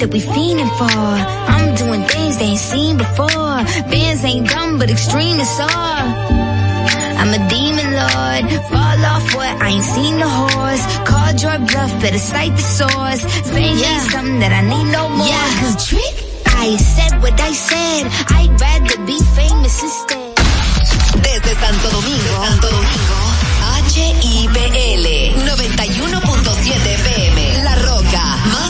that we fiending for. I'm doing things they ain't seen before. Bands ain't dumb, but extreme is all. I'm a demon lord. Fall off what? I ain't seen the horse. Called your bluff, better cite the source. Fame yeah. ain't something that I need no more. Yeah, cause trick. I said what I said. I'd rather be famous instead. Desde Santo Domingo, Santo Domingo, HIPL 91.7 FM. La Roca, más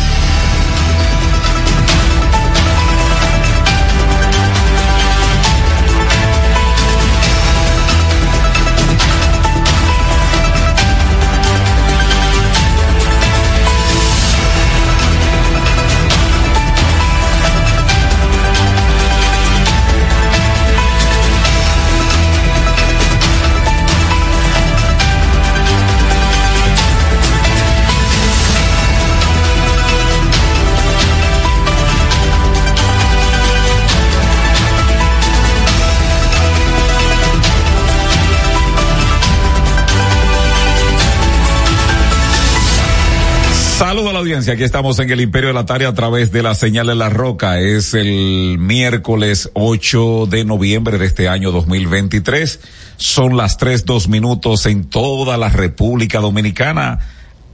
Audiencia, aquí estamos en el Imperio de la Tarde a través de la señal de la roca. Es el miércoles 8 de noviembre de este año 2023. Son las tres dos minutos en toda la República Dominicana.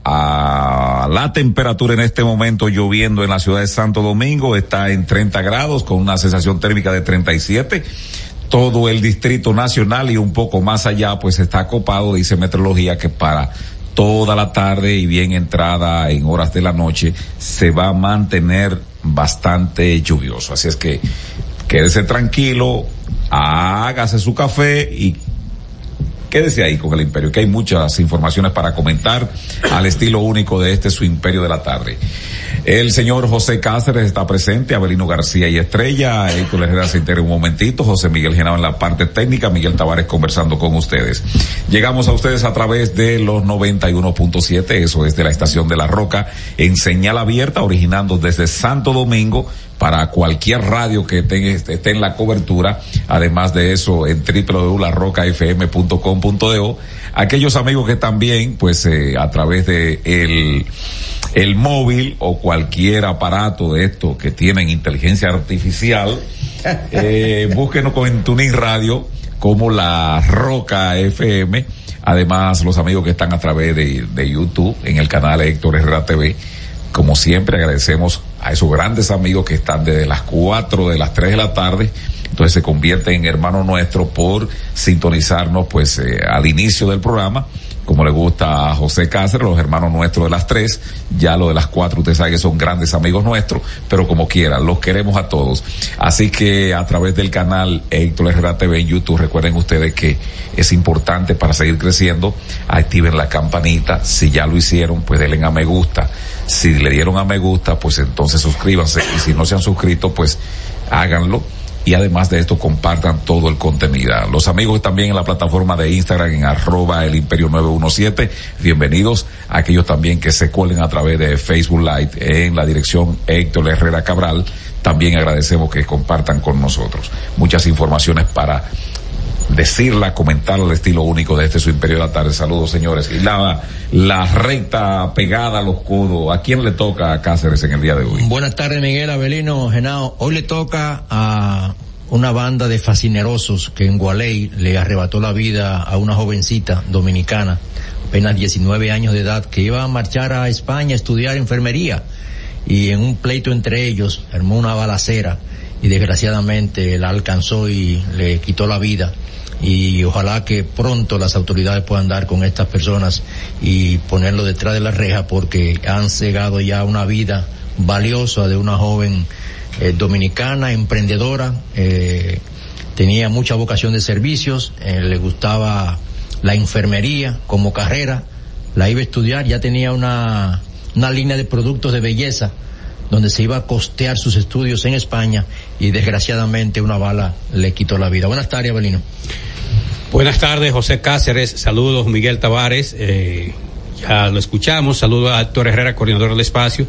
A la temperatura en este momento lloviendo en la ciudad de Santo Domingo está en 30 grados con una sensación térmica de 37 todo el distrito nacional y un poco más allá pues está copado, dice meteorología, que para toda la tarde y bien entrada en horas de la noche se va a mantener bastante lluvioso. Así es que quédese tranquilo, hágase su café y quédese ahí con el imperio, que hay muchas informaciones para comentar al estilo único de este su imperio de la tarde. El señor José Cáceres está presente, Abelino García y Estrella, Héctor Herrera se un momentito, José Miguel Genao en la parte técnica, Miguel Tavares conversando con ustedes. Llegamos a ustedes a través de los 91.7, eso es de la estación de La Roca, en señal abierta, originando desde Santo Domingo, para cualquier radio que esté, en la cobertura, además de eso en www.larrocafm.com.do, aquellos amigos que también, pues eh, a través de el el móvil o cualquier aparato de estos que tienen inteligencia artificial, eh, búsquenos con Tuning Radio como la Roca FM. Además, los amigos que están a través de, de YouTube en el canal Héctor Herrera TV. Como siempre, agradecemos a esos grandes amigos que están desde las 4 de las 3 de la tarde. Entonces se convierten en hermanos nuestros por sintonizarnos pues eh, al inicio del programa. Como le gusta a José Cáceres, los hermanos nuestros de las tres, ya lo de las cuatro, ustedes saben que son grandes amigos nuestros, pero como quiera, los queremos a todos. Así que a través del canal Héctor Herrera TV en YouTube, recuerden ustedes que es importante para seguir creciendo, activen la campanita, si ya lo hicieron, pues denle a me gusta, si le dieron a me gusta, pues entonces suscríbanse, y si no se han suscrito, pues háganlo y además de esto compartan todo el contenido. Los amigos también en la plataforma de Instagram en arroba el imperio 917, bienvenidos a aquellos también que se cuelen a través de Facebook Live en la dirección Héctor Herrera Cabral. También agradecemos que compartan con nosotros muchas informaciones para decirla, comentarla al estilo único de este su imperio de la tarde. Saludos, señores. Y la, la recta pegada a los codos, ¿a quién le toca a Cáceres en el día de hoy? Buenas tardes, Miguel Abelino, Genao. Hoy le toca a una banda de fascinerosos que en Gualey le arrebató la vida a una jovencita dominicana, apenas 19 años de edad, que iba a marchar a España a estudiar enfermería y en un pleito entre ellos armó una balacera y desgraciadamente la alcanzó y le quitó la vida y ojalá que pronto las autoridades puedan dar con estas personas y ponerlo detrás de la reja porque han cegado ya una vida valiosa de una joven eh, dominicana, emprendedora, eh, tenía mucha vocación de servicios, eh, le gustaba la enfermería como carrera, la iba a estudiar, ya tenía una, una línea de productos de belleza donde se iba a costear sus estudios en España y desgraciadamente una bala le quitó la vida. Buenas tardes, Abelino. Buenas tardes, José Cáceres. Saludos, Miguel Tavares. Eh, ya lo escuchamos. Saludos a Héctor Herrera, coordinador del espacio.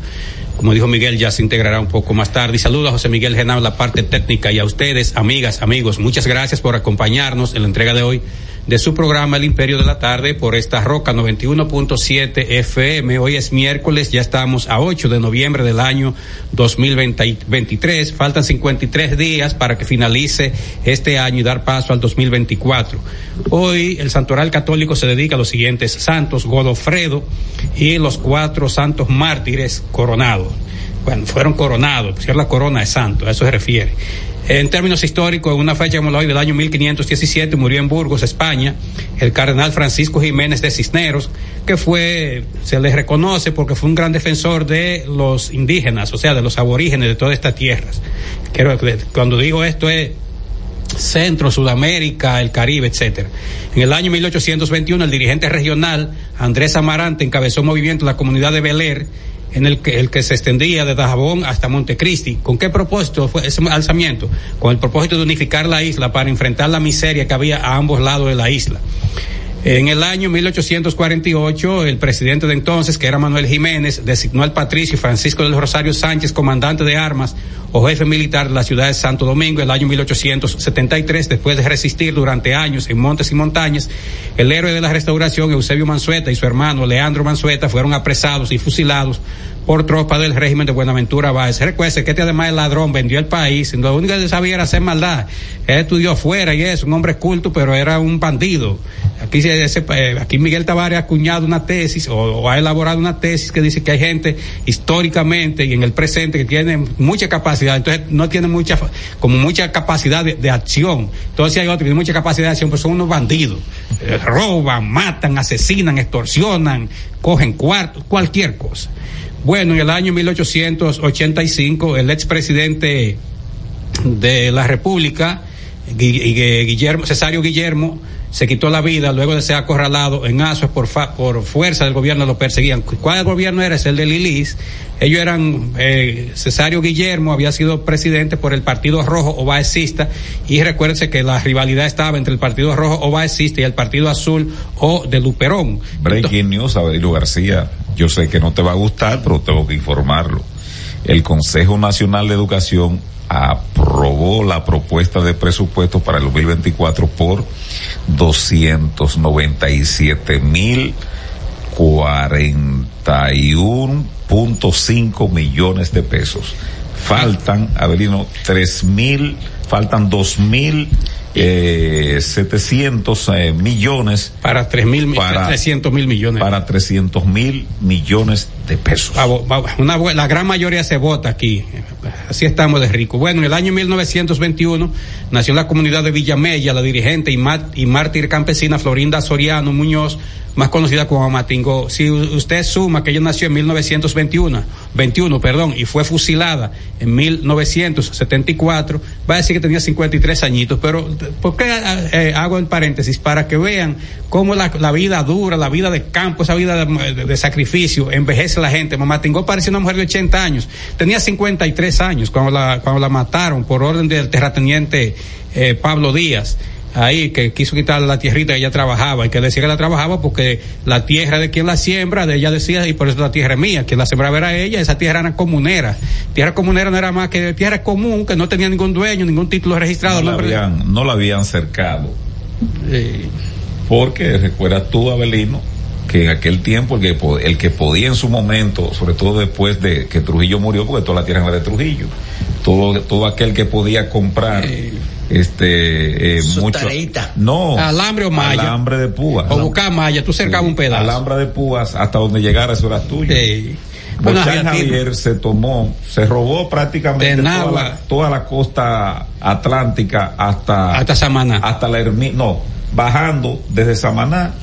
como dijo Miguel, ya se integrará un poco más tarde. Y saludo a José Miguel Genao, la parte técnica, y a ustedes, amigas, amigos, muchas gracias por acompañarnos en la entrega de hoy de su programa El Imperio de la Tarde por esta Roca 91.7 FM. Hoy es miércoles, ya estamos a 8 de noviembre del año 2023. Faltan 53 días para que finalice este año y dar paso al 2024. Hoy el santoral católico se dedica a los siguientes santos, Godofredo y los cuatro santos mártires coronados. Bueno, fueron coronados, pusieron la corona de santo, a eso se refiere. En términos históricos, en una fecha como la hoy del año 1517 murió en Burgos, España, el cardenal Francisco Jiménez de Cisneros, que fue, se le reconoce porque fue un gran defensor de los indígenas, o sea, de los aborígenes de todas estas tierras. Cuando digo esto es Centro, Sudamérica, el Caribe, etcétera. En el año 1821, el dirigente regional Andrés Amarante encabezó un movimiento en la comunidad de Beler en el que, el que se extendía desde Dajabón hasta Montecristi. ¿Con qué propósito fue ese alzamiento? Con el propósito de unificar la isla para enfrentar la miseria que había a ambos lados de la isla. En el año 1848, el presidente de entonces, que era Manuel Jiménez, designó al patricio Francisco del Rosario Sánchez comandante de armas o jefe militar de la ciudad de Santo Domingo el año 1873, después de resistir durante años en montes y montañas. El héroe de la restauración, Eusebio Mansueta, y su hermano Leandro Mansueta fueron apresados y fusilados por tropa del régimen de Buenaventura Báez. Recuerde que este además de ladrón vendió el país, lo único que sabía era hacer maldad. Él estudió afuera y es un hombre culto, pero era un bandido. Eh, aquí Miguel Tavares ha acuñado una tesis o, ha elaborado una tesis que dice que hay gente históricamente y en el presente que tiene mucha capacidad, entonces no tiene mucha, como mucha capacidad de, acción. Entonces hay otros que tienen mucha capacidad de acción, pero son unos bandidos. Eh, roban, matan, asesinan, extorsionan, cogen cuartos, cualquier cosa. Bueno, en el año 1885, el expresidente de la República, Guillermo, Cesario Guillermo, se quitó la vida luego de ser acorralado en Azuas por, por fuerza del gobierno, lo perseguían. ¿Cuál gobierno era? Es el de Lilis. Ellos eran, eh, Cesario Guillermo había sido presidente por el Partido Rojo Obaecista y recuérdense que la rivalidad estaba entre el Partido Rojo Obaecista y el Partido Azul o de Luperón. Breaking news, Abelio García. Yo sé que no te va a gustar, pero tengo que informarlo. El Consejo Nacional de Educación aprobó la propuesta de presupuesto para el 2024 por 297 mil 41.5 millones de pesos. Faltan, Avelino, tres mil, faltan dos eh, 700 eh, millones para tres mil para 300 mil millones. para 300 mil millones de pesos. Una, la gran mayoría se vota aquí. Así estamos de rico. Bueno en el año 1921 nació en la comunidad de Villamella la dirigente y, y mártir campesina Florinda Soriano Muñoz más conocida como Matingó. Si usted suma que ella nació en 1921, 21, perdón, y fue fusilada en 1974, va a decir que tenía 53 añitos. Pero, ¿por qué eh, hago en paréntesis? Para que vean cómo la, vida dura, la vida de campo, esa vida de, sacrificio, envejece la gente. Mamá Tingó parecía una mujer de 80 años. Tenía 53 años cuando la, cuando la mataron por orden del terrateniente eh, Pablo Díaz ahí que quiso quitar la tierrita que ella trabajaba y que decía que la trabajaba porque la tierra de quien la siembra, de ella decía, y por eso la tierra es mía, quien la sembraba era ella, esa tierra era comunera. Tierra comunera no era más que tierra común, que no tenía ningún dueño, ningún título registrado. No, la, habían, no la habían cercado. Porque recuerda tú, Abelino, que en aquel tiempo el que, el que podía en su momento, sobre todo después de que Trujillo murió, porque toda la tierra era de Trujillo, todo, todo aquel que podía comprar este eh, mucho no alambre o malla alambre de púas o buscar malla tú cercabas un pedazo alambre de púas hasta donde llegara eso era tuyo sí. Bueno, Javier se tomó, se robó prácticamente toda la, toda la, costa atlántica hasta hasta Samaná, hasta la ermita, no, bajando desde Samaná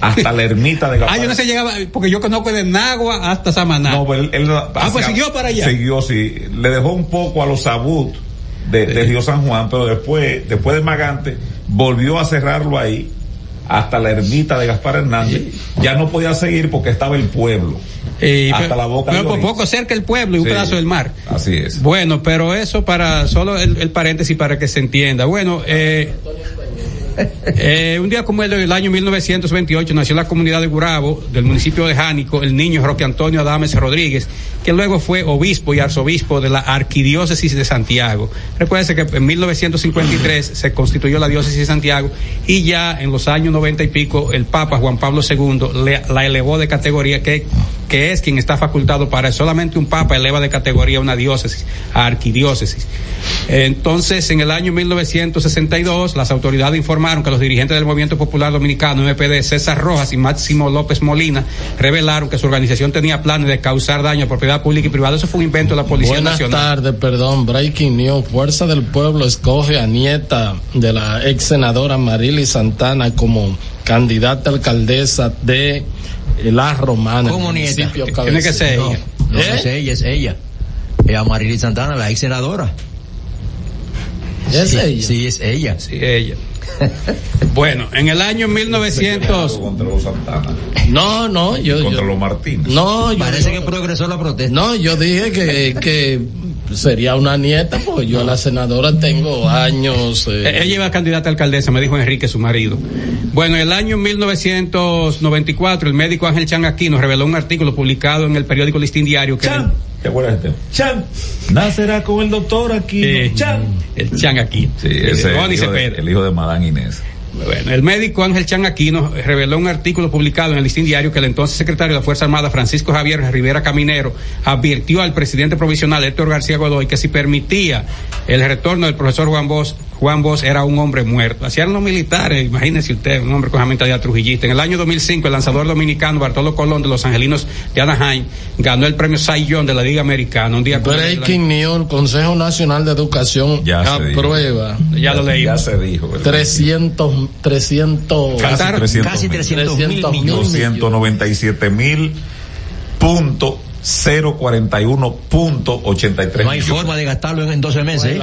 hasta la ermita de Gaspar. Ah, yo no sé llegaba, porque yo conozco de Nagua hasta Samaná. No, pero él, ah, pues siguió para allá. Siguió, sí. Le dejó un poco a los Abut de, de Río San Juan, pero después, después de Magante, volvió a cerrarlo ahí hasta la ermita de Gaspar Hernández. Ya no podía seguir porque estaba el pueblo. hasta la boca pero por poco cerca el pueblo y un pedazo del mar. Así es. Bueno, pero eso para solo el, paréntesis para que se entienda. Bueno, eh, Eh, un día como el del año 1928 nació en la comunidad de Gurabo, del municipio de Jánico, el niño Roque Antonio Adames Rodríguez, que luego fue obispo y arzobispo de la arquidiócesis de Santiago. Recuerde que en 1953 se constituyó la diócesis de Santiago y ya en los años 90 y pico el Papa Juan Pablo II la elevó de categoría que que es quien está facultado para solamente un papa eleva de categoría una diócesis a arquidiócesis. Entonces, en el año 1962, las autoridades informaron que los dirigentes del Movimiento Popular Dominicano, MPD, César Rojas y Máximo López Molina, revelaron que su organización tenía planes de causar daño a propiedad pública y privada. Eso fue un invento de la Policía Buenas Nacional. tardes, perdón. Breaking News. Fuerza del Pueblo escoge a nieta de la ex senadora Marily Santana como candidata alcaldesa de La Romana. Tiene que ser ella. No, ¿Eh? es ella, es ella. Es Amarili Santana, la ex senadora. ¿Es sí, ella? Sí, es ella. Sí, ella. bueno, en el año 1900... Contra los Santana, No, no, yo. contra yo- los Martínez. no, yo, Parece yo- que progresó la protesta. No, yo dije que, que sería una nieta, porque yo a la senadora tengo años. eh, Eh, Ella iba candidata a alcaldesa, me dijo Enrique, su marido. Bueno, en el año 1994, el médico Ángel Chan Aquino reveló un artículo publicado en el periódico Listín Diario que Chan, ¿te acuerdas de este? Chan, nacerá con el doctor aquí. Eh, Chan. el Chan Aquino. Sí, ese Ronnie el hijo, de, el hijo de Madame Inés. Bueno, el médico Ángel Chan Aquino reveló un artículo publicado en el Listín Diario que el entonces secretario de la Fuerza Armada, Francisco Javier Rivera Caminero, advirtió al presidente provisional Héctor García Godoy que si permitía el retorno del profesor Juan Bosch, Juan Bosch era un hombre muerto. Hacían los militares, imagínese usted, un hombre con esa mentalidad trujillista. En el año 2005, el lanzador dominicano Bartolo Colón de los Angelinos de Anaheim ganó el premio Cy Young de la Liga Americana. Un día de la- Breaking News, el Consejo Nacional de Educación Ya aprueba Ya lo leí. Ya se dijo. ¿verdad? 300, 300, Casi Cantar- 300 Casi mil. 300 mil 300 mil. millones. 297 mil punto 041 punto 83 No hay millones. forma de gastarlo en, en 12 meses. ¿eh?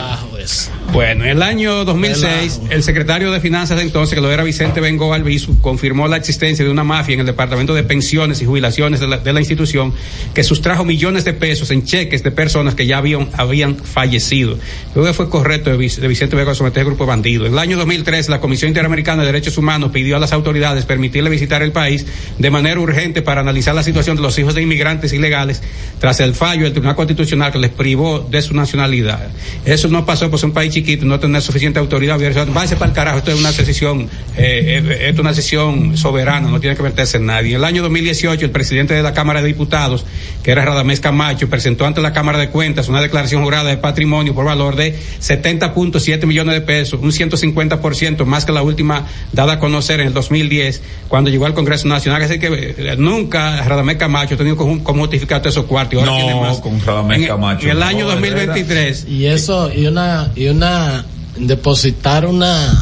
Bueno, en el año 2006, Relajo. el secretario de Finanzas de entonces, que lo era Vicente Bengo Albizu, confirmó la existencia de una mafia en el Departamento de Pensiones y Jubilaciones de la, de la institución que sustrajo millones de pesos en cheques de personas que ya habían, habían fallecido. Creo que fue correcto de, Vic- de Vicente Bengo someter al grupo de bandidos. En el año 2003, la Comisión Interamericana de Derechos Humanos pidió a las autoridades permitirle visitar el país de manera urgente para analizar la situación de los hijos de inmigrantes ilegales tras el fallo del Tribunal Constitucional que les privó de su nacionalidad. Eso no pasó por ser un país chiquito, no tener suficiente autoridad. Váyase para el carajo, esto es una decisión, eh, eh, esto es una decisión soberana, no tiene que meterse en nadie. En el año 2018, el presidente de la Cámara de Diputados, que era Radamés Camacho, presentó ante la Cámara de Cuentas una declaración jurada de patrimonio por valor de 70.7 millones de pesos, un 150% más que la última dada a conocer en el 2010, cuando llegó al Congreso Nacional. Así que eh, nunca Radamés Camacho ha tenido como, como todos esos cuartos. y ahora No, tiene más. con Radamés En- Camacho, En el año de 2023. Y eso, y una, y una, depositar una,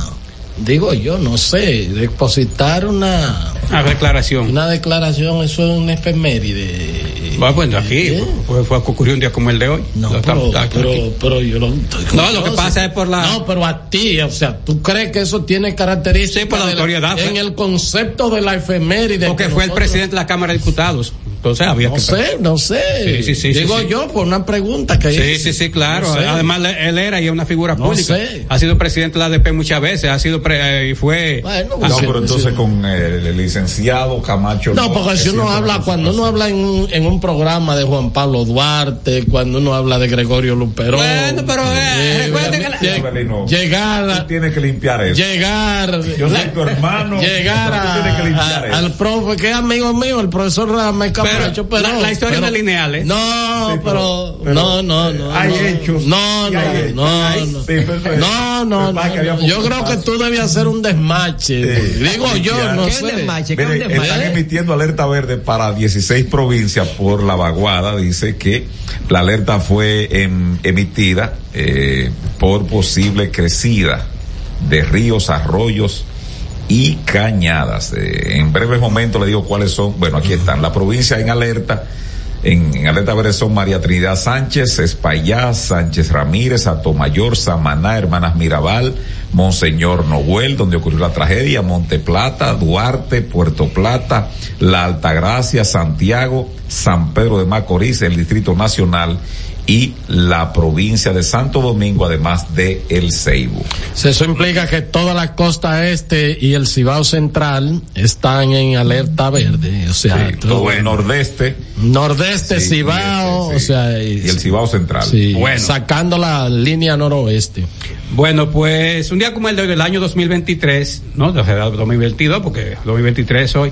digo yo, no sé, depositar una, Una declaración. una declaración, eso es una efeméride. Va, bueno, aquí ¿Eh? fue, fue, ocurrió un día como el de hoy. No, Lo pero, está- pero, pero yo lo No, lo que pasa es por la- No, pero a ti, o sea, ¿tú crees que eso tiene características Sí, por la autoridad, en el concepto de la efeméride? porque que fue el presidente de la Cámara de Diputados. Entonces había No que. sé, no sé. Sí, sí, sí, Digo sí, sí. yo por una pregunta que Sí, sí, sí, claro. No. Además, él era y es una figura No pública. sé. Ha sido presidente de la ADP muchas veces, ha sido pre- eh, y fue. Bueno, No, pero entonces con el, el licenciado Camacho. No, porque si uno habla, cuando uno habla en un, en un programa de Juan Pablo Duarte, cuando uno habla de Gregorio Luperón. Bueno, pero, eh, recuerde que la- lleg- llegar, tienes que limpiar eso. llegar, Yo soy tu hermano. llegar a- a- eso. al profe, que es amigo mío, el profesor Ramés Camacho, pero, la- la historia pero- no es lineal, ¿eh? No, Sí, pero, pero- no, no, no. hay no, hechos, No, no, no, no. No, Yo creo que tú debías hacer un desmache. Sí. Digo yo, no ¿Qué es un sé. desmache? ¿Qué es un Mire, desmache? están emitiendo alerta verde para 16 provincias por la vaguada. Dice que la alerta fue em, emitida eh, por posible crecida de ríos, arroyos y cañadas. Eh, en breves momentos le digo cuáles son. Bueno, aquí están. La provincia en alerta. En, alerta verde son María Trinidad Sánchez, Espaillá, Sánchez Ramírez, Atomayor, Samaná, Hermanas Mirabal, Monseñor Noel, donde ocurrió la tragedia, Monte Plata, Duarte, Puerto Plata, La Altagracia, Santiago, San Pedro de Macorís, el Distrito Nacional y la provincia de Santo Domingo, además de El Ceibo. Eso implica que toda la costa este y el Cibao Central están en alerta verde, o sea, Sí, todo el nordeste nordeste, Sí, Cibao, y este, sí. o sea, y el Cibao Central. sí, Bueno. sacando la línea noroeste. Bueno, pues un día como el de hoy del año 2023, no, de 2022, porque 2023 hoy,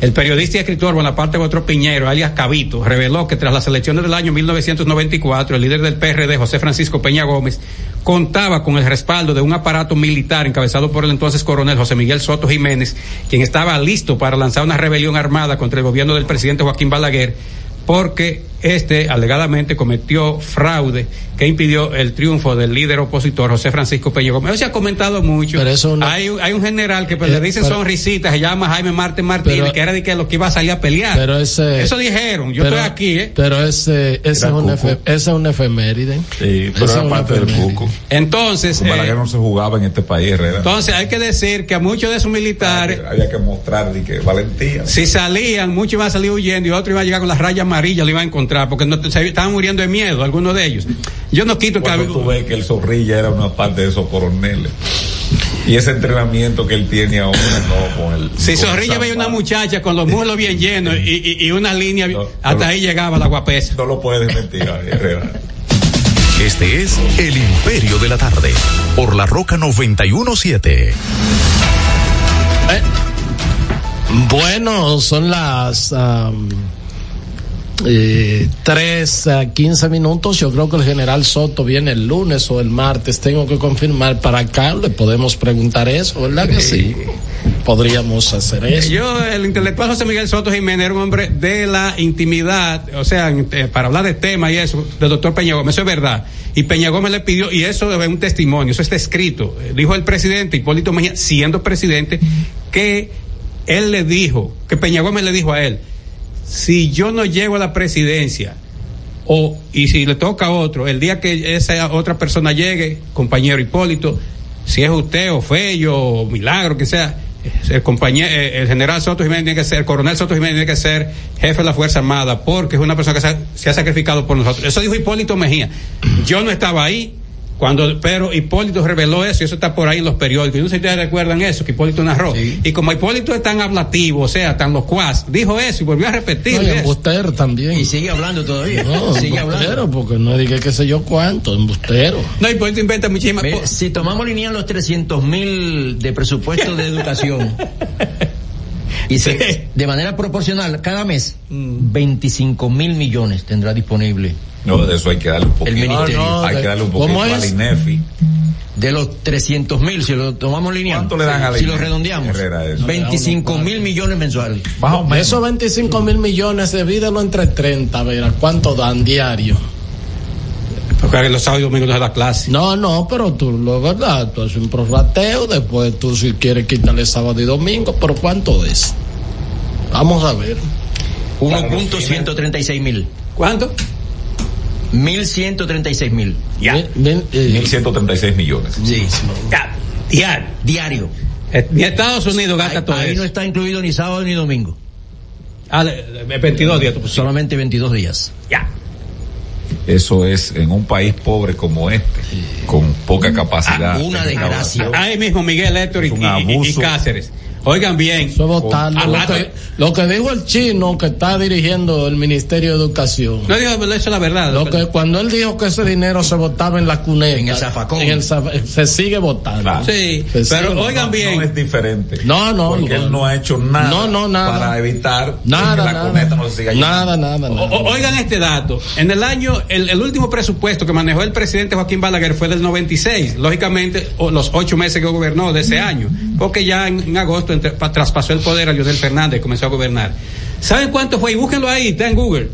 el periodista y escritor Bonaparte Botro Piñero, alias Cabito, reveló que tras las elecciones del año 1994, el líder del PRD, José Francisco Peña Gómez, contaba con el respaldo de un aparato militar encabezado por el entonces coronel José Miguel Soto Jiménez, quien estaba listo para lanzar una rebelión armada contra el gobierno del presidente Joaquín Balaguer, porque este alegadamente cometió fraude que impidió el triunfo del líder opositor José Francisco Peña Gómez. Eso se ha comentado mucho. Pero eso no- hay, hay un general que pues, Eh, le dicen pero- sonrisitas, se llama Jaime Martín Martínez, Pero- que era de que lo que iba a salir a pelear. Pero ese, Eso dijeron, yo pero- estoy aquí, ¿eh? Pero ese, ese, es un efe- ese es un efeméride. Sí, pero Ese era parte del. Cuco. Entonces, eh, Balaguer no se jugaba en este país, Herrera. entonces hay que decir que a muchos de esos militares, Había que mostrar de que valentía. si salían, muchos iban a salir huyendo y otros iban a llegar con las rayas amarillas, lo iban a encontrar, porque no, se estaban muriendo de miedo, algunos de ellos. Yo no quito que Cuando tú ves que el zorrilla era una parte de esos coroneles. Y ese entrenamiento que él tiene ahora, no con el. Si Zorrilla veía una muchacha con los muslos bien llenos y, y- y una línea, No, hasta no. ahí llegaba la guapesa. No lo puedes mentir, Herrera. Este es El Imperio de la Tarde, por la Roca 917. Eh, Bueno, son las eh, tres a quince minutos. Yo creo que el general Soto viene el lunes o el martes. Tengo que confirmar para acá. Le podemos preguntar eso, ¿verdad que sí? Podríamos hacer eso. Yo, el intelectual José Miguel Soto Jiménez era un hombre de la intimidad, o sea, eh, para hablar de tema y eso, del doctor Peña Gómez, eso es verdad. Y Peña Gómez le pidió, y eso es un testimonio, eso está escrito. Eh, Dijo el presidente Hipólito Mejía, siendo presidente, que él le dijo, que Peña Gómez le dijo a él, si yo no llego a la presidencia, o y si le toca a otro, el día que esa otra persona llegue, compañero Hipólito, si es usted o Fello o Milagro, que sea, el compañero, el general Soto Jiménez tiene que ser, el coronel Soto Jiménez tiene que ser jefe de la Fuerza Armada, porque es una persona que se ha, se ha sacrificado por nosotros. Eso dijo Hipólito Mejía. Yo no estaba ahí. Cuando, pero Hipólito reveló eso y eso está por ahí en los periódicos. Yo no sé si ustedes recuerdan eso, que Hipólito narró. Y como Hipólito es tan hablativo, o sea, tan locuaz, dijo eso y volvió a repetir. No, embustero también. Y sigue hablando todavía. No, sigue embustero, hablando. porque no dije qué sé yo cuánto, embustero. No, Hipólito inventa muchísimas cosas. si tomamos lineal los 300 mil de presupuesto de educación y se- de manera proporcional cada mes, Mm. 25 mil millones tendrá disponible No, de eso hay que darle un poquito. El ministerio. No, no, hay de- que darle un ¿cómo poquito al es? INEFI. de los 300 mil, si lo tomamos lineal. ¿Cuánto le dan a la Si lo redondeamos, Herrera, eso? 25 mil millones mensuales. Más o menos. Esos 25 mil millones, divídelo entre 30, a ver, ¿a cuánto dan diario? Porque los sábados y domingos no se da clase. No, no, pero tú, lo verdad, tú haces un prorrateo, después tú si quieres quitarle sábado y domingo, pero ¿cuánto es? Vamos a ver. 1.136 mil. ¿Cuánto? 1.136 mil. Ya. Ven, eh, 1.136 millones. Sí. Ya. Ya. Diario. Eh, Ni Estados Unidos gasta Ahí, todo ahí eso. no está incluido ni sábado ni domingo. Ah, de- de 22 días. Solamente 22 días. Ya. Eso es en un país pobre como este, con poca capacidad. Ah, una de desgracia. Ahí mismo Miguel Héctor y, y- y- y. Cáceres. Oigan bien. Eso es votarlo. Ah, Lo que, lo que dijo el chino que está dirigiendo el Ministerio de Educación. No digo eso es la verdad. Lo que cuando él dijo que ese dinero se votaba en la cuneta, En el zafacón. en el se sigue votando. Claro. Sí, Se pero votando. oigan bien. No es diferente. No, no, Porque no. él no ha hecho nada, No, no, nada. para evitar Nada, que la nada. cuneta no se siga nada, nada, O- nada. o- oigan este dato. En el año, el, el último presupuesto que manejó el presidente Joaquín Balaguer fue del 96. Lógicamente, o- los ocho meses que gobernó de ese año. Porque ya en, en agosto entre- pa- traspasó el poder a Leonel Fernández y comenzó a gobernar. ¿Saben cuánto fue? Y búsquenlo ahí, está en Google.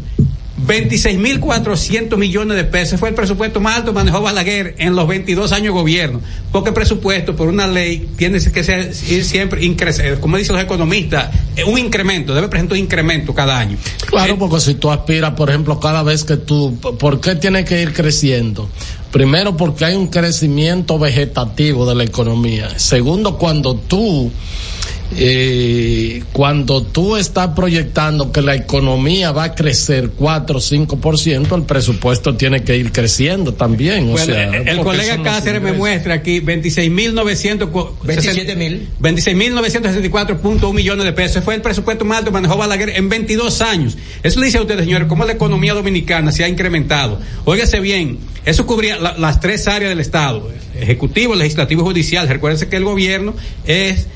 26.400 millones de pesos fue el presupuesto más alto que manejó Balaguer en los 22 años de gobierno. Porque el presupuesto, por una ley, tiene que ser ir siempre, como dicen los economistas, eh, un incremento, debe presentar un incremento cada año. Claro, Eh, porque si tú aspiras, por ejemplo, cada vez que tú, ¿por qué tiene que ir creciendo? Primero, porque hay un crecimiento vegetativo de la economía. Segundo, cuando tú eh, cuando tú estás proyectando que la economía va a crecer 4 o 5%, el presupuesto tiene que ir creciendo también. O Bueno, sea, el colega Cáceres me muestra aquí 26.900 27.000. 26.964.1 millones de pesos. Ese fue el presupuesto más alto que manejó Balaguer en 22 años. Eso le dice a ustedes, señores, cómo la economía dominicana se ha incrementado. Óigase bien, eso cubría la- las tres áreas del Estado, ejecutivo, legislativo y judicial. Recuérdense que el gobierno es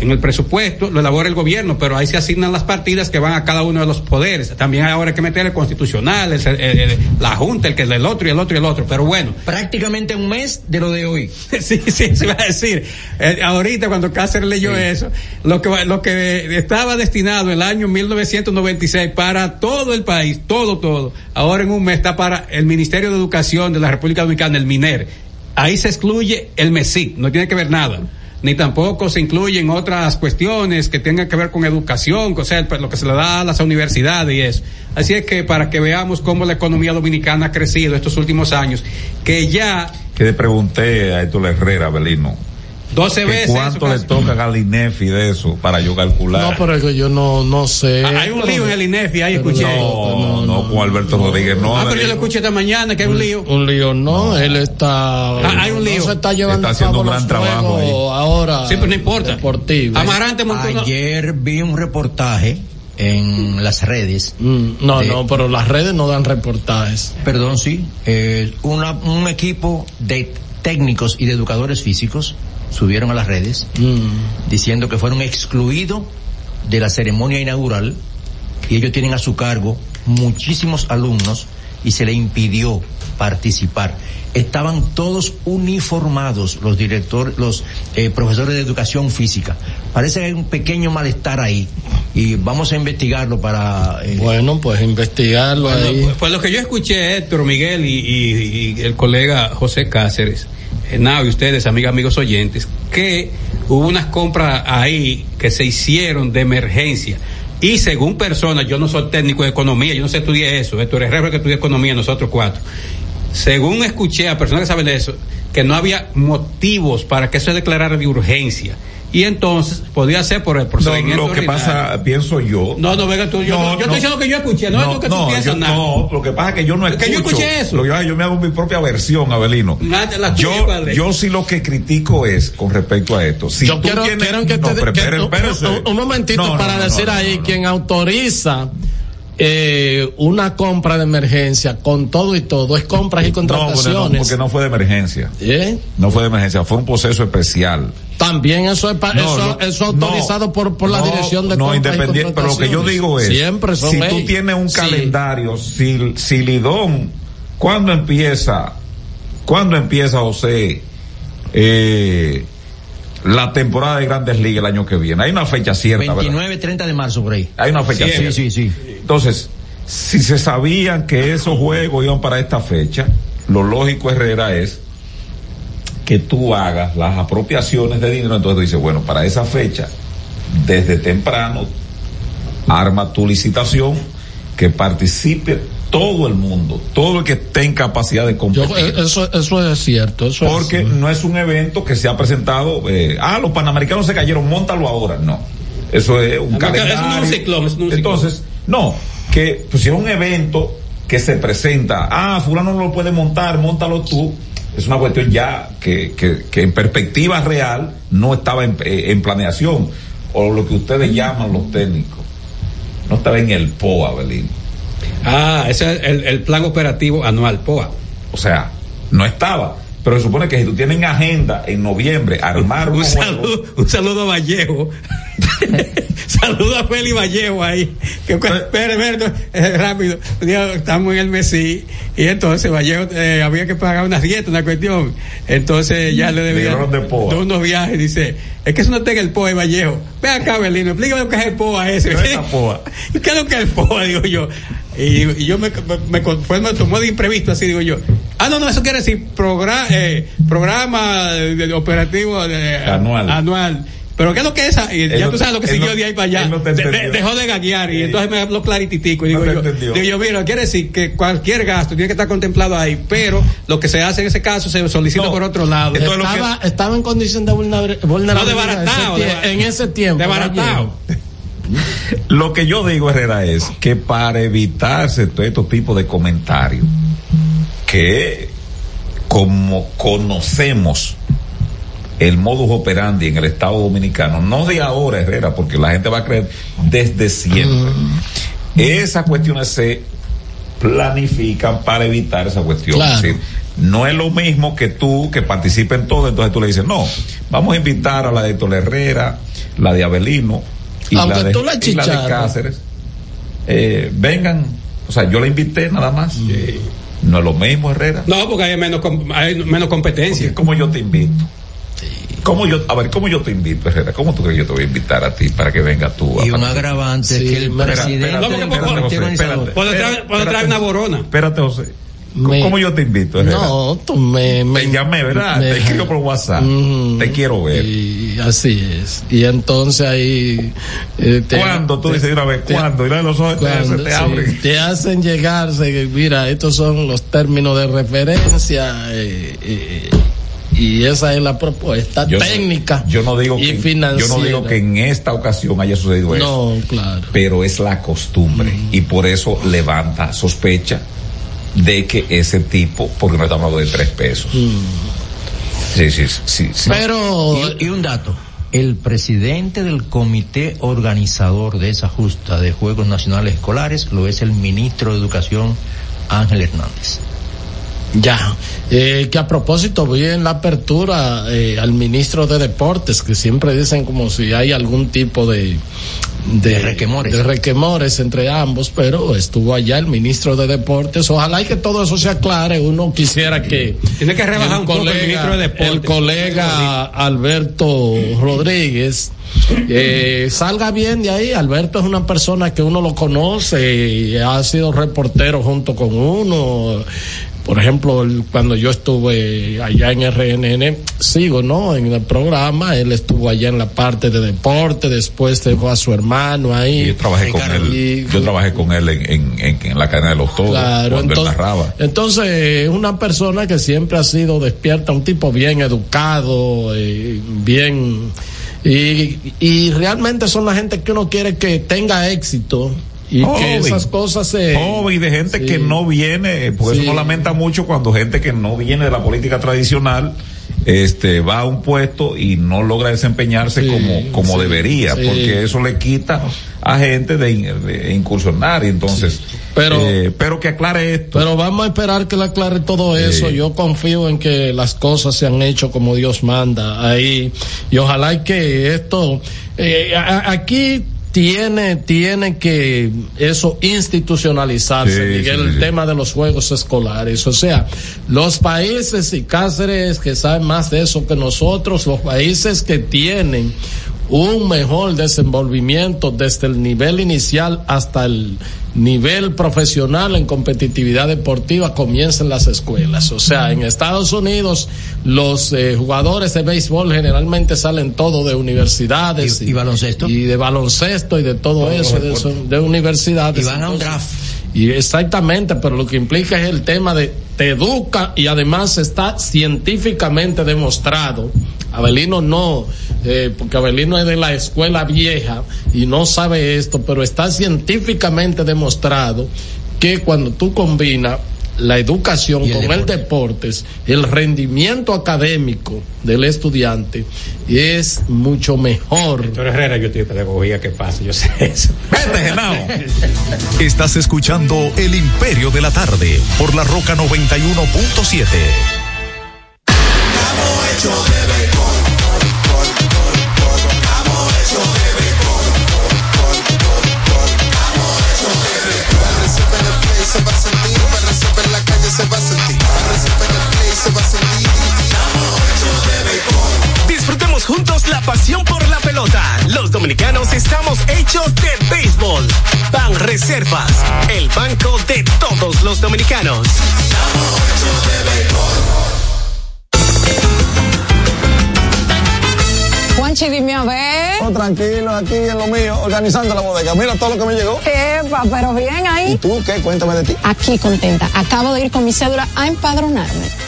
en el presupuesto lo elabora el gobierno, pero ahí se asignan las partidas que van a cada uno de los poderes. También ahora hay que meter el constitucional, el- el- el- la junta, el que es el otro y el otro y el otro. Pero bueno, Prácticamente un mes de lo de hoy. sí, sí, se iba a decir. Eh, ahorita cuando Cáceres leyó eso, lo que, va- lo que estaba destinado el año 1996 para todo el país, todo, todo, ahora en un mes está para el Ministerio de Educación de la República Dominicana, el MINER. Ahí se excluye el MESIC, no tiene que ver nada. Ni tampoco se incluyen otras cuestiones que tengan que ver con educación, o sea, pues, lo que se le da a las universidades y eso. Así es que para que veamos cómo la economía dominicana ha crecido estos últimos años, que ya Que le pregunté a Héctor Herrera, Belino, 12 que veces. cuánto le toca al INEFI de eso para yo calcular. No, pero es que yo no, no sé. Ah, Hay un lío en el INEFI, ahí escuché. no, no, con Alberto Rodríguez, no. ah, pero yo lo escuché esta mañana que hay un lío. Un lío, no, él está. Ah, hay un lío. No se está llevando Está a cabo haciendo un gran trabajo ahí. ahora. Sí, pero no importa. Deportivo. Amarante montó una- Ayer vi un reportaje en las redes. Mm, no, de- no, pero las redes no dan reportajes. Perdón, sí. eh, una- un equipo de técnicos y de educadores físicos subieron a las redes Mm. diciendo que fueron excluidos de la ceremonia inaugural y ellos tienen a su cargo muchísimos alumnos y se le impidió participar. Estaban todos uniformados los directores, los eh, profesores de educación física. Parece que hay un pequeño malestar ahí y vamos a investigarlo para eh, Bueno, pues investigarlo Bueno, ahí. pues, pues lo que yo escuché, Héctor, Miguel y, y- y el colega José Cáceres, eh, Nao y ustedes, amigas, amigos oyentes, que hubo unas compras ahí que se hicieron de emergencia. Y según personas, yo no soy técnico de economía, yo no sé estudié eso, Héctor Herrera que estudia economía, nosotros cuatro. Según escuché a personas que saben de eso, que no había motivos para que eso se declarara de urgencia. Y entonces podía ser por el No, procedimiento. lo que ordinario. pasa, pienso yo. No, no, venga tú. Yo, No, yo no. estoy diciendo que yo escuché, no, es lo que tú piensas yo- nada. no, lo que pasa es que yo no Es escucho. que yo escuché eso. Lo que yo, yo me hago mi propia versión, Abelino. Nada, la tuya, Yo, padre. yo sí lo que critico es con respecto a esto. Si Yo tú quiero, tienes- quiero que no, te que- espere- un- un, momentito No, no, para no, decir no, no, ahí no. quien autoriza eh, una compra de emergencia con todo y todo es compras y No, bueno, no, contrataciones. porque no fue de emergencia. ¿Eh? No fue de emergencia, fue un proceso especial. También eso es No, eso, eso autorizado no, por, por la no, dirección de no independiente pero lo que yo contrataciones. digo es siempre son si tú tienes un Sí. calendario si, si Lidón ¿cuándo empieza cuándo empieza José eh, la temporada de Grandes Ligas el año que viene hay una fecha cierta ¿verdad? 29, 30 de marzo por ahí. hay una fecha Sí, cierta sí, sí. entonces si se sabían que esos juegos iban para esta fecha lo lógico Herrera es que tú hagas las apropiaciones de dinero, entonces tú dices, bueno, para esa fecha, desde temprano, arma tu licitación, que participe todo el mundo, todo el que esté en capacidad de competir. eh, eso, eso es cierto. Eso es- porque no es un evento que se ha presentado, eh, ah, los panamericanos se cayeron, montalo ahora. No. Eso es un que calendario. es un ciclón, eso no es un ciclón. Entonces, no, que pues, si es un evento que se presenta, ah, fulano no lo puede montar, montalo tú. Es una cuestión ya que, que, que en perspectiva real no estaba en, eh, en planeación, o lo que ustedes llaman los técnicos. No estaba en el POA, Belín. Ah, ese es el, el plan operativo anual, POA. O sea, no estaba. Pero se supone que si tú tienes agenda en noviembre, armar Un saludo, un saludo a Vallejo. saludo a Feli Vallejo ahí. Que, espere, espere, eh, rápido. Estamos en el Mesí y entonces Vallejo eh, había que pagar una dieta, una cuestión. Entonces ya le debía Dijeron de POA. unos viajes. Dice, es que eso no tenga el POA, Vallejo. Ve acá, Belino, explícame lo que es el POA ese. ¿Qué es POA? ¿Y qué es lo que es el POA? Digo yo. Y, y yo me, me, me- fue- me tomó de imprevisto, así digo yo. Ah, no, no, eso quiere decir programa, programa de- de operativo de- Anual. anual. pero ¿qué es lo que es esa? Y ya no- tú sabes lo que siguió no- de ahí para allá. no De- dejó de gaguear y entonces me habló clarititico. Y No digo yo, digo yo, mira, quiere decir que cualquier gasto tiene que estar contemplado ahí, pero lo que se hace en ese caso se solicita No. por otro lado. Estaba, estaba en condición de vulner- vulnerabilidad desbaratado, ese tie- desba- en ese tiempo. Desbaratado. Lo que yo digo, Herrera, es que para evitarse todo estos tipos de comentarios, que como conocemos el modus operandi en el Estado Dominicano, no de ahora, Herrera, porque la gente va a creer desde siempre, esas cuestiones se planifican para evitar esa cuestión. Claro. Es decir, no es lo mismo que tú, que participe en todo, entonces tú le dices, no, vamos a invitar a la de Héctor Herrera, la de Abelino, y Aunque la de, tú la y la de chicharras. Cáceres. Eh, vengan, o sea, yo la invité nada más. Eh, no es lo mismo, Herrera. No, porque hay menos, com- hay menos competencia. ¿Cómo yo te invito? ¿Cómo yo, a ver, ¿cómo yo te invito, Herrera? ¿Cómo tú crees que yo te voy a invitar a ti para que venga tú? a Y un agravante Sí, que el presidente espérate, José, espérate. Puedo traer, puedo traer una borona. Espérate, José. ¿Cómo, Me- cómo yo te invito? No, tú me, me Te llamé, ¿verdad? me- Te escribo por WhatsApp. Te quiero ver. Y así es. Y entonces ahí. eh, te- ¿Cuándo? Tú te- dices una vez, ¿cuándo? Y los ojos te, se te sí, abren. te hacen llegar, se- mira, estos son los términos de referencia eh, eh, y esa es la propuesta Yo técnica yo no digo y que, financiera. yo no digo que en esta ocasión haya sucedido eso. No, claro. pero es la costumbre y por eso levanta sospecha de que ese tipo, porque no estamos hablando de tres pesos. Sí, sí, sí, sí. Pero Y, y un dato. El presidente del comité organizador de esa justa de Juegos Nacionales Escolares lo es el ministro de Educación Ángel Hernández. Ya, eh, que a propósito vi en la apertura eh, al ministro de Deportes, que siempre dicen como si hay algún tipo de, De requemores. de requemores entre ambos, pero estuvo allá el ministro de Deportes. Ojalá y que todo eso se aclare. Uno quisiera que Tiene que rebajar un poco el ministro de Deportes. el colega Alberto Rodríguez eh, salga bien de ahí. Alberto es una persona que uno lo conoce, y ha sido reportero junto con uno. Por ejemplo, el- cuando yo estuve allá en RNN, sigo, ¿no? En el programa, él estuvo allá en la parte de deporte, después dejó a su hermano Y ahí. yo trabajé con él, y- yo trabajé con él en, en, en, en la cadena de los toros, Claro, cuando entonces, él narraba. entonces es una persona que siempre ha sido despierta, un tipo bien educado, eh, bien y, y realmente son la gente que uno quiere que tenga éxito y que Joven. esas cosas se Joven y de gente sí. que no viene, por eso no lamenta mucho cuando gente que no viene de la política tradicional este va a un puesto y no logra desempeñarse Sí, como como debería porque eso le quita a gente de, in- de incursionar y entonces Pero- eh, pero que aclare esto Pero vamos a esperar que le aclare todo eso. Yo confío en que las cosas se han hecho como Dios manda ahí. Y ojalá que esto, eh, a- aquí tiene, tiene que eso institucionalizarse, Sí, Miguel, sí, el sí. tema de los juegos escolares. O sea, los países y Cáceres que saben más de eso que nosotros, los países que tienen un mejor desenvolvimiento desde el nivel inicial hasta el nivel profesional en competitividad deportiva comienza en las escuelas. O sea, en Estados Unidos los eh, jugadores de béisbol generalmente salen todo de universidades ¿Y- y baloncesto? y de baloncesto y de todo eso de, eso, de universidades. Y van a un draft. y exactamente, pero lo que implica es el tema de te educa y además está científicamente demostrado. Abelino no, eh, porque Abelino es de la escuela vieja y no sabe esto, pero está científicamente demostrado que cuando tú combinas la educación el con el deporte. deportes, el rendimiento académico del estudiante es mucho mejor. Doctor Herrera, yo estoy de pedagogía, ¿qué pasa? Yo sé eso. vete Genao. Estás escuchando El Imperio de la Tarde por la Roca 91.7. pasión por la pelota. Los dominicanos estamos hechos de béisbol. Ban Reservas, el banco de todos los dominicanos. Juancho Richie, dime a ver. Oh, tranquilo, aquí en lo mío, organizando la bodega. Mira todo lo que me llegó. Epa, pero bien ahí. ¿Y tú qué? Cuéntame de ti. Aquí contenta. Acabo de ir con mi cédula a empadronarme.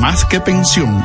más que pensión.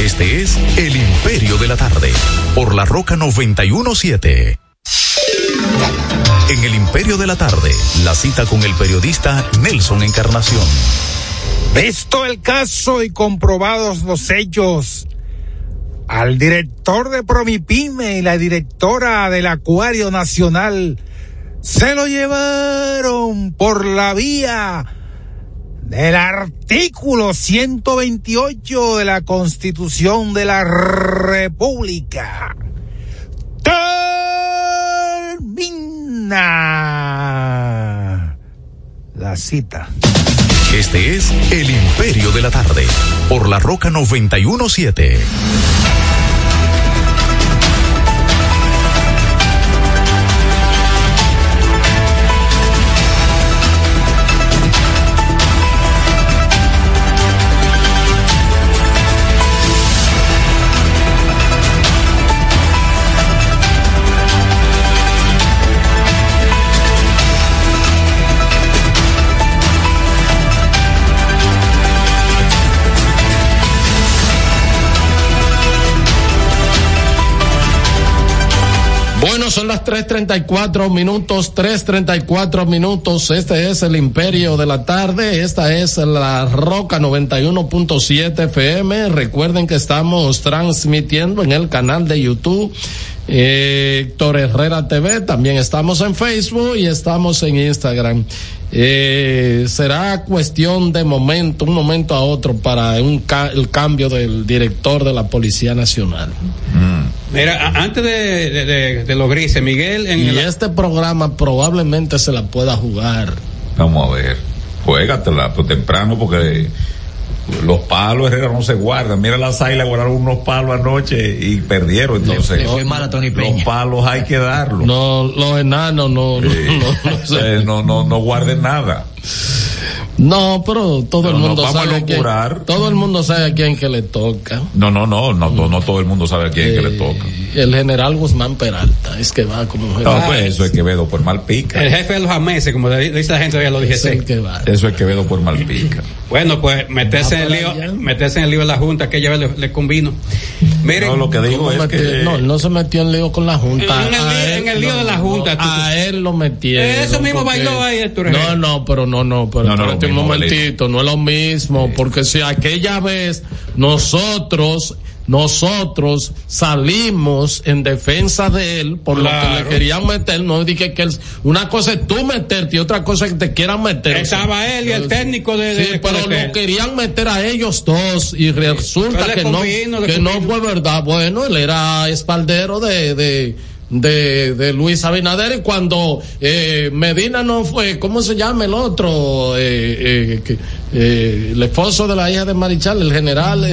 Este es El Imperio de la Tarde, por la Roca 917. En El Imperio de la Tarde, la cita con el periodista Nelson Encarnación. Visto el caso y comprobados los hechos, al director de Promipyme y la directora del Acuario Nacional se lo llevaron por la vía del artículo 128 de la Constitución de la República. Termina la cita. Este es El Imperio de la Tarde, por la Roca 917. Bueno, son las 3.34 minutos, 3.34 minutos. Este es el Imperio de la Tarde. Esta es la Roca 91.7 FM. Recuerden que estamos transmitiendo en el canal de YouTube. Eh, Héctor Herrera TV, también estamos en Facebook y estamos en Instagram. Eh, será cuestión de momento, un momento a otro para un ca- el cambio del director de la Policía Nacional. Mira, a- antes de, de, de- de los grises, Miguel, en Y el- este programa probablemente se la pueda jugar. Vamos a ver. Juégatela, pues temprano, porque los palos Herrera no se guardan. Mira las águilas guardaron unos palos anoche y perdieron. Entonces, le fue mal a Tony los palos hay que darlos. No, los enanos no, no, Eh, no, no, no guarden nada. No, pero todo el no, mundo vamos a sabe que locurar. todo el mundo sabe a quién que le toca. No, no, no, no, no, no todo el mundo sabe a quién es que le toca. El general Guzmán Peralta es que va como jefe. No, pues eso es Quevedo por Malpica. el jefe de los ameses, como le dice la gente, ya lo dije. Es el que va. Eso es Quevedo por Malpica. Bueno, pues meterse en el lío, allá. meterse en el lío de la Junta, que ya le, le convino. Miren, No, lo que digo ¿Cómo es metió? que No, él no se metió en lío con la Junta. En el lío- él- en el lío de la Junta, tú- A él lo metieron. Eso mismo porque- bailó ahí, Héctor No, no, pero no, no, pero No, no, espérate un momentito, no es lo mismo, porque si aquella vez nosotros nosotros salimos en defensa de él por lo que le querían meter, no dije que él, una cosa es tú meterte y otra cosa es que te quieran meter. Estaba él y el técnico de- Sí, de pero lo querían meter a ellos dos y resulta que no, convino, que no fue verdad. Bueno, él era espaldero de, de, de, de Luis Abinader y cuando eh, Medina no fue, ¿cómo se llama el otro? Eh, eh, eh, el esposo de la hija de Marichal, el general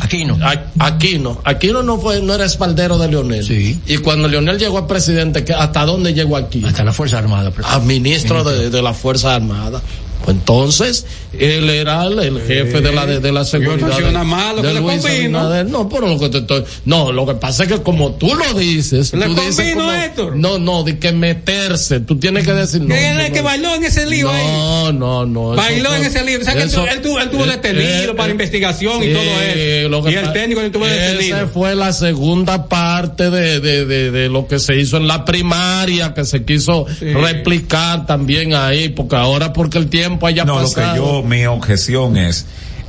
Aquino. A- Aquino. Aquino no fue, no era espaldero de Leonel. Sí. Y cuando Leonel llegó a presidente, ¿qué- ¿hasta dónde llegó aquí? Hasta la Fuerza Armada. a ministro de, de la Fuerza Armada. Pues entonces, él era el, jefe de la de, de la seguridad. no de- mal lo de que le Luis convino. Abinader. No, pero lo que te estoy, no, lo que pasa es que como tú lo dices, Le tú dices convino, como- Héctor. no, no, de que meterse, tú tienes que decir no. que él es no, el que no. bailó en ese lío ahí. No, no, no. eso Bailó en ese lío. O sea, que él, eso- tu- él tuvo, él tuvo eh, detenido eh, para eh, investigación y sí, todo eso. lo que y el técnico le tuvo detenido. Esa fue la segunda parte de, de, de, de lo que se hizo en la primaria, que se quiso replicar también ahí, porque ahora porque el tiempo haya No, lo que pasado. yo, mi objeción es,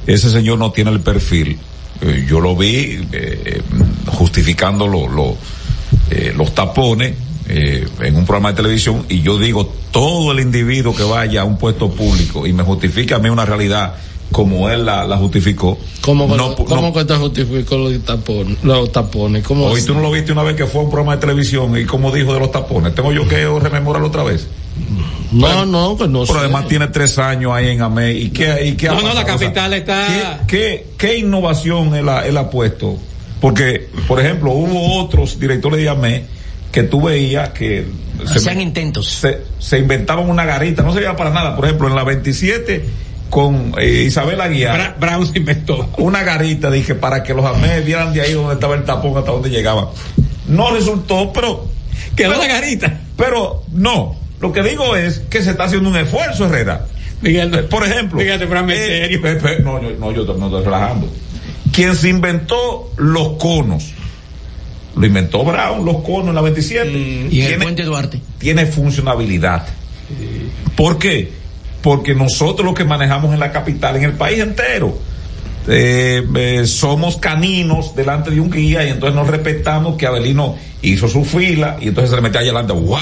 ese señor no tiene el perfil. Eh, yo lo vi eh, justificando eh, los tapones eh, en un programa de televisión y yo digo, todo el individuo que vaya a un puesto público y me justifica a mí una realidad como él la, la justificó. ¿Cómo, que- no, cómo no- que te justificó los tapones? Los tapones ¿cómo Hoy así? tú no lo viste una vez que fue a un programa de televisión y como dijo de los tapones. Tengo yo que rememorarlo otra vez. No, no, que no Pero sé. además tiene tres años ahí en AME. ¿Y qué, y qué ha No, no, la pasado? O sea, capital está- ¿qué, qué, qué innovación él ha, él ha puesto? Porque, por ejemplo, hubo otros directores de AME que tú veías que Hacían intentos. se, se inventaban una garita, no servía para nada. Por ejemplo, en la 27 con eh, Isabel Aguiar. Bra- Brown se inventó. Una garita, dije, para que los AME vieran de ahí donde estaba el tapón hasta donde llegaban. No resultó, pero. Quedó pero- la garita. Pero no. Lo que digo es que se está haciendo un esfuerzo, Herrera. Miguel, Eh, Por ejemplo. Fíjate, Fran, eh, serio. eh, no, yo, no, yo no estoy relajando. Quien se inventó los conos, lo inventó Brown, los conos en la 27. Y en el Tiene- Puente Duarte. tiene funcionabilidad. ¿Por qué? Porque nosotros los que manejamos en la capital, en el país entero, eh, eh, somos caninos delante de un guía y entonces nos respetamos que Avelino hizo su fila y entonces se le mete allá adelante. ¡Wow!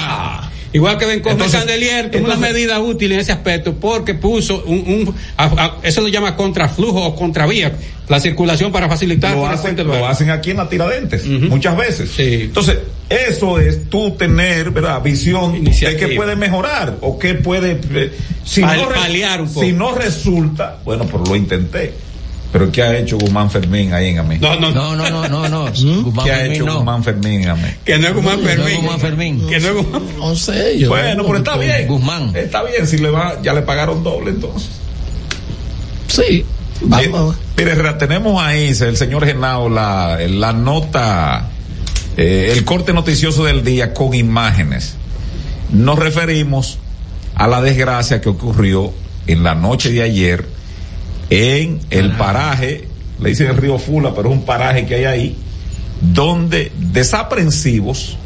Igual que Bencomer Entonces- Candelier tuvo una entonces- medida útil en ese aspecto porque puso un, un- a- a- eso lo llama contraflujo o contravía, la circulación para facilitar Lo hacen, lo hacen aquí en la Tiradentes, Ujú. muchas veces. Sí. Entonces, eso es tú tener, ¿verdad? Visión Iniciativa. de qué puede mejorar o qué puede... eh, si, Pal- no paliar un poco. si no resulta, bueno, pero lo intenté. Pero ¿qué ha hecho Guzmán Fermín ahí en Amén? No, no, No, no, no, no, no. Guzmán ¿Qué ha Fermín hecho no. Guzmán Fermín en Amén? que no es Guzmán No es Fermín. Guzmán Fermín. Que no es Guzmán. No sé, yo. Bueno, pero está bien. Guzmán. Está bien, si le va, ya le pagaron doble entonces. Sí. Vamos. mire, tenemos ahí, el señor Genao, la, la nota, eh, el corte noticioso del día con imágenes. Nos referimos a la desgracia que ocurrió en la noche de ayer en el paraje, le dicen el río Fula, pero es un paraje que hay ahí, donde desaprensivos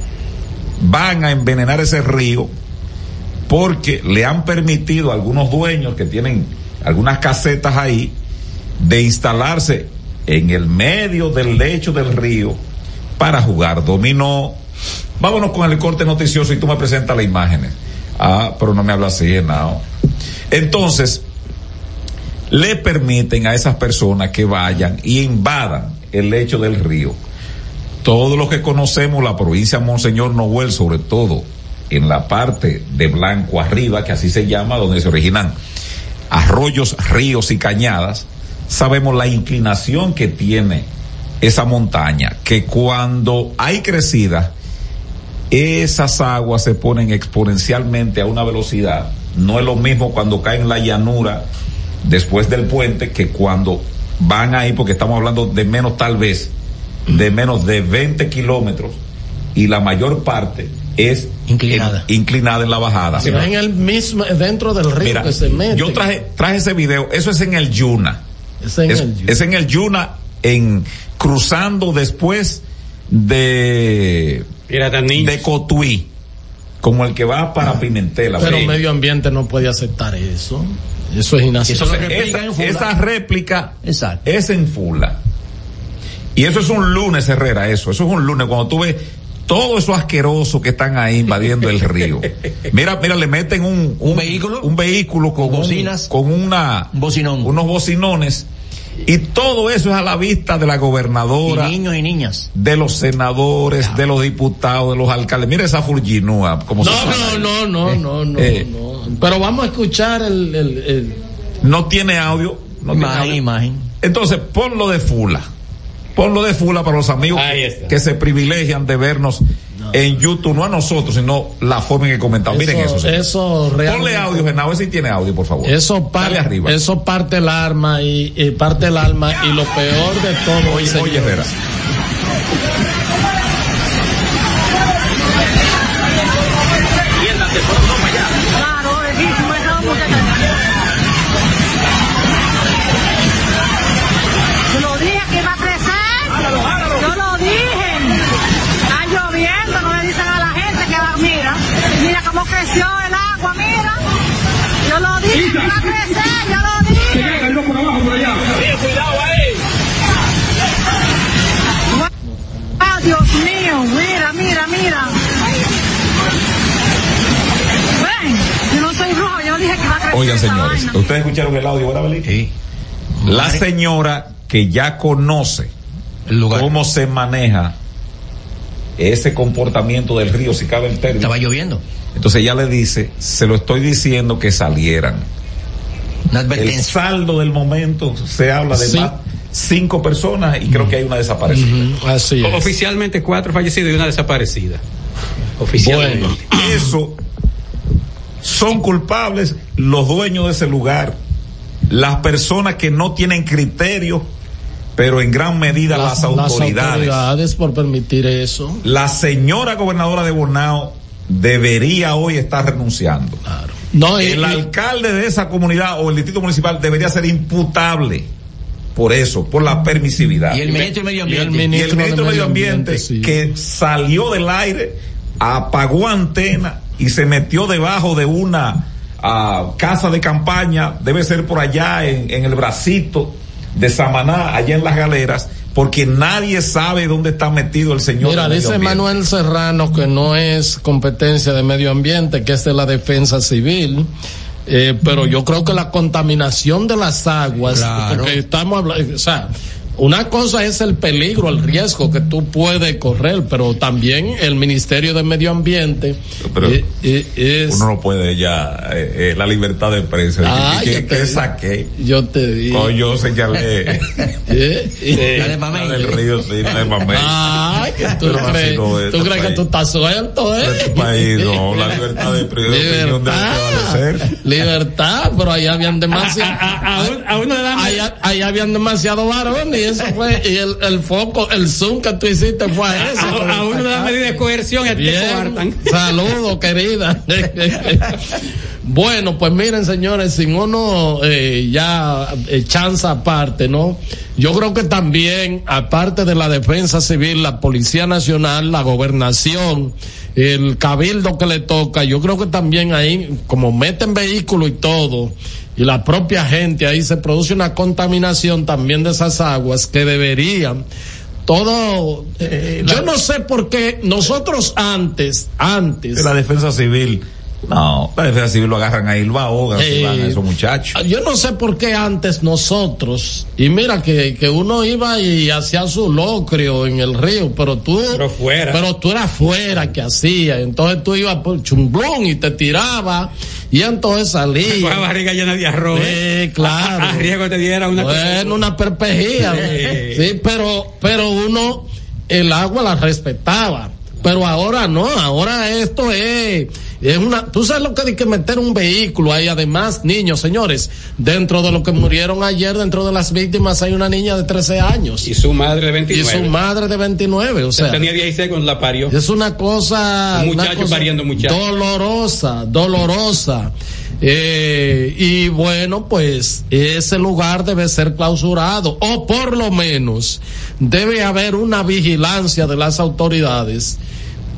van a envenenar ese río porque le han permitido a algunos dueños que tienen algunas casetas ahí de instalarse en el medio del lecho del río para jugar dominó. Vámonos con el corte noticioso y tú me presentas las imágenes. Ah, pero no me habla así, no. Entonces, le permiten a esas personas que vayan y invadan el lecho del río. Todos los que conocemos la provincia Monseñor Noel, sobre todo en la parte de Blanco arriba, que así se llama, donde se originan arroyos, ríos y cañadas, sabemos la inclinación que tiene esa montaña, que cuando hay crecida, esas aguas se ponen exponencialmente a una velocidad. No es lo mismo cuando caen en la llanura después del puente que cuando van ahí, porque estamos hablando de menos tal vez, de menos de 20 kilómetros y la mayor parte es inclinada en, inclinada en la bajada. Si no en el mismo, dentro del río Mira, que se mete. yo traje, traje ese video, eso es en el Yuna. Es en es, el Yuna. es en el Yuna, en cruzando después de de Cotuí, como el que va para Pimentel. Pero Sí. medio ambiente no puede aceptar eso. Eso es inaceptable. Esa, esa réplica es en Fula. Y eso es un lunes, Herrera, eso. Eso es un lunes cuando tú ves todo eso asqueroso que están ahí invadiendo el río. Mira, mira, le meten un, un, vehículo, un vehículo con, un- con una, unos bocinones. Y todo eso es a la vista de la gobernadora. Y niños y niñas. De los senadores, de los diputados, de los alcaldes. Mira esa furginúa, como se No, llama. no, no, no, no, no, Eh. no. Pero vamos a escuchar el, el- el- No tiene audio. No tiene Imagen, audio. imagen. Entonces, ponlo de Fula. Ponlo de Fula para los amigos que, que se privilegian de vernos en YouTube, no a nosotros, sino la forma en que comentamos. Miren eso. señor. eso Ponle realmente- audio, Genao, si tiene audio, por favor. Eso, par- Dale arriba. eso parte el arma y, y parte el alma y lo peor de todo. Oye, señores, oye, Herrera. Claro, Yo lo dije que iba a crecer, yo lo dije. por abajo, por allá. cuidado ahí. Ah, Dios mío, mira, mira, mira. Ven, yo no soy brujo, yo dije que iba a crecer. Oigan, señores, vaina. ustedes escucharon el audio, ¿verdad, Belín? Sí. La señora que ya conoce cómo se maneja ese comportamiento del río, si cabe el término. Estaba lloviendo. Entonces ella le dice, se lo estoy diciendo que salieran. El saldo del momento se habla de Sí. más cinco personas y creo que hay una desaparecida. Así Oficialmente cuatro fallecidos y una desaparecida. Oficialmente. Bueno, eso son culpables los dueños de ese lugar, las personas que no tienen criterio, pero en gran medida las, autoridades. autoridades por permitir eso. La señora gobernadora de Bonao debería hoy estar renunciando. No, y- el y- alcalde de esa comunidad o el distrito municipal debería ser imputable por eso, por la permisividad. Y el ministro de Medio Ambiente. Y el ministro, de Medio Ambiente, que salió del aire, apagó antena y se metió debajo de una ah, casa de campaña, debe ser por allá en, en el bracito de Samaná, allá en las galeras, porque nadie sabe dónde está metido el señor. Mira, dice ambiente. Manuel Serrano que no es competencia de medio ambiente, que es de la defensa civil. Eh, pero yo creo que la contaminación de las aguas, Claro. porque estamos hablando, o sea, una cosa es el peligro, el riesgo que tú puedes correr, pero también el Ministerio de Medio Ambiente Pero eh, eh, es... Uno no puede ya, eh, eh, la libertad de prensa. Ah, ¿Qué, yo qué te- saqué? Yo te digo. No, yo señalé. Eh, La de Mamey. del río, sí, la de Mamey. Ay, que tú Pero crees, no es tú este crees que país. tú estás suelto, ¿eh? Este país, no, la libertad de prensa de prevalecer. Libertad, pero ahí habían demasiado. ahí, ahí habían demasiado varones eso fue. Y el, el foco, el zoom que tú hiciste fue a eso. A- a uno medida de coerción y te coartan. Saludos, querida. Bueno, pues miren, señores, sin uno eh, ya eh, chanza aparte, ¿no? Yo creo que también, aparte de la defensa civil, la Policía Nacional, la gobernación, el cabildo que le toca, yo creo que también ahí, como meten vehículos y todo, y la propia gente, ahí se produce una contaminación también de esas aguas que deberían todo eh, yo no sé por qué nosotros antes antes De la defensa civil. No, la defensa civil lo agarran ahí, lo ahogan, se Eh, van a esos muchachos. Yo no sé por qué antes nosotros, y mira que, que uno iba y hacía su locrio en el río, pero tú, pero fuera, pero tú eras fuera que hacía, entonces tú ibas por chumblón y te tiraba, y entonces salía. Con la barriga llena de arroz. Sí, claro. A, a riesgo te diera una Bueno, una perpejía. Sí. sí, pero, pero uno, el agua la respetaba. Pero ahora no, ahora esto es, es una, tú sabes lo que hay que meter un vehículo ahí, además, niños, señores, dentro de lo que murieron ayer, dentro de las víctimas hay una niña de 13 años. Y su madre de 29. Y su madre de 29, o sea. Tenía 16 cuando la parió. Es una cosa, Un una muchacho cosa pariendo muchacho. dolorosa, dolorosa. Eh, y bueno, pues ese lugar debe ser clausurado o por lo menos debe haber una vigilancia de las autoridades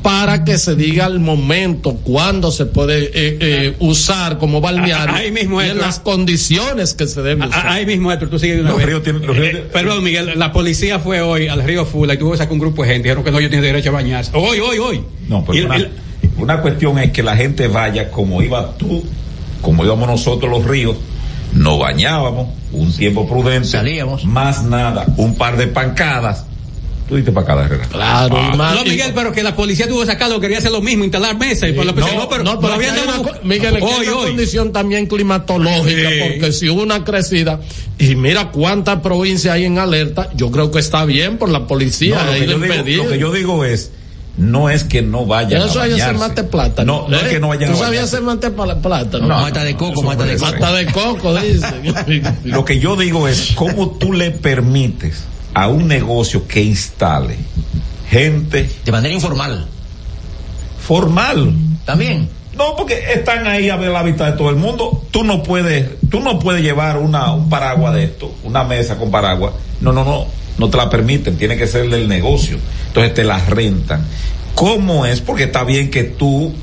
para que se diga el momento cuándo se puede eh, eh, usar como balneario Ah, ahí mismo y en las condiciones que se deben usar. Ahí mismo, Héctor, tú sigues de una Los vez. ríos tienen- los ríos- Eh, perdón, Miguel, la policía fue hoy al río Fula y tuvo que sacar un grupo de gente. Dijeron que no, ellos tienen derecho a bañarse. Hoy, hoy, hoy. No, pero Y- una, y- una cuestión es que la gente vaya como iba tú, como íbamos nosotros los ríos, nos bañábamos, un tiempo prudente, Salíamos. más nada, un par de pancadas. Tú diste pancada, Herrera. Claro, más- no, Miguel, pero que la policía tuvo que sacarlo, quería hacer lo mismo, instalar mesas y por la no, no, pero, no, pero andamos- una Miguel, hay hoy, una hoy. condición también climatológica, Sí. porque si hubo una crecida, y mira cuántas provincias hay en alerta, yo creo que está bien por la policía, No, lo, ahí que lo yo digo, impedido. lo que yo digo es, no es que no vayan Eso a bañarse. mate plata. No, no es que no vayan ¿Tú a sabías bañarse. hacer mate pla- plata? No, mata de coco, eso mata de coco. Mata de coco, dicen. Lo que yo digo es, ¿cómo tú le permites a un negocio que instale gente De manera informal. formal? También. No, porque están ahí a ver la vista de todo el mundo. Tú no puedes, tú no puedes llevar una, un paraguas de esto, una mesa con paraguas. No, no, no, no te la permiten, tiene que ser del negocio. Entonces te la rentan. ¿Cómo es? Porque está bien que tú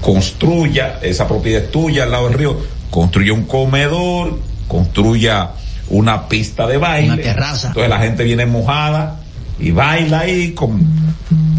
construya, esa propiedad es tuya al lado del río, construya un comedor, construya una pista de baile. Una terraza. Entonces la gente viene mojada y baila ahí con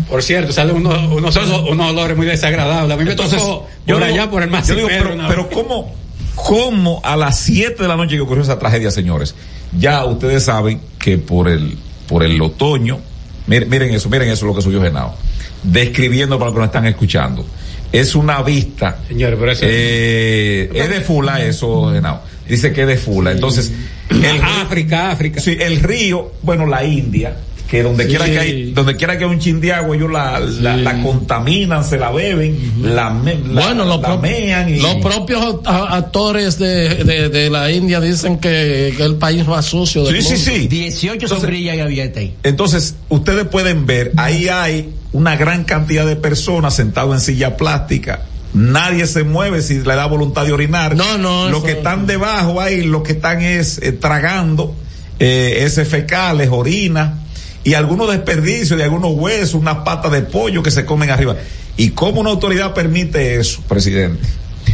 Por cierto, salen unos, unos, unos olores muy desagradables. A mí me Entonces, tocó yo por digo- allá por el más yo digo, pero, pero ¿cómo, cómo a las 7 de la noche que ocurrió esa tragedia, señores? Ya ustedes saben que por el, por el otoño, miren, miren eso, miren eso lo que subió Genao, describiendo para los que nos están escuchando. Es una vista, Señores, pero eso- eh, es de Fula eso, Genao. Dice que es de Fula. Entonces, el, África, África. Sí, el río, bueno, la India, que donde Sí. quiera que hay, donde quiera que hay un chin de agua, ellos la, la, la contaminan, se la beben, la, la, Bueno, los, la pro- mean y los propios a- actores de, de, de la India dicen que, el país más sucio del Sí, sí, mundo. sí. 18 Entonces- sombrillas y abiertas ahí. Entonces, ustedes pueden ver, ahí hay una gran cantidad de personas sentadas en silla plástica. Nadie se mueve si le da voluntad de orinar. No, no, eso- que están debajo ahí, lo que están es eh, tragando eh, ese fecales, orina y algunos desperdicios de algunos huesos, unas patas de pollo que se comen arriba. ¿Y cómo una autoridad permite eso, presidente?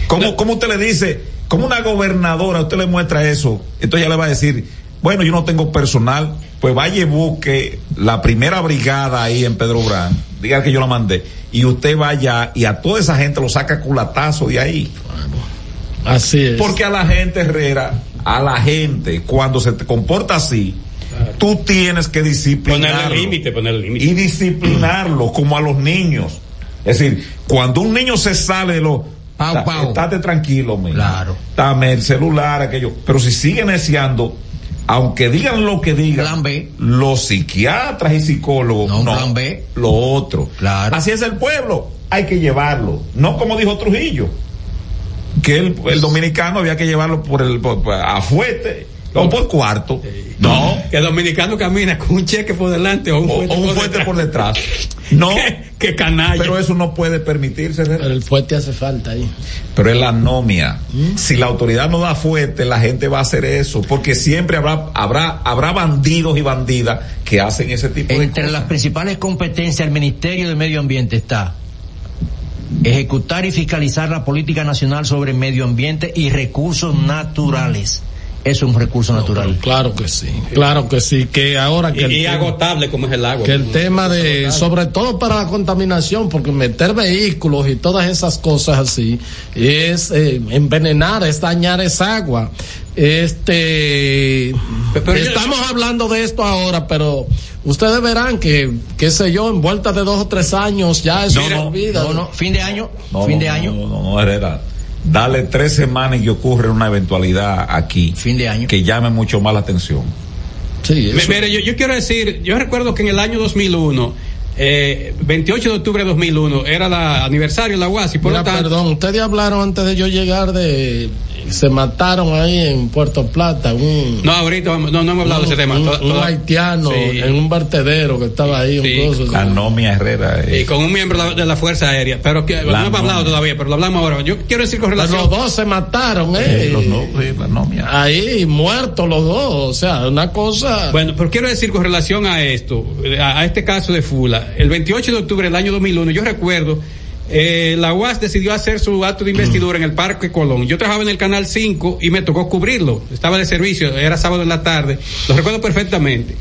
¿Cómo, cómo usted le dice, cómo una gobernadora, usted le muestra eso? Entonces ya le va a decir, bueno, yo no tengo personal, pues vaya y busque la primera brigada ahí en Pedro Brán, diga que yo la mandé, y usted vaya y a toda esa gente lo saca culatazo de ahí. Así es. Porque a la gente, Herrera, a la gente, cuando se te comporta así, tú tienes que disciplinarlo. Ponerle límite, ponerle límite. Y disciplinarlo como a los niños. Es decir, cuando un niño se sale de lo... Pau, "Ta- pau". Estate tranquilo, mi. Claro. Dame el celular, aquello. Pero si sigue neciando, aunque digan lo que digan, Plan B. los psiquiatras y psicólogos, No, no, plan B. lo otro. Claro. Así es el pueblo, hay que llevarlo. No como dijo Trujillo, que el, el dominicano había que llevarlo por el por- a fuete o por cuarto. No, Que el dominicano camina con un cheque por delante o un fuerte o un por detrás. por detrás. No. qué, qué canalla. Pero eso no puede permitirse. Herrera. El fuerte hace falta ahí. Pero es la anomia. ¿Mm? Si la autoridad no da fuerte, la gente va a hacer eso, porque siempre habrá habrá habrá bandidos y bandidas que hacen ese tipo de Entre cosas. las principales competencias del Ministerio de Medio Ambiente está ejecutar y fiscalizar la política nacional sobre medio ambiente y recursos naturales. Es un recurso natural. Claro que sí, claro que sí, que ahora que y, el y tema- agotable como es el agua. que el tema de, sobre todo para la contaminación, porque meter vehículos y todas esas cosas así, es eh, envenenar, es dañar esa agua. Este, Pero yo- estamos hablando de esto ahora, pero ustedes verán que, qué sé yo, en vuelta de dos o tres años ya eso No, se no, olvida. No, no, fin de año, No, fin no, de no, año. No, no, no, Herrera. Dale tres semanas y que ocurre una eventualidad aquí. Fin de año. Que llame mucho más la atención. Sí, eso- Mire, yo, yo quiero decir, yo recuerdo que en el año 2001, eh, 28 de octubre de 2001, era el aniversario de la UAS y por Mira, lo tanto... perdón, ustedes hablaron antes de yo llegar de, se mataron ahí en Puerto Plata, un... No, ahorita no, no hemos hablado de ese tema. Un, haitiano Sí. en un vertedero que estaba ahí, un Sí. anomia Herrera. eh, Y con un miembro de la- de la Fuerza Aérea, pero que no hemos hablado todavía, pero lo hablamos ahora. Yo quiero decir con Pero relación... los dos se mataron, eh, los sí, la anomia. Ahí, muertos los dos, o sea, una cosa... Bueno, pero quiero decir con relación a esto, a, a este caso de Fula, el 28 de octubre del año 2001, yo recuerdo, eh, la UAS decidió hacer su acto de investidura en el Parque Colón. Yo trabajaba en el Canal 5 y me tocó cubrirlo, estaba de servicio, era sábado en la tarde, lo recuerdo perfectamente.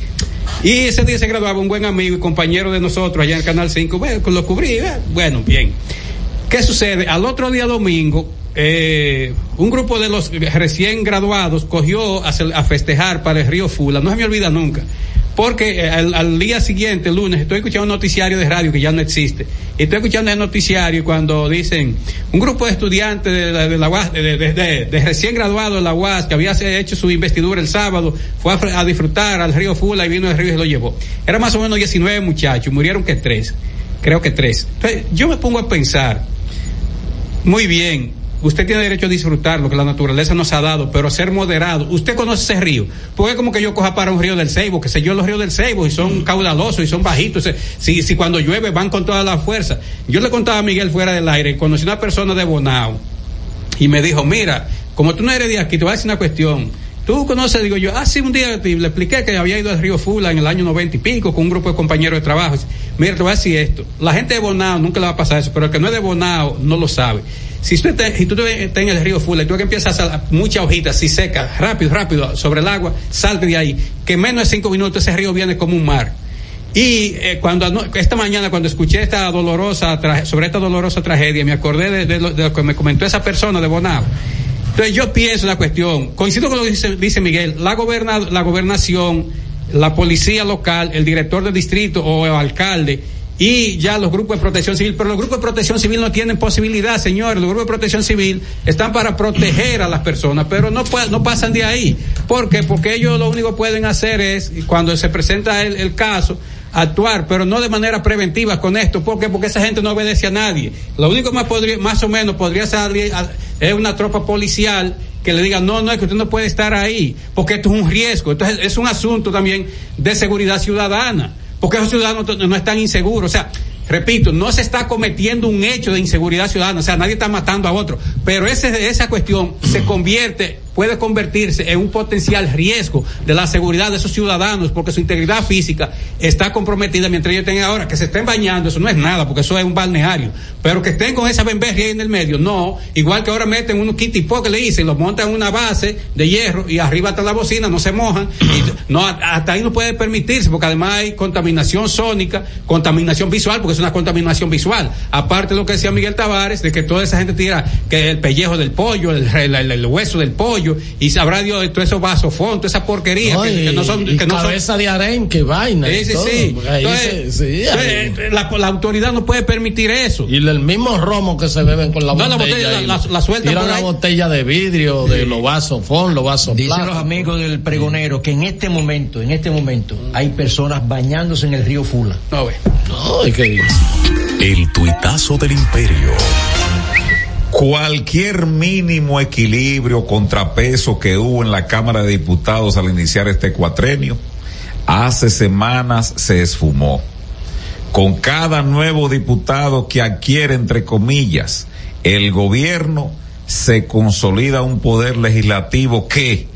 Y ese día se graduaba un buen amigo y compañero de nosotros allá en el Canal 5, bueno, lo cubrí, eh, bueno, bien. ¿Qué sucede? Al otro día domingo, eh, un grupo de los recién graduados cogió a festejar para el río Fula, no se me olvida nunca. Porque eh, al, al día siguiente, lunes, estoy escuchando un noticiario de radio que ya no existe. Y estoy escuchando el noticiario cuando dicen un grupo de estudiantes de, la- de la UAS, de, de- de- de recién graduados de la UAS, que había hecho su investidura el sábado, fue a, disfrutar al río Fula y vino el río y se lo llevó. Era más o menos 19 muchachos, murieron que tres. Creo que tres. Entonces, yo me pongo a pensar, muy bien, usted tiene derecho a disfrutar lo que la naturaleza nos ha dado, pero ser moderado. Usted conoce ese río. Porque es como que yo coja para un río del Ceibo, que sé yo los ríos del Ceibo, y son caudalosos y son bajitos. Si, si cuando llueve van con toda la fuerza. Yo le contaba a Miguel fuera del aire, conocí una persona de Bonao, y me dijo, mira, como tú no eres de aquí, te voy a decir una cuestión. Tú conoces, digo yo, hace un día le expliqué que había ido al río Fula en el año noventa y pico con un grupo de compañeros de trabajo. Mira, te voy a decir esto. La gente de Bonao nunca le va a pasar eso, pero el que no es de Bonao no lo sabe. Si tú, te- si tú te- estás en el río Fula y tú que empiezas a hacer mucha hojita así seca, rápido, rápido, sobre el agua, salte de ahí. Que en menos de cinco minutos ese río viene como un mar. Y eh, cuando esta mañana cuando escuché esta dolorosa sobre esta dolorosa tragedia me acordé de, lo, de lo que me comentó esa persona de Bonao. Entonces yo pienso una cuestión, coincido con lo que dice, dice Miguel, la goberna, la gobernación, la policía local, el director del distrito o el alcalde y ya los grupos de protección civil, pero los grupos de protección civil no tienen posibilidad, señores, los grupos de protección civil están para proteger a las personas, pero no pasan de ahí. ¿Por qué? Porque ellos lo único que pueden hacer es, cuando se presenta el, caso, actuar, pero no de manera preventiva con esto. ¿Por qué? Porque esa gente no obedece a nadie. Lo único más podría, más o menos podría salir a- es una tropa policial que le diga, no, no, es que usted no puede estar ahí, porque esto es un riesgo. Entonces es un asunto también de seguridad ciudadana, porque esos ciudadanos no están inseguros. O sea, repito, no se está cometiendo un hecho de inseguridad ciudadana, o sea, nadie está matando a otro, pero ese, esa cuestión se convierte, puede convertirse en un potencial riesgo de la seguridad de esos ciudadanos, porque su integridad física está comprometida mientras ellos tengan ahora, que se estén bañando, eso no es nada, porque eso es un balneario, pero que estén con esa bemberria en el medio, no, igual que ahora meten unos kitipó que le dicen, los montan en una base de hierro y arriba está la bocina, no se mojan, y no, hasta ahí no puede permitirse, porque además hay contaminación sónica, contaminación visual, porque es una contaminación visual, aparte de lo que decía Miguel Tavares, de que toda esa gente tira que el pellejo del pollo, el, el- el- el hueso del pollo, y sabrá Dios de todo esos vasofón, toda esa porquería, No, que, y, que no son, y que no son cabeza de arenque, vaina. y Sí, sí, todo, sí. porque ahí Entonces, se- sí, entonces, ahí- la, la autoridad no puede permitir eso. Y el mismo romo que se beben con la No, la botella. la- la- la sueltan Tiran por la ahí. botella de vidrio, de los vasos fon, los vasos Dicen los amigos del pregonero que en este momento, en este momento, hay personas bañándose en el río Fula. No, ve. No, es que El tuitazo del imperio. Cualquier mínimo equilibrio, contrapeso que hubo en la Cámara de Diputados al iniciar este cuatrenio, hace semanas se esfumó. Con cada nuevo diputado que adquiere, entre comillas, el gobierno, se consolida un poder legislativo que,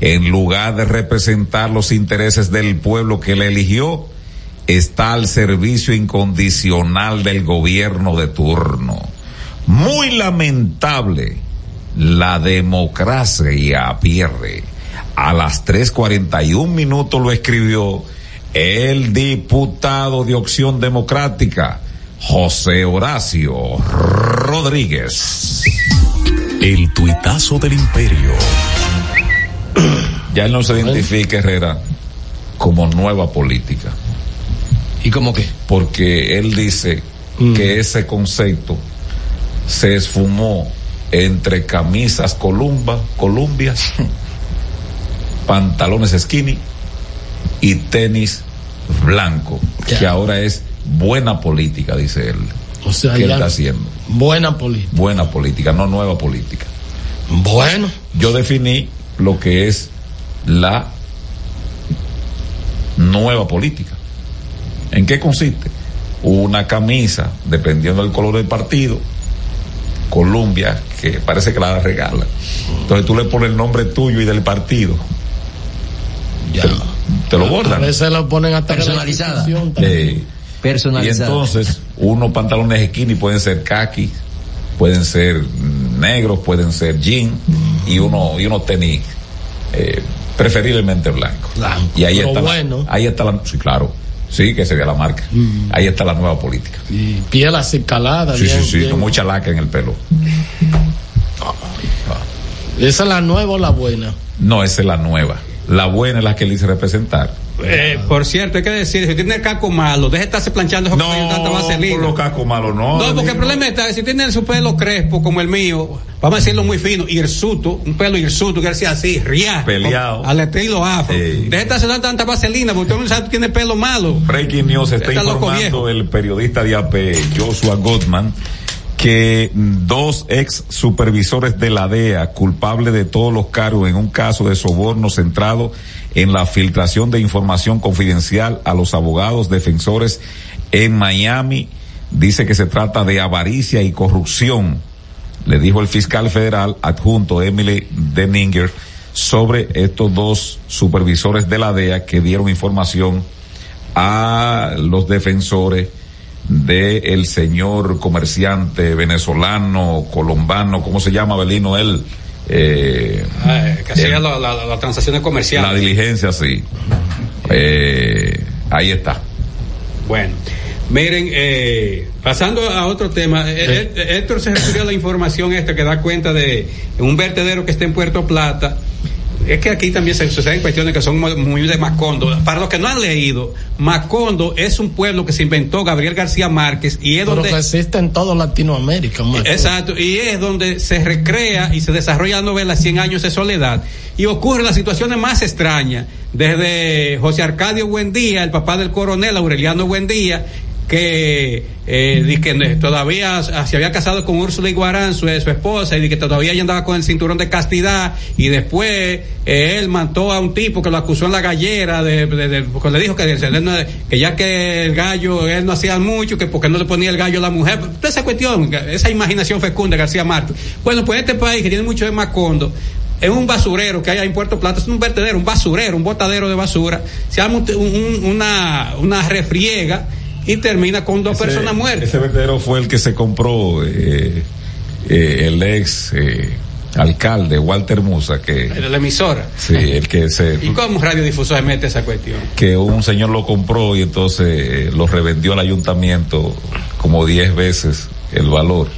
en lugar de representar los intereses del pueblo que le eligió, está al servicio incondicional del gobierno de turno. Muy lamentable, la democracia pierde. A las 3.41 minutos lo escribió el diputado de Opción Democrática, José Horacio Rodríguez. El tuitazo del imperio. Ya él no se identifica, Herrera, como nueva política. ¿Y cómo qué? Porque él dice que ese concepto se esfumó entre camisas columba, columbias, pantalones skinny y tenis blanco, que ahora es buena política, dice él. O sea, que él está haciendo. Buena política. Buena política, no nueva política. Bueno. Yo definí lo que es la nueva política. ¿En qué consiste? Una camisa, dependiendo del color del partido, Colombia, que parece que la regala. Entonces tú le pones el nombre tuyo y del partido. Te, te lo A bordan. veces lo ponen hasta Personalizada. Eh, Personalizada. Y entonces, unos pantalones skinny pueden ser khaki, pueden ser negros, pueden ser jean y uno y unos tenis eh, preferiblemente blancos. Y ahí está, bueno. la, ahí está la, sí, claro, sí que sería la marca. Mm. Ahí está la nueva política. Y piel así calada. Sí, bien, sí, sí, bien. con mucha laca en el pelo. ¿Esa es la nueva o la buena? No, esa es la nueva. La buena es la que él dice representar. Eh, por cierto, hay que decir, si tiene el caco malo, deje de estarse planchando esos cabellos tanta vaselina. por los malos, no. No, porque el problema está, si tiene su pelo crespo como el mío, vamos a decirlo muy fino, hirsuto, un pelo hirsuto, que sea así, ría. Peleado. Al estilo afro. Deje de estarse dando tanta vaselina, porque usted no sabe que tiene pelo malo. Breaking News está, Está informando el periodista de AP, Joshua Gottman, que dos ex supervisores de la DEA, culpables de todos los cargos en un caso de soborno centrado en la filtración de información confidencial a los abogados defensores en Miami, dice que se trata de avaricia y corrupción, le dijo el fiscal federal adjunto Emily Denninger sobre estos dos supervisores de la DEA que dieron información a los defensores de el señor comerciante venezolano, colombano, ¿cómo se llama Belino? Él, eh, Ah, que hacía el- la- la- las transacciones comerciales. la diligencia, sí. Eh, ahí está. Bueno, miren, eh, pasando a otro tema, eh, eh, Héctor se refirió a la información esta que da cuenta de un vertedero que está en Puerto Plata. Es que aquí también se suceden cuestiones que son muy- de Macondo. Para los que no han leído, Macondo es un pueblo que se inventó Gabriel García Márquez y es Pero donde... que existe en toda Latinoamérica. Marco. Exacto, y es donde se recrea y se desarrolla la novela Cien años de soledad y ocurren las situaciones más extrañas, desde José Arcadio Buendía, el papá del coronel Aureliano Buendía, que, eh, que ne- todavía se había casado con Úrsula Iguarán, su, su esposa, y que todavía ella andaba con el cinturón de castidad, y después eh, él mató a un tipo que lo acusó en la gallera, de, de- de- porque le dijo que, ya que el gallo, él no hacía mucho, que porque no le ponía el gallo a la mujer, toda esa cuestión, esa imaginación fecunda de García Márquez. Bueno, pues este país que tiene mucho de Macondo, es un basurero que hay en Puerto Plata, es un vertedero, un basurero, un botadero de basura, se llama un- un- una, una refriega y termina con dos personas muertas. Ese vertedero fue el que se compró eh, eh, el ex eh, alcalde Walter Musa, que de la emisora. sí, el que se ¿Y cómo radiodifusor mete esa cuestión? que un señor lo compró y entonces eh, lo revendió al ayuntamiento como 10 veces el valor.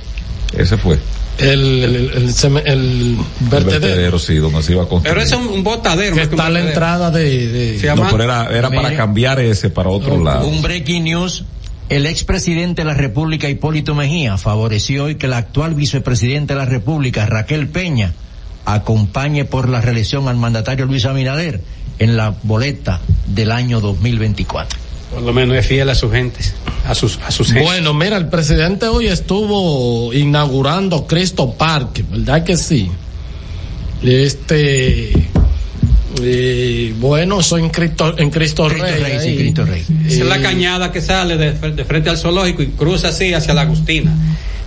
Ese fue. El, el, el, el El vertedero. vertedero, sí, donde se iba a construir. Pero ese es un, botadero. Que está a la entrada de. de- Se No, pero era, era para cambiar ese para otro lado. Un breaking news. El expresidente de la República, Hipólito Mejía, favoreció hoy que la actual vicepresidenta de la República, Raquel Peña, acompañe por la reelección al mandatario Luis Abinader en la boleta del año 2024. Por lo menos es fiel a sus gentes, a sus, a sus gentes. Bueno, mira, el presidente hoy estuvo inaugurando Cristo Park, ¿verdad que sí? Este Y bueno, soy en Cristo, en Cristo, Cristo Rey. Rey, sí. Cristo Rey. Esa es la cañada que sale de, de frente al zoológico y cruza así hacia la Agustina.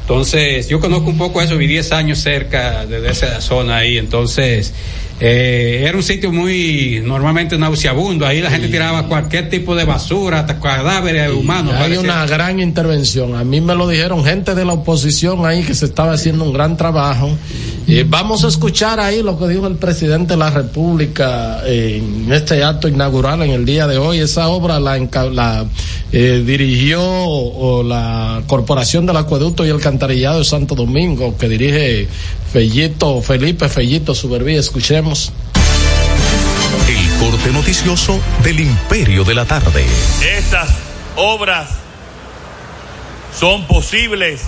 Entonces, yo conozco un poco eso, viví 10 años cerca de, esa zona ahí, entonces eh, era un sitio muy normalmente nauseabundo, ahí la gente tiraba cualquier tipo de basura, hasta cadáveres humanos. Hay parecía. una gran intervención. A mí me lo dijeron gente de la oposición ahí que se estaba haciendo un gran trabajo. Eh, vamos a escuchar ahí lo que dijo el presidente de la República en este acto inaugural en el día de hoy. Esa obra la, eh, dirigió o, la Corporación del Acueducto y el Alcantarillado de Santo Domingo, que dirige Fellito, Felipe Fellito Suberví. Escuchemos. El corte noticioso del Imperio de la Tarde. Estas obras son posibles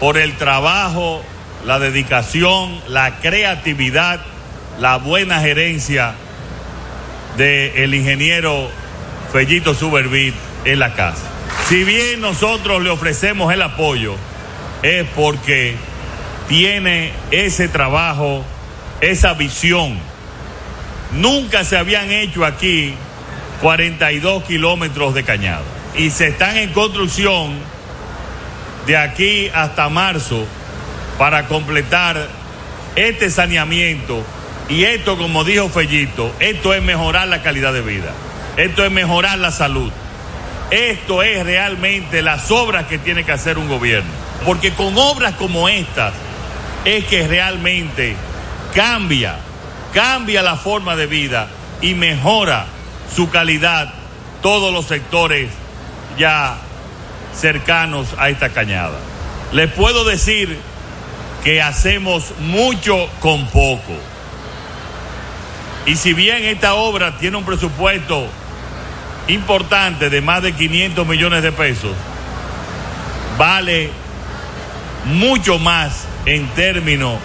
por el trabajo, la dedicación, la creatividad, la buena gerencia del ingeniero Fellito Subervit en la casa. Si bien nosotros le ofrecemos el apoyo, es porque tiene ese trabajo, esa visión. Nunca se habían hecho aquí 42 kilómetros de cañado y se están en construcción de aquí hasta marzo para completar este saneamiento y esto, como dijo Fellito, esto es mejorar la calidad de vida, esto es mejorar la salud, esto es realmente las obras que tiene que hacer un gobierno, porque con obras como estas es que realmente cambia, cambia la forma de vida y mejora su calidad todos los sectores ya cercanos a esta cañada. Les puedo decir que hacemos mucho con poco. Y si bien esta obra tiene un presupuesto importante de más de 500 millones de pesos, vale mucho más en términos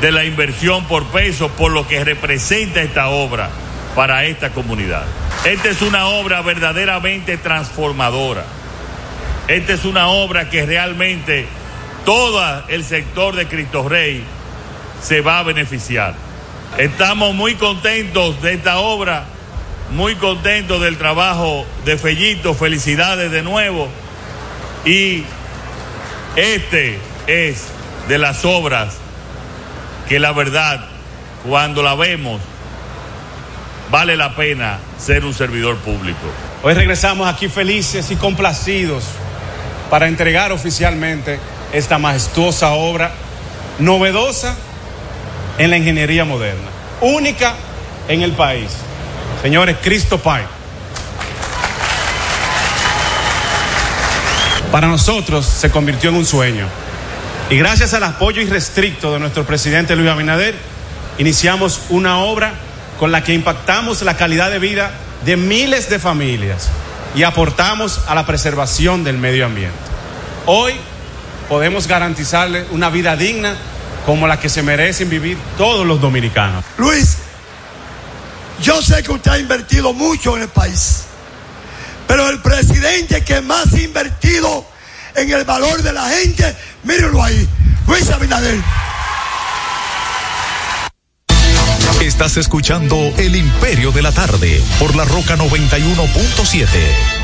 de la inversión por peso por lo que representa esta obra para esta comunidad. Esta es una obra verdaderamente transformadora. Esta es una obra que realmente todo el sector de Cristo Rey se va a beneficiar. Estamos muy contentos de esta obra, muy contentos del trabajo de Fellito, felicidades de nuevo. Y este es de las obras que la verdad, cuando la vemos, vale la pena ser un servidor público. Hoy regresamos aquí felices y complacidos para entregar oficialmente esta majestuosa obra, novedosa en la ingeniería moderna, única en el país. Señores, Cristo Pai. Para nosotros se convirtió en un sueño. Y gracias al apoyo irrestricto de nuestro presidente Luis Abinader, iniciamos una obra con la que impactamos la calidad de vida de miles de familias y aportamos a la preservación del medio ambiente. Hoy podemos garantizarle una vida digna como la que se merecen vivir todos los dominicanos. Luis, yo sé que usted ha invertido mucho en el país, pero el presidente que más ha invertido en el valor de la gente, mírenlo ahí, Luis Abinader. Estás escuchando El Imperio de la Tarde por la Roca 91.7.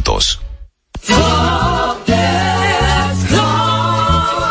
juntos.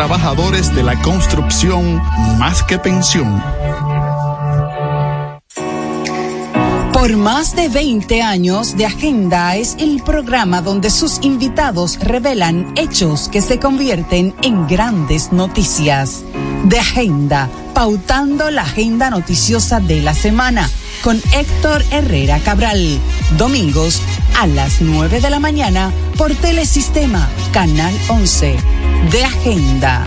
de la construcción más que pensión. Por más de 20 años, De Agenda es el programa donde sus invitados revelan hechos que se convierten en grandes noticias. De Agenda, pautando la agenda noticiosa de la semana, con Héctor Herrera Cabral. Domingos a las 9 de la mañana por Telesistema, Canal 11. De Agenda.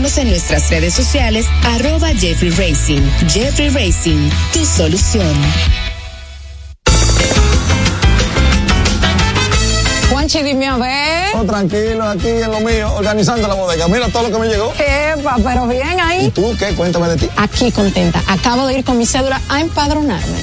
en nuestras redes sociales, arroba Jeffrey Racing. Jeffrey Racing, tu solución. Juanchi, dime a ver. Oh, tranquilo, aquí en lo mío, organizando la bodega. Mira todo lo que me llegó. Epa, pero bien ahí. ¿Y tú qué? Cuéntame de ti. Aquí contenta. Acabo de ir con mi cédula a empadronarme.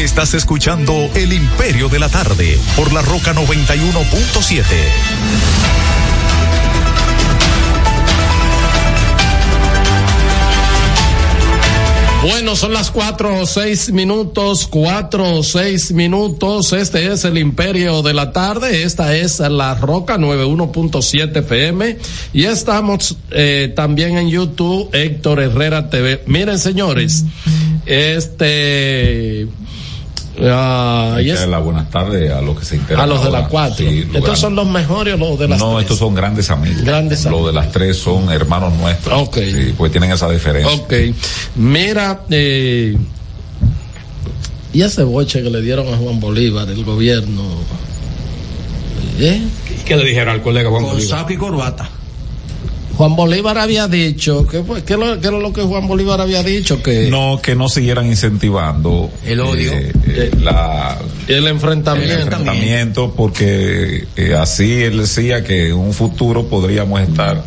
Estás escuchando El Imperio de la Tarde por la Roca 91.7. Bueno, son las cuatro o seis minutos, cuatro o seis minutos. Este es el Imperio de la Tarde. Esta es la Roca 91.7 FM. Y estamos eh, también en YouTube, Héctor Herrera TV. Miren, señores, este. Ah, Hay y que es- darle las buenas tardes a los que se integran. a los de las cuatro. Sí, Estos son los mejores o los de las No, tres? estos son grandes amigos. Grandes Los de las tres son hermanos nuestros. Ok. Sí, pues tienen esa diferencia. Ok. Mira, eh, y ese boche que le dieron a Juan Bolívar, el gobierno. ¿Eh? ¿Qué le dijeron al colega Juan Con Bolívar? saco y corbata. Juan Bolívar había dicho, ¿qué, fue? ¿Qué, lo- qué era lo que Juan Bolívar había dicho? Que No, que no siguieran incentivando El odio. eh, eh, la, el el enfrentamiento. porque eh, así él decía que en un futuro podríamos estar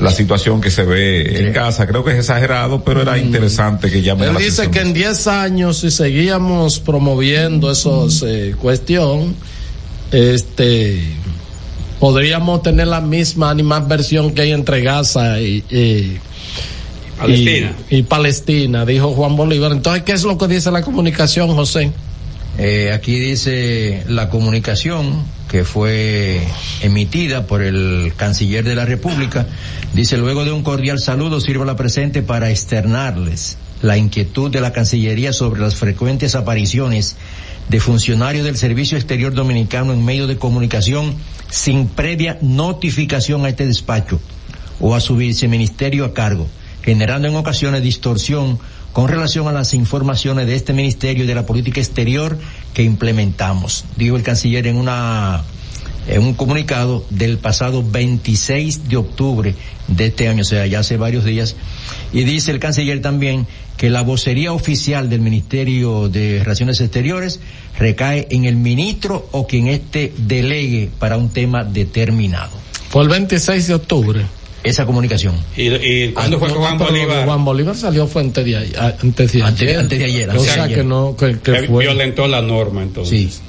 la situación que se ve en casa. Creo que es exagerado, pero era interesante que llame Él la dice atención. que en 10 años, si seguíamos promoviendo esos eh, cuestión, este, podríamos tener la misma animadversión que hay entre Gaza y, y- Palestina. y- y Palestina, dijo Juan Bolívar. Entonces, ¿qué es lo que dice la comunicación, José? Eh, aquí dice la comunicación que fue emitida por el canciller de la República. Dice, luego de un cordial saludo, sirvo la presente para externarles la inquietud de la Cancillería sobre las frecuentes apariciones de funcionarios del Servicio Exterior Dominicano en medios de comunicación sin previa notificación a este despacho o a su viceministerio a cargo, generando en ocasiones distorsión con relación a las informaciones de este ministerio y de la política exterior que implementamos, dijo el canciller en una en un comunicado del pasado 26 de octubre de este año, o sea, ya hace varios días, y dice el canciller también que la vocería oficial del Ministerio de Relaciones Exteriores recae en el ministro o quien éste delegue para un tema determinado. Fue el 26 de octubre. Esa comunicación. ¿Y, y cuándo Ah, fue no, que Juan Bolívar Juan Bolívar salió fue antes de ayer. Antes de ayer. antes de ayer, O sea ayer. que no, que, que que fue. violentó la norma entonces? Sí.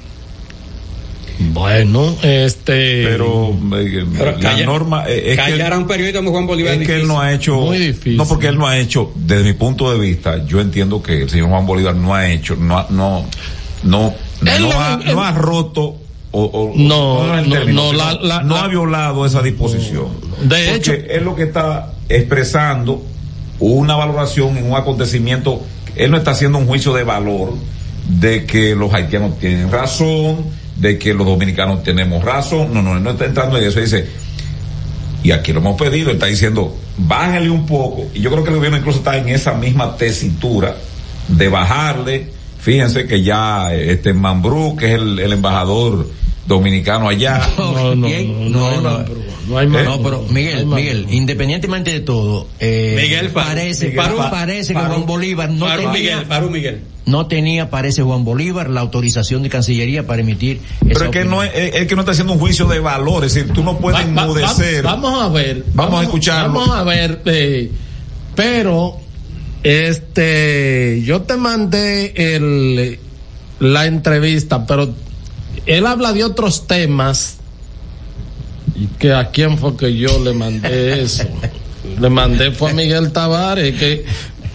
Bueno, este. Pero, eh, Pero la calla- norma eh, es que, callar a un periodista como Juan Bolívar es que él no ha hecho Muy difícil. no porque él no ha hecho desde mi punto de vista yo entiendo que el señor Juan Bolívar no ha hecho no ha- no no no, ha, no ha roto o, o- No, no, la- la- no la- ha violado esa disposición. De hecho- es lo que está expresando una valoración en un acontecimiento él no está haciendo un juicio de valor de que los haitianos tienen razón de que los dominicanos tenemos razón. No no él no está entrando en eso. Dice y aquí lo hemos pedido, él está diciendo, bájale un poco, y yo creo que el gobierno incluso está en esa misma tesitura de bajarle, fíjense que ya eh, este Mambrú, que es el, el embajador dominicano allá, No, no, ¿Quién? no, No, no, no. pero no hay más. No, pero Miguel, Miguel, independientemente de todo, eh, Miguel parece, Miguel Farú Fa- parece que Juan Bolívar no Farú tenía, Miguel, Farú Miguel. no tenía, parece Juan Bolívar, la autorización de Cancillería para emitir pero esa es que opinión. no es, que no está haciendo un juicio de valor, es decir, tú no puedes Va- va- va- enmudecer. vamos a ver. Vamos a escucharlo. Vamos a ver. eh, pero, este, yo te mandé el, la entrevista, pero él habla de otros temas. ¿Y que a quién fue que yo le mandé eso? le mandé fue a Miguel Tavares, que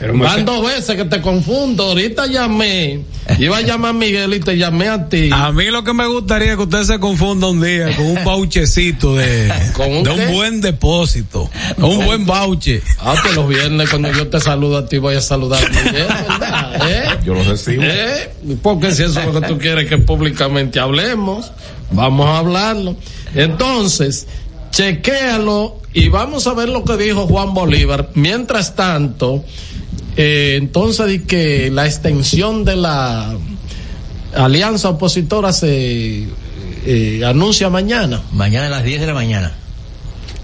Pero van dos veces que te confundo. Ahorita llamé, iba a llamar a Miguel y te llamé a ti. A mí lo que me gustaría es que usted se confunda un día con un bauchecito de, ¿Con un de un buen depósito, un buen bauche. Ah, pues los viernes cuando yo te saludo a ti voy a saludar a Miguel, ¿verdad? ¿Eh? Yo lo recibo. ¿Eh? Porque si eso es lo que tú quieres que públicamente hablemos, vamos a hablarlo. Entonces, chequéalo y vamos a ver lo que dijo Juan Bolívar. Mientras tanto, eh, entonces di que la extensión de la alianza opositora se eh, anuncia mañana. Mañana a las 10 de la mañana.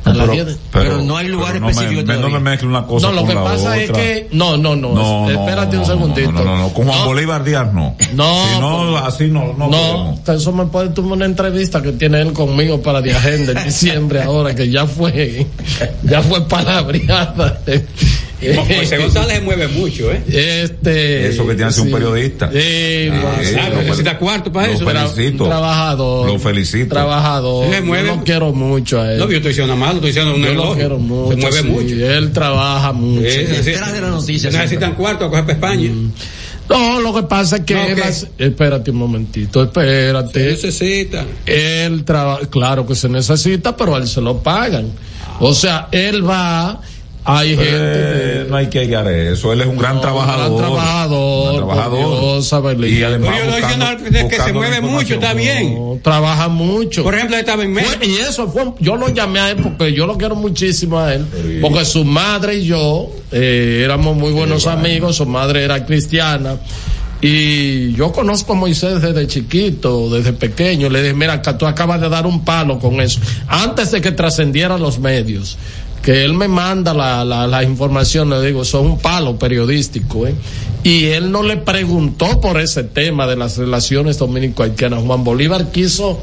A las Pero- 10 de- pero no hay lugar pero no me- específico me- No todavía. me mezcle una cosa No, lo con que la pasa es que no, no, no, No, no, espérate un no, segundito. No, no, no, con Juan No, Bolívar Díaz no. No, Si no, por- así no, no, No, eso me puede tomar una entrevista que tiene él conmigo para de agenda en diciembre ahora que ya fue, ya fue palabreada. Mo- Moisés González se mueve mucho, ¿eh? Este. Eso que tiene que ser un sí. periodista. Sí, Ah, bueno, eso, Ah, necesita cuarto para lo eso. felicito. un trabajador. Lo felicito. Trabajador. Se mueve. Yo lo quiero mucho a él. No, yo estoy diciendo nada malo, estoy diciendo un Yo lo quiero mucho. Se mueve sí. mucho. Él trabaja mucho. Eh, sí. Detrás de la noticia, Necesitan cuarto a coger para España. No, lo que pasa es que No, hace- espérate un momentito, espérate. Necesita. Él trabaja, claro que se necesita, pero a él se lo pagan. O sea, él va, hay gente. Eh, no hay que llegar a eso. Él es un gran No, trabajador. Un gran trabajador. Un gran trabajador. Dios. Y además Pero yo buscando- diciendo que se mueve mucho, está bien. No, trabaja mucho. Por ejemplo, él estaba en México. Y eso fue, yo lo llamé a él porque yo lo quiero muchísimo a él, porque su madre y yo eh, éramos muy buenos amigos, su madre era cristiana. Y yo conozco a Moisés desde chiquito, desde pequeño. Le dije, mira, que tú acabas de dar un palo con eso. Antes de que trascendieran los medios, que él me manda la, la, la información, le digo, son un palo periodístico, ¿eh? Y él no le preguntó por ese tema de las relaciones dominico-haitianas. Juan Bolívar quiso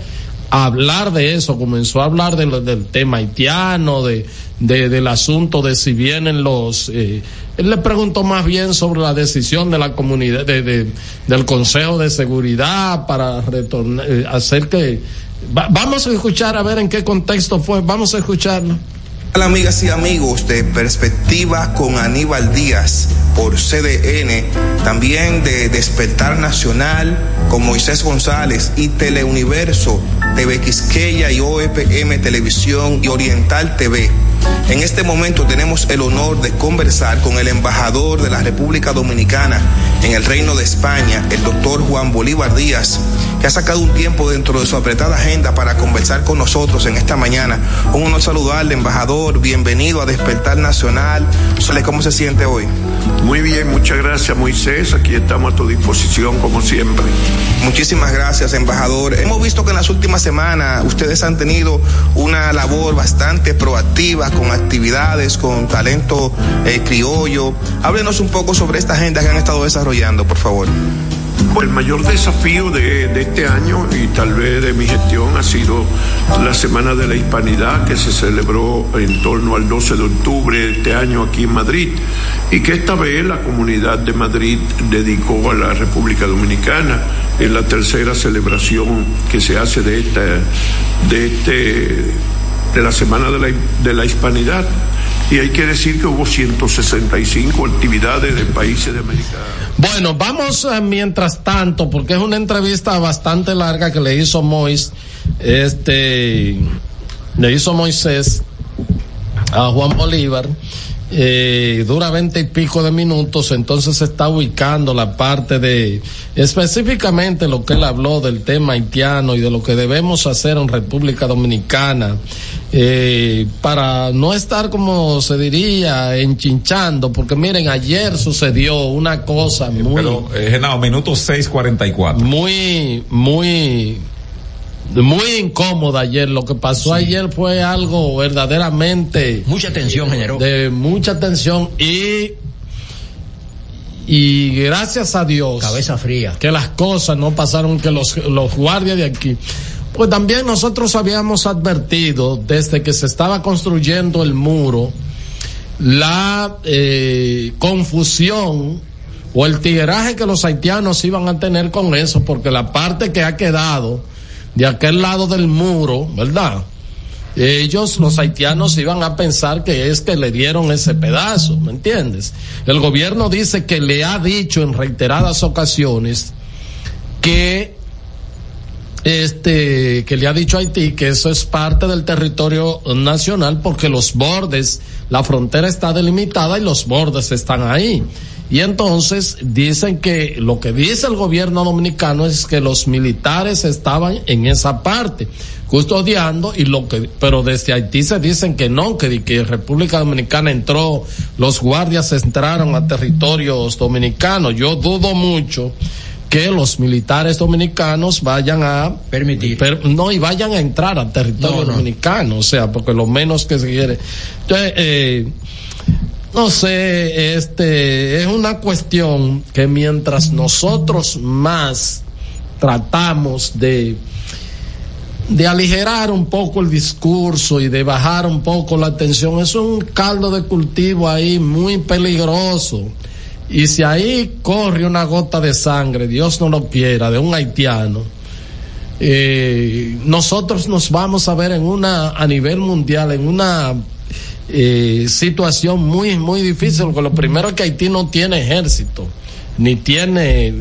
hablar de eso, comenzó a hablar del tema haitiano, de, de- del asunto de si vienen los... eh, él le preguntó más bien sobre la decisión de la comunidad, de, de- del Consejo de Seguridad para retornar, eh, hacer que... va- vamos a escuchar a ver en qué contexto fue, vamos a escucharlo. Hola amigas y amigos de Perspectiva con Aníbal Díaz por CDN, también de Despertar Nacional con Moisés González y Teleuniverso, TV Quisqueya y OEPM Televisión y Oriental TV. En este momento tenemos el honor de conversar con el embajador de la República Dominicana en el Reino de España, el doctor Juan Bolívar Díaz, que ha sacado un tiempo dentro de su apretada agenda para conversar con nosotros en esta mañana. Un honor saludarle, embajador. bienvenido a Despertar Nacional. ¿Cómo se siente hoy? Muy bien, muchas gracias Moisés, aquí estamos a tu disposición como siempre. Muchísimas gracias, embajador. Hemos visto que en las últimas semanas ustedes han tenido una labor bastante proactiva con actividades, con talento eh, criollo. Háblenos un poco sobre esta agenda que han estado desarrollando, por favor. El mayor desafío de, este año y tal vez de mi gestión ha sido la Semana de la Hispanidad que se celebró en torno al 12 de octubre de este año aquí en Madrid y que esta vez la comunidad de Madrid dedicó a la República Dominicana en la tercera celebración que se hace de esta de este de la Semana de la, de la Hispanidad y hay que decir que hubo 165 actividades de países de América. Bueno, vamos eh, mientras tanto, porque es una entrevista bastante larga que le hizo Mois, este, le hizo Moisés a Juan Bolívar. Eh, dura veinte y pico de minutos, entonces se está ubicando la parte de específicamente lo que él habló del tema haitiano y de lo que debemos hacer en República Dominicana eh, para no estar como se diría enchinchando, porque miren, ayer sucedió una cosa muy... Pero, eh, Genao, minuto 6.44. Muy, muy muy incómoda ayer. Lo que pasó sí. ayer fue algo verdaderamente. Mucha tensión generó. De mucha tensión y. Y gracias a Dios. Cabeza fría. Que las cosas no pasaron, que los, los guardias de aquí. Pues también nosotros habíamos advertido desde que se estaba construyendo el muro la eh, confusión o el tigueraje que los haitianos iban a tener con eso, porque la parte que ha quedado de aquel lado del muro, ¿verdad? Ellos, los haitianos, iban a pensar que es que le dieron ese pedazo, ¿me entiendes? El gobierno dice que le ha dicho en reiteradas ocasiones que este, que le ha dicho a Haití que eso es parte del territorio nacional porque los bordes, la frontera está delimitada y los bordes están ahí. Y entonces dicen que lo que dice el gobierno dominicano es que los militares estaban en esa parte custodiando y lo que pero desde Haití se dicen que no que, que República Dominicana entró los guardias entraron a territorios dominicanos yo dudo mucho que los militares dominicanos vayan a permitir per, no y vayan a entrar al territorio no, no. dominicano o sea porque lo menos que se quiere entonces eh, no sé, este, es una cuestión que mientras nosotros más tratamos de, de aligerar un poco el discurso y de bajar un poco la tensión, es un caldo de cultivo ahí muy peligroso. Y si ahí corre una gota de sangre, Dios no lo quiera, de un haitiano, eh, nosotros nos vamos a ver en una, a nivel mundial, en una eh, situación muy, muy difícil, porque lo primero es que Haití no tiene ejército ni tiene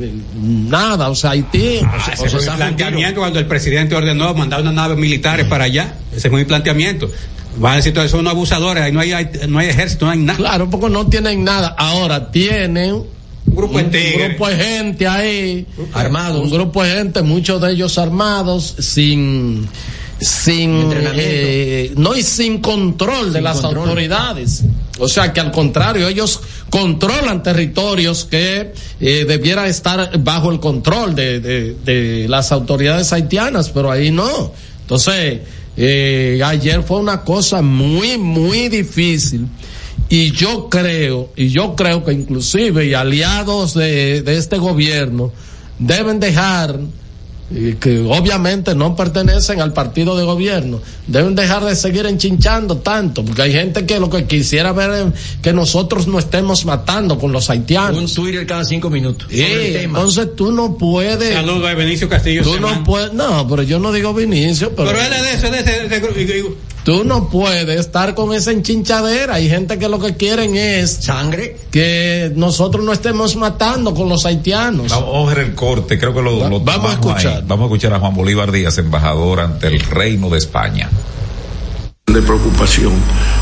nada, o sea, Haití. Ah, ese fue el planteamiento cuando el presidente ordenó mandar unas naves militares para allá. Ese fue mi planteamiento. Van a decir, son unos abusadores, ahí no hay, no hay ejército, no hay nada. Claro, porque no tienen nada. Ahora tienen un grupo, un, un grupo de gente ahí, armados. Un grupo de gente, muchos de ellos armados, sin sin eh, no y sin control de las control. autoridades. O sea que al contrario, ellos controlan territorios que eh, debieran estar bajo el control de, de, de, las autoridades haitianas, pero ahí no. Entonces, eh, ayer fue una cosa muy, muy difícil. Y yo creo, y yo creo que inclusive y aliados de, de este gobierno deben dejar que obviamente no pertenecen al partido de gobierno, deben dejar de seguir enchinchando tanto, porque hay gente que lo que quisiera ver es que nosotros no estemos matando con los haitianos. Un Twitter cada cinco minutos. Sí, entonces tú no puedes. Saludos a Vinicio Castillo. Tú no puedes, no, pero yo no digo Vinicio, pero. Pero él es de ese, de ese, de ese Tú no puedes estar con esa enchinchadera. Hay gente que lo que quieren es sangre. Que nosotros no estemos matando con los haitianos. Vamos a ver el corte, creo que lo, lo vamos a escuchar. Ahí. Vamos a escuchar a Juan Bolívar Díaz, embajador ante el Reino de España de preocupación.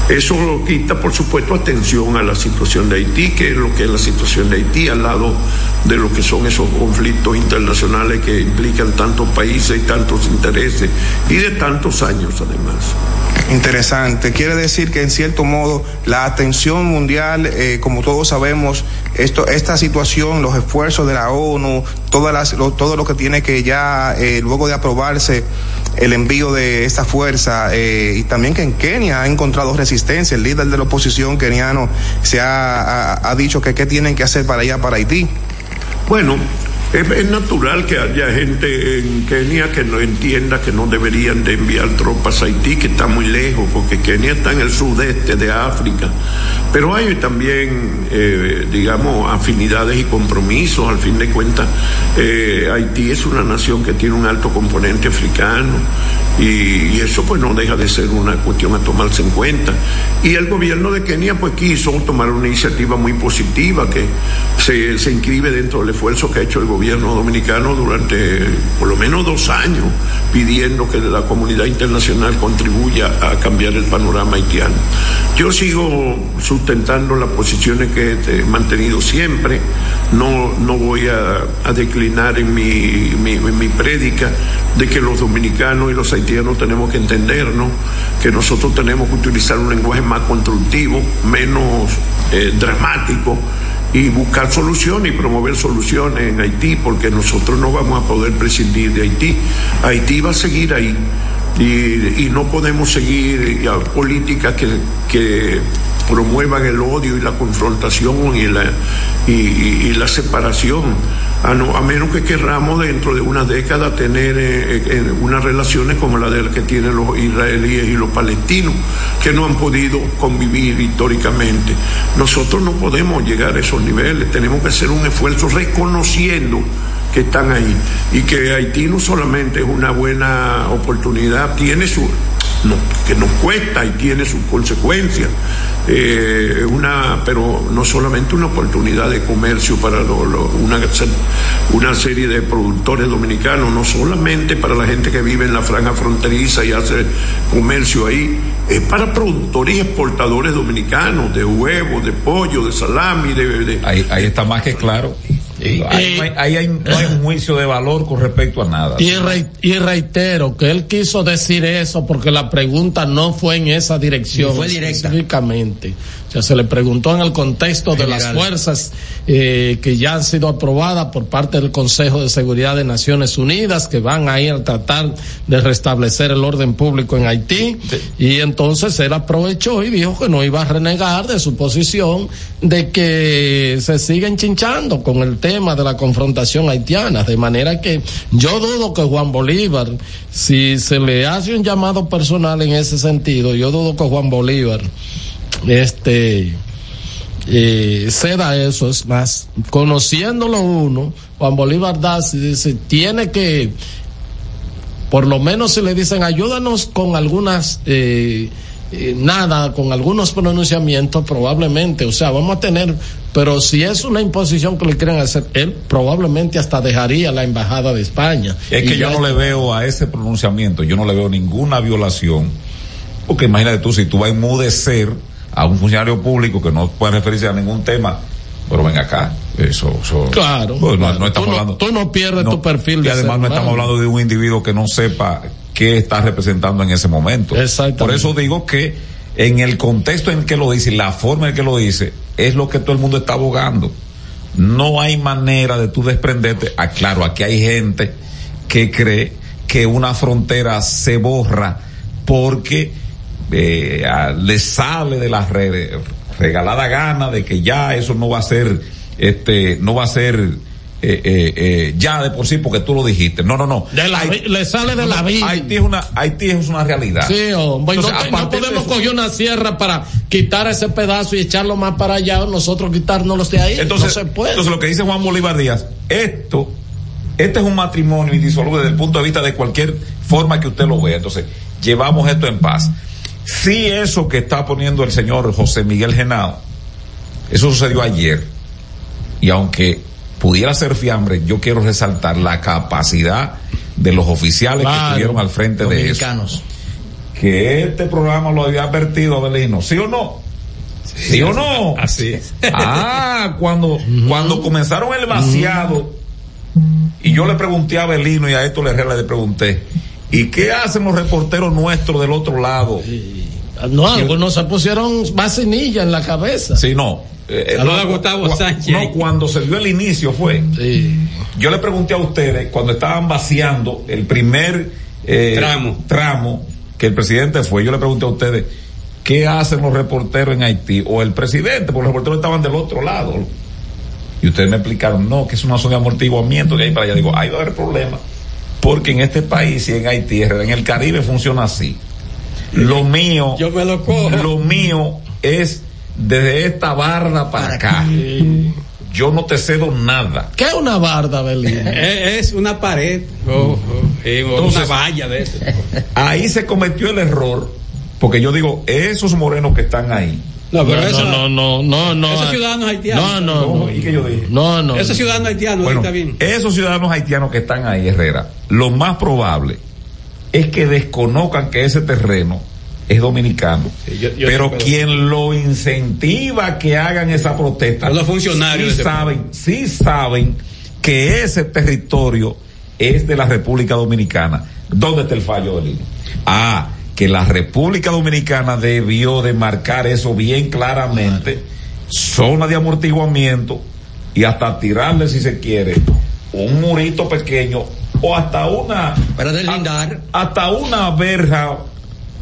Eso lo quita, por supuesto, atención a la situación de Haití, que es lo que es la situación de Haití, al lado de lo que son esos conflictos internacionales que implican tantos países y tantos intereses, y de tantos años además. Interesante. Quiere decir que en cierto modo la atención mundial, eh, como todos sabemos, esto, esta situación, los esfuerzos de la ONU, todas las, lo, todo lo que tiene que ya, eh, luego de aprobarse el envío de esta fuerza, eh, y también que en Kenia ha encontrado resistencia. El líder de la oposición keniano se ha, ha, ha dicho que qué tienen que hacer para allá, para Haití. Bueno, es, natural que haya gente en Kenia que no entienda que no deberían de enviar tropas a Haití, que está muy lejos, porque Kenia está en el sudeste de África. Pero hay también, eh, digamos, afinidades y compromisos. Al fin de cuentas, eh, Haití es una nación que tiene un alto componente africano y, eso pues no deja de ser una cuestión a tomarse en cuenta. Y el gobierno de Kenia pues quiso tomar una iniciativa muy positiva que se, se inscribe dentro del esfuerzo que ha hecho el gobierno dominicano durante por lo menos dos años pidiendo que la comunidad internacional contribuya a cambiar el panorama haitiano. Yo sigo sustentando las posiciones que he mantenido siempre, no, no voy a, a declinar en mi, mi, en mi prédica de que los dominicanos y los haitianos tenemos que entendernos, que nosotros tenemos que utilizar un lenguaje más constructivo, menos eh, dramático y buscar soluciones y promover soluciones en Haití, porque nosotros no vamos a poder prescindir de Haití. Haití va a seguir ahí y, no podemos seguir políticas que, que promuevan el odio y la confrontación y la, y la separación, a, no, a, menos que querramos dentro de una década tener eh, eh, unas relaciones como la de que tienen los israelíes y los palestinos, que no han podido convivir históricamente. Nosotros no podemos llegar a esos niveles, tenemos que hacer un esfuerzo reconociendo que están ahí y que Haití no solamente es una buena oportunidad, tiene su no, que nos cuesta y tiene sus consecuencias. Eh, una, pero no solamente una oportunidad de comercio para lo, una, una serie de productores dominicanos, no solamente para la gente que vive en la franja fronteriza y hace comercio ahí, es para productores y exportadores dominicanos de huevos, de pollo, de salami, de, de ahí, ahí está más que claro. Ahí, eh, ahí hay, no hay un juicio de valor con respecto a nada. Y, re, y, reitero que él quiso decir eso porque la pregunta no fue en esa dirección. Fue directa. Específicamente. Sea, se le preguntó en el contexto General. de las fuerzas eh, que ya han sido aprobadas por parte del Consejo de Seguridad de Naciones Unidas, que van a ir a tratar de restablecer el orden público en Haití. Sí. Y entonces él aprovechó y dijo que no iba a renegar de su posición de que se siguen chinchando con el tema de la confrontación haitiana. De manera que yo dudo que Juan Bolívar, si se le hace un llamado personal en ese sentido, yo dudo que Juan Bolívar este eh, ceda eso, es más, conociéndolo uno, Juan Bolívar Dazi dice, tiene que, por lo menos si le dicen, ayúdanos con algunas, eh, eh, nada, con algunos pronunciamientos, probablemente, o sea, vamos a tener, pero si es una imposición que le quieren hacer, él probablemente hasta dejaría la embajada de España. Es que yo no le veo a ese pronunciamiento, yo no le veo ninguna violación, porque imagínate tú, si tú vas a enmudecer, a un funcionario público que no puede referirse a ningún tema, pero ven acá, eso, eso claro, pues, claro. No, no, estamos tú hablando. Tú no pierdes no, tu perfil. Y además no estamos hablando de un individuo que no sepa qué está representando en ese momento. Por eso digo que en el contexto en que lo dice, la forma en que lo dice, es lo que todo el mundo está abogando. No hay manera de tú desprenderte. Ah, claro, aquí hay gente que cree que una frontera se borra porque eh, a, le sale de las redes regalada gana de que ya eso no va a ser este no va a ser eh, eh, eh, ya de por sí porque tú lo dijiste. No no no. La, Haití, le sale de la vida Haití es una Haití es una realidad. Sí hombre Entonces, no, no, podemos coger una sierra para quitar ese pedazo y echarlo más para allá nosotros quitárnoslos de ahí entonces, no se puede. entonces lo que dice Juan Bolívar Díaz esto este es un matrimonio indisoluble desde el punto de vista de cualquier forma que usted lo vea. Entonces llevamos esto en paz Sí, eso que está poniendo el señor José Miguel Genao, eso sucedió ayer. Y aunque pudiera ser fiambre, yo quiero resaltar la capacidad de los oficiales claro, que estuvieron al frente de eso. Que este programa lo había advertido, Abelino, ¿sí o no? ¿Sí, ¿Sí o no? Así es. Ah, cuando, cuando comenzaron el vaciado, y yo le pregunté a Abelino y a esto le, le pregunté, ¿Y qué hacen los reporteros nuestros del otro lado? No, algunos se pusieron vacinilla en la cabeza. Sí, no. Eh, Saluda no, a Gustavo cu- Sánchez. No, cuando se dio el inicio fue. Yo le pregunté a ustedes, cuando estaban vaciando el primer eh, Tramo. tramo que el presidente fue, yo le pregunté a ustedes, ¿qué hacen los reporteros en Haití? O el presidente, porque los reporteros estaban del otro lado. Y ustedes me explicaron, no, que es una zona de amortiguamiento que hay para allá. Digo, ahí va a haber problemas. Porque en este país y en Haití, en el Caribe funciona así. Lo mío, Yo me lo cojo. lo mío es desde esta barda para acá. Yo no te cedo nada. ¿Qué es una barda, Belín? Es, es una pared o Entonces- una valla de eso. Ahí se cometió el error, porque yo digo, esos morenos que están ahí. No, pero no, eso- no, no, no, no. Esos ciudadanos haitianos. No, no, no. ¿Y qué yo dije? No, no. Esos ciudadanos haitianos, Bueno, está bien. esos ciudadanos haitianos que están ahí, Herrera, lo más probable es que desconozcan que ese terreno es dominicano. yo- yo pero quien lo incentiva a que hagan esa protesta, los funcionarios sí de saben, sí saben que ese territorio es de la República Dominicana. ¿Dónde está el fallo del INE? Ah, que la República Dominicana debió de marcar eso bien claramente, zona de amortiguamiento y hasta tirarle si se quiere un murito pequeño o hasta una Para deslindar. hasta una verja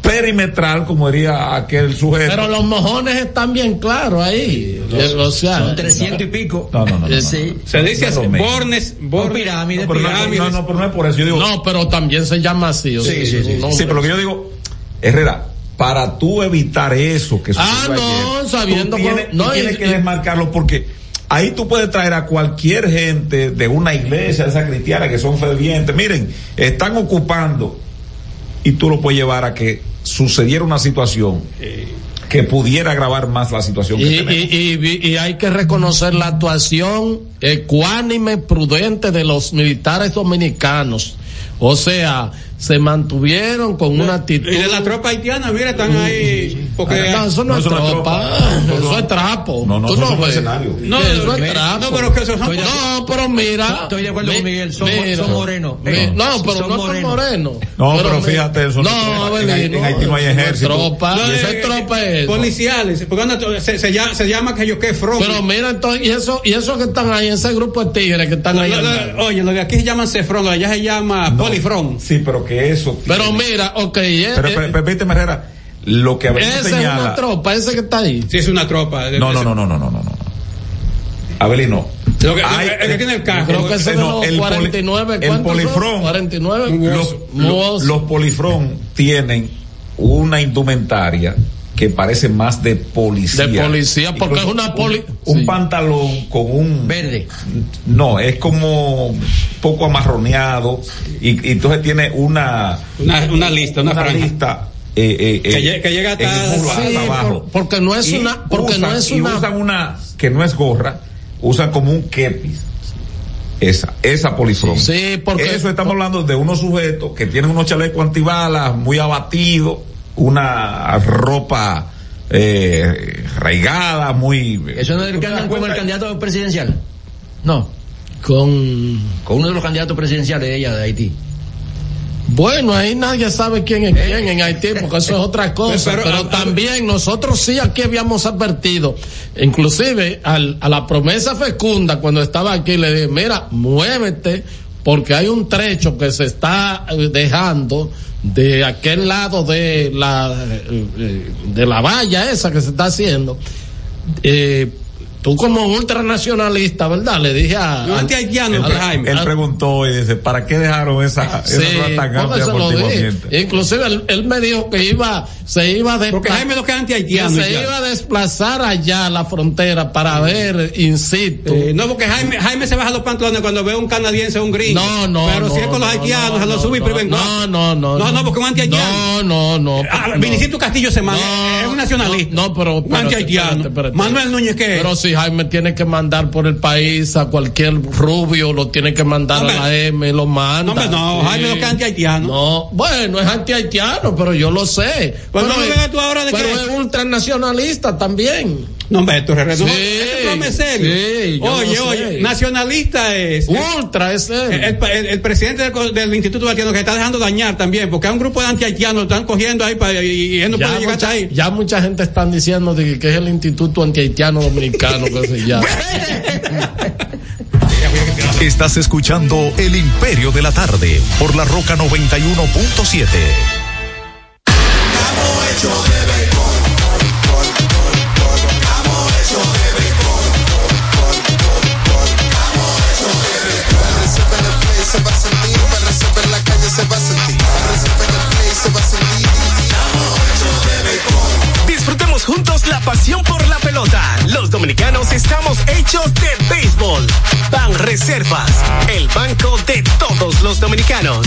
perimetral como diría aquel sujeto Pero los mojones están bien claros ahí. Eh, o sea, Son 300 y pico. no no no, no, no, sí. Se dice así, bornes, bornes. pirámides, pero no, pirámides. no, no, pero no es por eso yo digo no, pero también se llama así. o Sí, sea, sí, sí. no, sí pero lo que yo digo Herrera para tú evitar eso que Ah, no, ayer, sabiendo tú tienes, que- no, tú tienes y- que y- desmarcarlo porque ahí tú puedes traer a cualquier gente de una iglesia de esa cristiana que son fervientes miren están ocupando y tú lo puedes llevar a que sucediera una situación que pudiera agravar más la situación que y- y hay que reconocer la actuación ecuánime, prudente de los militares dominicanos. O sea, se mantuvieron con una actitud. Y de la tropa haitiana, mira, están ahí. Porque, No, eso no, No, es eso no tropa, tropa. eso es trapo. No, no, Tú eso ves. escenarios. No, eso no, es trapo. no, pero que eso son- No, pero mira. Estoy de acuerdo con Miguel, son- mira, son morenos. Eh, no, pero son no son morenos. No, pero fíjate, eso no no, es tropa. En Abelino, en Haití no hay eso es ejército. tropa, No, esa eh, es tropa es eso. policiales, porque anda- se, se llama, se llama que yo que from. Pero mira, entonces, y eso, y eso que están ahí, ese grupo de tigres que están ahí. Oye, lo de aquí se llama cefrón, lo de allá se llama polifrón. sí pero que eso Pero mira, ok, eh, pero eh, per- permíteme Herrera lo que Abelino ¿Esa es una tropa, ese que está ahí. Sí, es una tropa. No, no, no, no, no, no, no. Abelino. Lo que, Ay, que eh, tiene el eh, carro. Creo que no, de el 49, el polifrón. Los, los, polifrón tienen una indumentaria que parece más de policía. De policía, porque es una poli. Un, pantalón con un. Verde. No, es como poco amarroneado. Y, entonces tiene una. Una, lista, una, una lista eh, eh, Que eh, que llega hasta- en el muslo, Sí, hasta abajo. por- porque no es Y una- porque no es y una- usan una que no es gorra, usan como un kepis. Esa, esa polifrón. Sí, porque- Eso estamos hablando de unos sujetos que tienen unos chalecos antibalas muy abatidos, una ropa eh, raigada, muy. Eso no es el que andan con el candidato presidencial. No, Con. con uno de los candidatos presidenciales de ella, de Haití. Bueno, ahí nadie sabe quién es quién en Haití, porque eso es otra cosa. Pero- Pero, a- a- también nosotros sí aquí habíamos advertido, inclusive al- a la promesa fecunda, cuando estaba aquí, le dije, mira, muévete, porque hay un trecho que se está eh, dejando de aquel lado de la, eh, eh, de la valla esa que se está haciendo. Eh, tú como ultranacionalista, ¿verdad? Le dije a... No, al- anti-haitiano, Él, pero Jaime. él preguntó y dice, ¿para qué dejaron esa, Sí, esa lo? Inclusive él, él me dijo que iba, se iba a Porque desplazar, Jaime lo que es que anti-haitiano. se iba a desplazar allá a la frontera para ver in situ. Eh, no, porque Jaime, Jaime se baja los pantalones cuando ve un canadiense o un gringo. no, no, Pero no, si es con los no, haitianos, no, se los no, sube y no, priven no, no, no, No, no, porque un anti-haitiano. No, no, no. Ah. Vinicito Castillo se manda. Es un nacionalista. No, pero. Un anti-haitiano. Manuel Núñez, ¿qué Jaime tiene que mandar por el país a cualquier rubio, lo tiene que mandar a la M, lo manda. No, no, Jaime lo que es anti-haitiano. No, bueno, es anti-haitiano, pero yo lo sé. Pues Pero, no me tú ahora de Pero que... es ultranacionalista también. No, hombre, esto es Sí, es serio. sí, oye, oye, nacionalista es. Ultra es él. El, el- el presidente del, Instituto Haitiano que está dejando dañar también, porque hay un grupo de anti-haitianos, están cogiendo ahí para, y, y él no ya, puede llegar hasta ahí. ya mucha gente están diciendo de que, que es el Instituto Antihaitiano Dominicano, que se llama. Estás escuchando El Imperio de la Tarde por la Roca 91.7. se va a sentir, en la calle se va a sentir, se va a sentir. Disfrutemos juntos la pasión por pelota. Los dominicanos estamos hechos de béisbol. Ban Reservas, el banco de todos los dominicanos.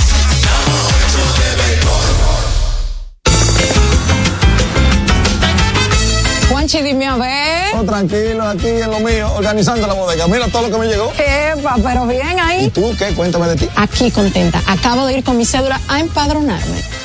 Juanchi, dime a ver. Oh, tranquilo, aquí en lo mío, organizando la bodega. Mira todo lo que me llegó. Epa, pero bien ahí. ¿Y tú qué? Cuéntame de ti. Aquí contenta. Acabo de ir con mi cédula a empadronarme.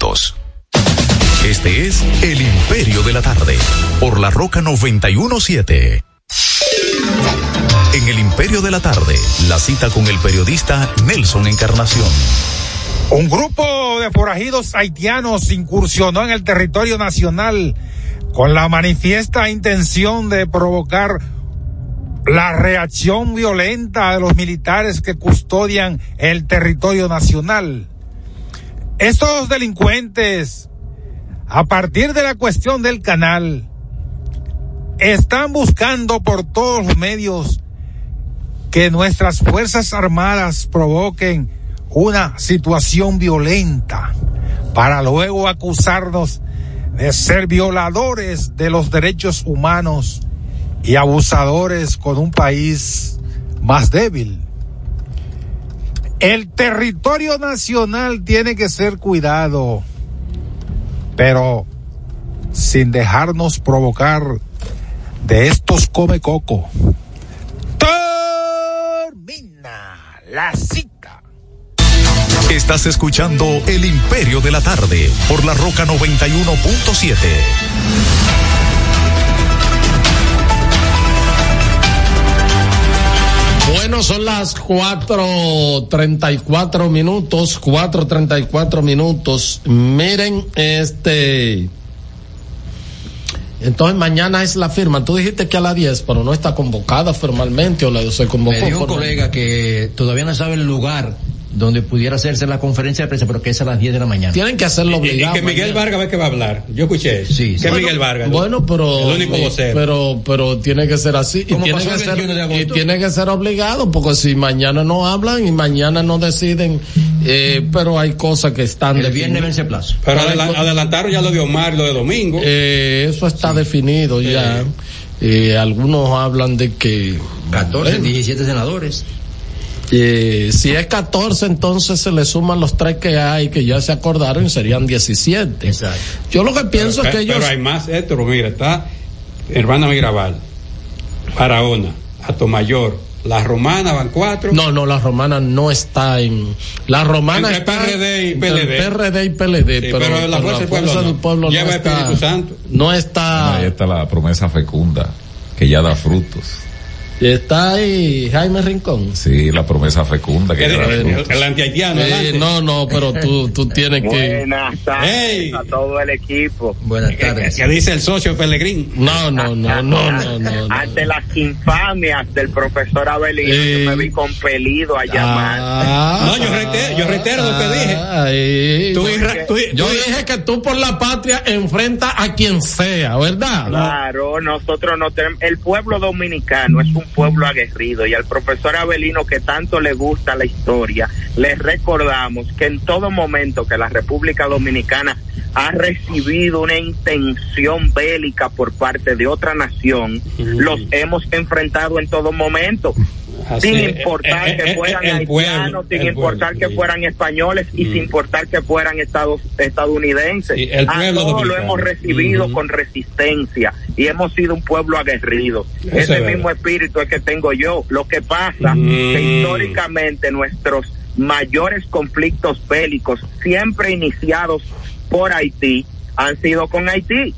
Este es El Imperio de la Tarde, por la Roca 917. En El Imperio de la Tarde, la cita con el periodista Nelson Encarnación. Un grupo de forajidos haitianos incursionó en el territorio nacional con la manifiesta intención de provocar la reacción violenta de los militares que custodian el territorio nacional. Estos delincuentes, a partir de la cuestión del canal, están buscando por todos los medios que nuestras Fuerzas Armadas provoquen una situación violenta para luego acusarnos de ser violadores de los derechos humanos y abusadores con un país más débil. El territorio nacional tiene que ser cuidado, pero sin dejarnos provocar de estos come coco. Termina la cita. Estás escuchando El Imperio de la Tarde por la Roca 91.7. Bueno, son las cuatro treinta y cuatro minutos, cuatro treinta y cuatro minutos. Miren, este. Entonces mañana es la firma. Tú dijiste que a las 10, pero no está convocada formalmente o la se convocó. Me dijo un colega que todavía no sabe el lugar donde pudiera hacerse la conferencia de prensa, pero que es a las 10 de la mañana. Tienen que hacerlo Y, y obligado. que Miguel mañana. Vargas ve que va a hablar. Yo escuché. Sí, Que Bueno, Miguel Vargas. Bueno, pero. El único eh, vocero. Pero, pero tiene que ser así. Y Como tiene, que ser, 21 de y tiene que ser obligado, porque si mañana no hablan y mañana no deciden, eh, pero hay cosas que están El viernes definidas. vence plazo. Pero adela- adelantaron ya lo de Omar, lo de Domingo. Eh, eso está definido ya. Eh, algunos hablan de que 14, bueno, 17 senadores. Eh, si es 14, entonces se le suman los tres que hay que ya se acordaron y serían 17. Exacto. Yo lo que pienso pero, es que ellos pero hay más, Héctor, mira, está Hermana Mirabal, Barahona, Atomayor, La Romana van cuatro. No, no, la romana no está en. La romana Entre está. PRD y entre PLD. PRD y PLD. Sí, pero la Fuerza del Pueblo no. pueblo no Lleva está. Espíritu Santo. No está. Ahí está la promesa fecunda, que ya da frutos. Está ahí Jaime Rincón. Sí, la promesa fecunda que El, el, frutos. el antihaitiano. Eh, no, no, pero tú, tú tienes que. Buenas tardes a todo el equipo. Buenas tardes. que dice el socio Pelegrín. No, no, no, no, no, no. no. Ante las infamias del profesor Abelino, Sí. yo me vi compelido a llamar. Ah, No, yo reitero, yo reitero lo que dije. Ay, Tú, yo tú- dije que tú por la patria enfrentas a quien sea, ¿verdad? Claro, nosotros no tenemos, el pueblo dominicano es un pueblo aguerrido y al profesor Abelino que tanto le gusta la historia, les recordamos que en todo momento que la República Dominicana ha recibido una intención bélica por parte de otra nación, los hemos enfrentado en todo momento. Así sin importar Eh, eh, que eh, fueran el pueblo, haitianos, sin importar pueblo, que fueran españoles y sin importar que fueran estados, estadounidenses. Sí, el a todos lo hemos recibido con resistencia y hemos sido un pueblo aguerrido. Eso Ese es mismo espíritu es que tengo yo. Lo que pasa Mm. que históricamente nuestros mayores conflictos bélicos, siempre iniciados por Haití, han sido con Haití.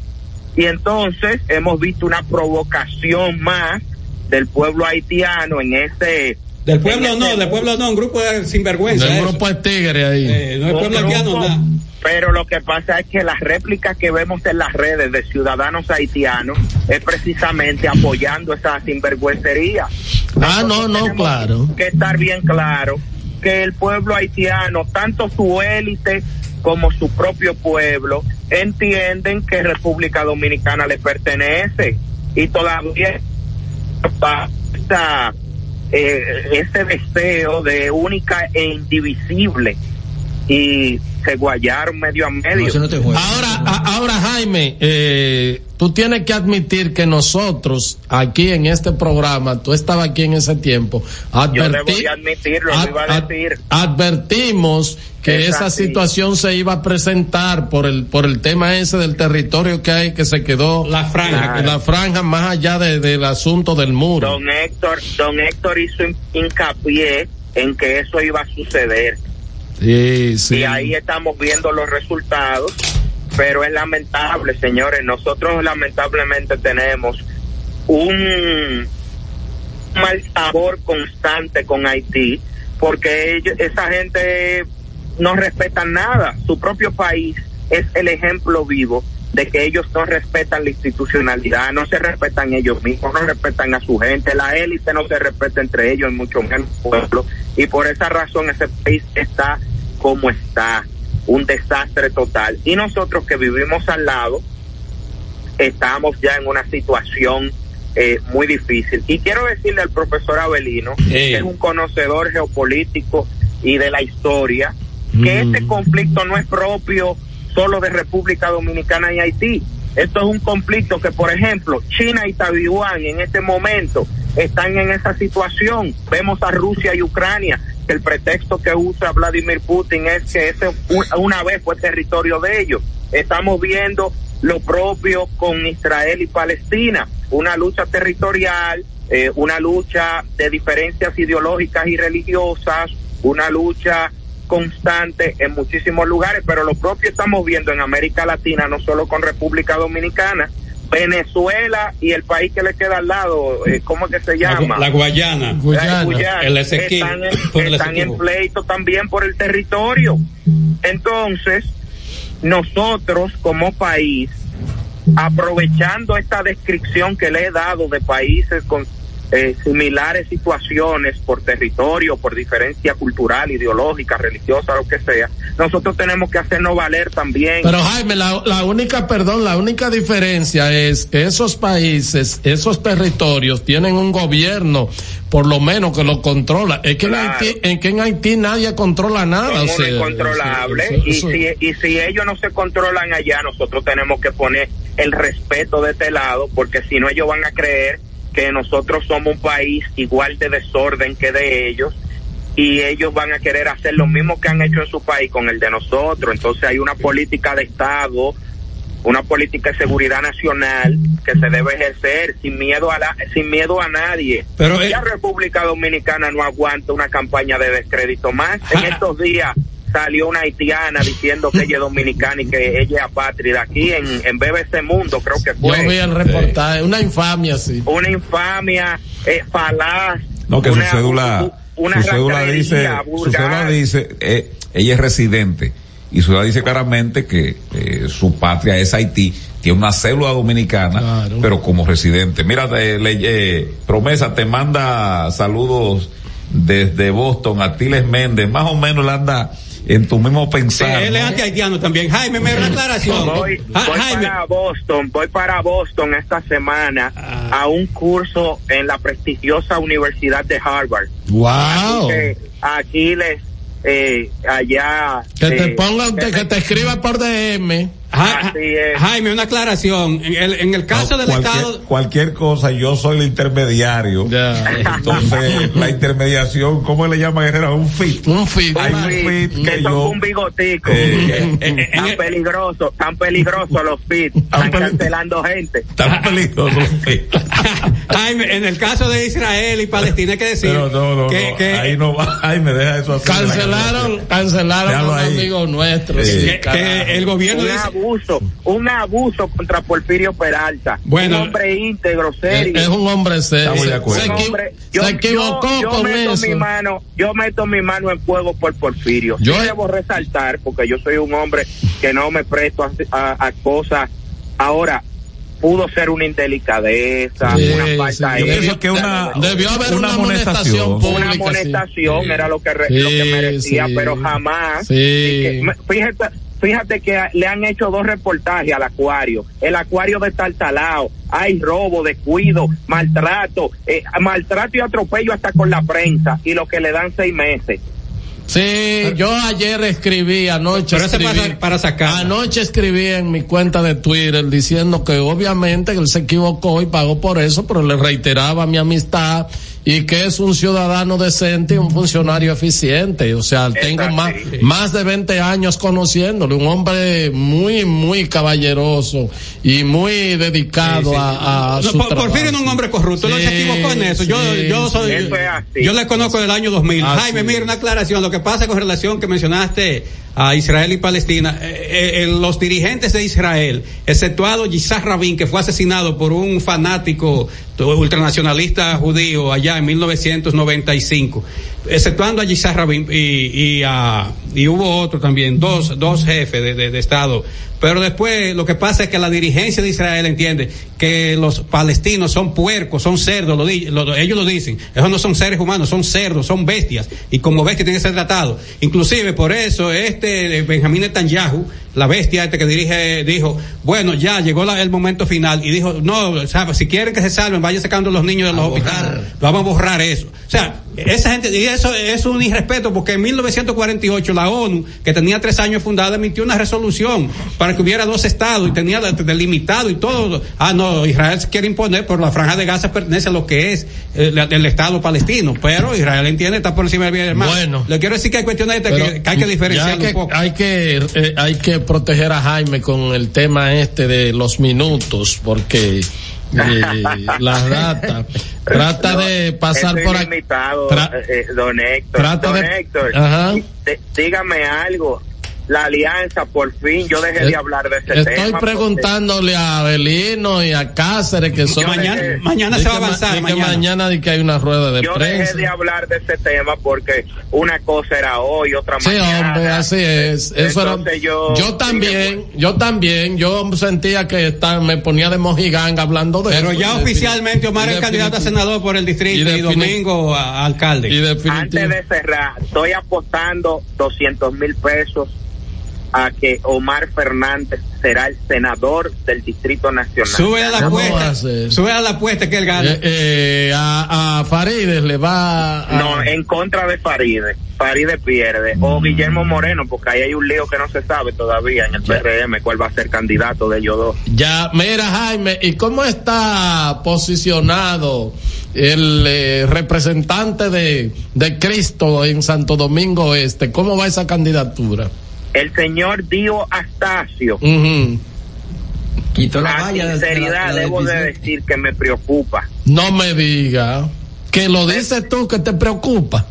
Y entonces hemos visto una provocación más del pueblo haitiano en ese Del pueblo en no, ese- del pueblo no, un grupo de sinvergüenza. Del grupo de tigre ahí. Eh, no es pueblo haitiano, nada. Pero lo que pasa es que las réplicas que vemos en las redes de ciudadanos haitianos es precisamente apoyando esa sinvergüencería. Ah, no, no, claro. que estar bien claro que el pueblo haitiano, tanto su élite como su propio pueblo, entienden que República Dominicana le pertenece. Y todavía está eh, ese deseo de única e indivisible y se guayaron medio a medio. No, eso no te juega. Ahora, a- ahora Jaime, eh, tú tienes que admitir que nosotros aquí en este programa, tú estabas aquí en ese tiempo, Yo adverti- admitirlo, ad- iba a ad- decir. advertimos que Es esa así. situación se iba a presentar por el por el tema ese del territorio que hay que se quedó La franja. la franja más allá de- del asunto del muro. Don Héctor, don Héctor hizo hin- hincapié en que eso iba a suceder Y ahí estamos viendo los resultados, pero es lamentable, señores, nosotros lamentablemente tenemos un mal sabor constante con Haití, porque ellos, esa gente no respeta nada, su propio país es el ejemplo vivo de que ellos no respetan la institucionalidad, no se respetan ellos mismos, no respetan a su gente, la élite no se respeta entre ellos, y mucho menos el pueblo, y por esa razón ese país está como está. un desastre total. Y nosotros que vivimos al lado, estamos ya en una situación eh, muy difícil. Y quiero decirle al profesor Avelino, que es un conocedor geopolítico y de la historia, que este conflicto no es propio solo de República Dominicana y Haití. Esto es un conflicto que, por ejemplo, China y Taiwán en este momento están en esa situación. Vemos a Rusia y Ucrania, que el pretexto que usa Vladimir Putin es que ese una vez fue territorio de ellos. Estamos viendo lo propio con Israel y Palestina, una lucha territorial, eh, una lucha de diferencias ideológicas y religiosas, una lucha constante en muchísimos lugares, pero lo propio estamos viendo en América Latina, no solo con República Dominicana, Venezuela y el país que le queda al lado, eh, ¿cómo que se llama? La, Guayana. La Guyana. El están, en, están en pleito también por el territorio. Entonces, nosotros como país, aprovechando esta descripción que le he dado de países con eh, similares situaciones por territorio, por diferencia cultural, ideológica, religiosa, lo que sea, nosotros tenemos que hacernos valer también. Pero Jaime, la, la única, perdón, la única diferencia es que esos países, esos territorios tienen un gobierno, por lo menos que lo controla. Es que, en, Haití, en que en Haití nadie controla nada. Es incontrolable. y, si, y si ellos no se controlan allá, nosotros tenemos que poner el respeto de este lado, porque si no ellos van a creer que nosotros somos un país igual de desorden que de ellos y ellos van a querer hacer lo mismo que han hecho en su país con el de nosotros. Entonces hay una política de Estado, una política de seguridad nacional que se debe ejercer sin miedo a la, sin miedo a nadie. Pero la República Dominicana no aguanta una campaña de descrédito más. En estos días salió una haitiana diciendo que ella es dominicana y que ella es apátrida. Aquí en, en BBC Mundo creo que fue. Yo vi el reportaje, una infamia, sí. Una infamia, eh, falaz. No, que una, su cédula, una su cédula dice, su cédula dice, eh, ella es residente y su cédula dice claramente que eh, su patria es Haití, tiene una célula dominicana, claro. pero como residente. Mira, de, le, promesa te manda saludos desde Boston, Tiles Méndez, más o menos le anda en tu mismo pensar. Sí, él es anti-haitiano también. Jaime, me da aclaración. Voy, voy Jaime. para Boston, voy para Boston esta semana Ah. a un curso en la prestigiosa Universidad de Harvard. Wow. Aquí les, eh, allá. Que te eh, pongan, que, que te escriba por DM. Ja- Jaime, una aclaración. En el, en el caso del cualquier, Estado. cualquier cosa, yo soy el intermediario. Entonces, la intermediación, ¿cómo le llaman? Era un fit. Un fit. Hay un fit que que yo. son un bigotico. Eh, tan peligroso, tan peligroso los fits. Están cancelando gente. Tan peligroso los fit. Jaime, en el caso de Israel y Palestina hay que decir Pero no, no, que, no, que- ahí no va. Ay, me deja eso así. Cancelaron, cancelaron a un ahí. amigo nuestro. Sí. sí, Que- el gobierno dice- abuso, un abuso contra Porfirio Peralta. Bueno. un hombre íntegro, Es, serio. es un hombre serio. Estamos de Se, acuerdo. se hombre- se equivocó yo, yo con meto eso. mi mano, yo meto mi mano en fuego por Porfirio. Yo Yo he- debo resaltar porque yo soy un hombre que no me presto a, a- a cosas. Ahora pudo ser una indelicadeza, Sí, una falta sí. Yo de pienso que una, Debió haber una una amonestación pública. una amonestación Sí. era lo que re- Sí, lo que merecía, sí. pero jamás. Que- fíjate, fíjate que le han hecho dos reportajes al acuario. El acuario de Tartalao. Hay robo, descuido, maltrato, eh, maltrato y atropello hasta con la prensa y lo que le dan seis meses. Sí, yo ayer escribí, anoche Pero escribí, para- para sacarla. anoche escribí en mi cuenta de Twitter diciendo que obviamente él se equivocó y pagó por eso, pero le reiteraba mi amistad y que es un ciudadano decente y un funcionario eficiente. O sea, tengo más, de 20 años conociéndole, un hombre muy, muy caballeroso y muy dedicado Sí, sí. a, a No, su por- trabajo. Porfirio no es un hombre corrupto, no se equivocó en eso. Yo, sí, yo soy, Eso es así. yo le conozco del año 2000. Así Jaime, mira una aclaración. Lo que pasa con relación que mencionaste a Israel y Palestina, eh, eh, los dirigentes de Israel, exceptuado Yitzhak Rabin, que fue asesinado por un fanático ultranacionalista judío allá en 1995, exceptuando a Yitzhak Rabin y, y, a- y hubo otro también, dos, dos jefes de, de- de Estado Pero después lo que pasa es que la dirigencia de Israel entiende que los palestinos son puercos, son cerdos, lo, lo- ellos lo dicen. Esos no son seres humanos, son cerdos, son bestias. Y como bestias tienen que ser tratados. Inclusive por eso este eh, Benjamín Netanyahu, la bestia este que dirige, dijo, bueno, ya llegó la- el momento final. Y dijo, no, si quieren que se salven, vayan sacando a los niños de los hospitales. Vamos a borrar eso. O sea, esa gente, y eso es un irrespeto porque en 1948 la ONU, que tenía tres años fundada, emitió una resolución para que hubiera dos estados y tenía de- delimitado y todo. Ah, no, Israel se quiere imponer, pero la franja de Gaza pertenece a lo que es eh, la- el Estado palestino. Pero Israel entiende, está por encima del bien del mal. Bueno. Le quiero decir que hay cuestiones de que, que hay que diferenciar un poco. Hay que, eh, hay que proteger a Jaime con el tema este de los minutos, porque eh, las datas. Trata de pasar por aquí. Tra- eh, eh, don Héctor. trata don de- Héctor, Ajá. dí- dígame algo. La alianza, por fin, yo dejé de hablar de ese tema. Estoy porque- preguntándole a Belino y a Cáceres que son. Mañana- de- mañana se va a avanzar, de que mañana. mañana de que hay una rueda de yo prensa. dejé de hablar de ese tema porque una cosa era hoy, otra Sí, mañana. hombre, así es. Eso era, yo- yo también, yo también, yo sentía que está, me ponía de mojiganga hablando de Pero eso. ya oficialmente Omar es candidato a senador por el distrito y, y Domingo a, a alcalde. Y Antes de cerrar, estoy apostando 200 mil pesos a que Omar Fernández será el senador del Distrito Nacional. Sube a la ¿Cómo apuesta, sube a la apuesta que él gana. Eh, eh, a, a Farides le va a, No, en contra de Faride. Faride pierde. O Mm. Guillermo Moreno, porque ahí hay un lío que no se sabe todavía en el PRM cuál va a ser candidato de ellos dos. Ya, mira Jaime, ¿y cómo está posicionado el eh, representante de, de Cristo en Santo Domingo Este? ¿Cómo va esa candidatura? El señor Dio Astacio, Ujú. Quitó la a valla de- sinceridad de la- debo de de- decir que me preocupa. No me diga que lo dices tú que te preocupa.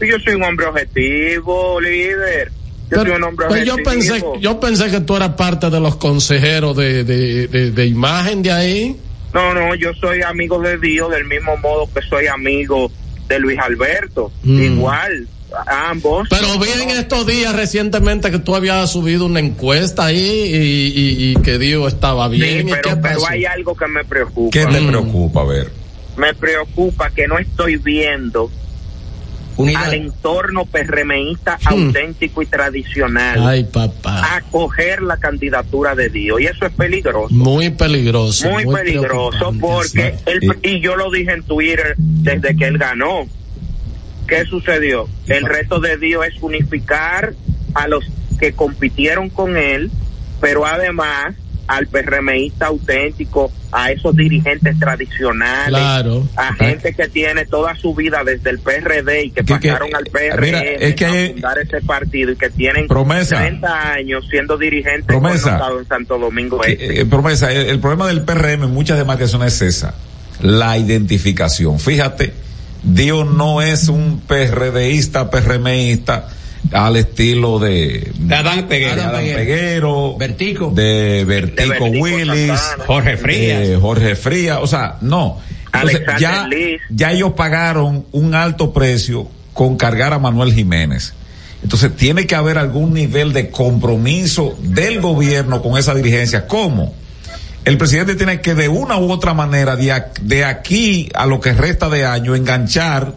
Yo soy un hombre objetivo, líder. Yo soy un hombre Pues yo objetivo. pensé, yo pensé que tú eras parte de los consejeros de, de, de, de imagen de ahí. No, no, yo soy amigo de Dios del mismo modo que soy amigo de Luis Alberto. Mm. Igual, ambos. Pero vi en estos días recientemente que tú habías subido una encuesta ahí y, y- y que Dios estaba Sí, bien. ¿Y qué pero, pero hay algo que me preocupa. ¿Qué te preocupa? A ver. Me preocupa que no estoy viendo al entorno PRMista auténtico y tradicional. Ay, papá. acoger la candidatura de Dios. Y eso es peligroso. Muy peligroso. Muy, peligroso porque él, y yo lo dije en Twitter desde que él ganó. ¿Qué sucedió? El reto de Dios es unificar a los que compitieron con él, pero además al PRMista auténtico, a esos dirigentes tradicionales, Claro. a gente que tiene toda su vida desde el PRD y que Que- que- pasaron al PRM mira, es que a fundar ese partido y que tienen Promesa. 30 años siendo dirigentes Promesa. en Santo Domingo Este. Eh, promesa, el, el problema del PRM en muchas demarcaciones es esa, la identificación. Fíjate, Dios no es un PRDista, PRMista al estilo de, De Adán Peguero. de Adán Peguero, Vertico. de Vertico, De Vertico Willis, Santana. Jorge Frías. eh, Jorge Frías, o sea, no. Entonces, ya, Liz. ya ellos pagaron un alto precio con cargar a Manuel Jiménez. Entonces tiene que haber algún nivel de compromiso del gobierno con esa dirigencia. ¿Cómo? El presidente tiene que de una u otra manera, de, aquí a lo que resta de año, enganchar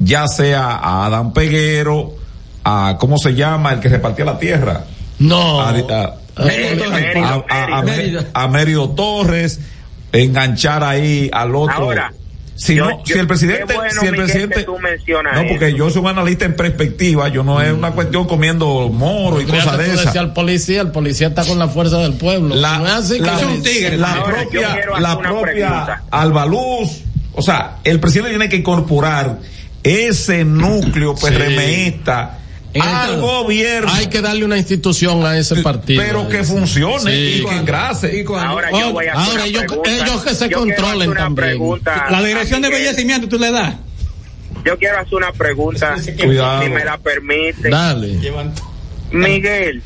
ya sea a Adán Peguero, a, ¿cómo se llama? El que repartía la tierra. No. A, a- Mérido, Mérido, a- a- a- Mérido. a Mérido Torres, enganchar ahí al otro. Ahora, si, yo- no, yo- si el presidente, qué bueno, si el Miguel, presidente, que tú mencionas no, porque eso. yo soy un analista en perspectiva, yo no es una cuestión comiendo moro y cosas de esas. al policía, el policía está con la fuerza del pueblo. La, no es así la- que es un tigre. la Ahora, propia, la propia. Albaluz, o sea, el presidente tiene que incorporar ese núcleo PRMista el al Estado. gobierno, Hay que darle una institución a ese partido. pero que funcione Sí. y que engrase. Ahora yo voy a hacer Ahora una ellos- pregunta. ellos que se Yo controlen una también. pregunta La dirección de embellecimiento tú le das. Yo quiero hacer una pregunta, Cuidado. si me la permite. Dale. Miguel,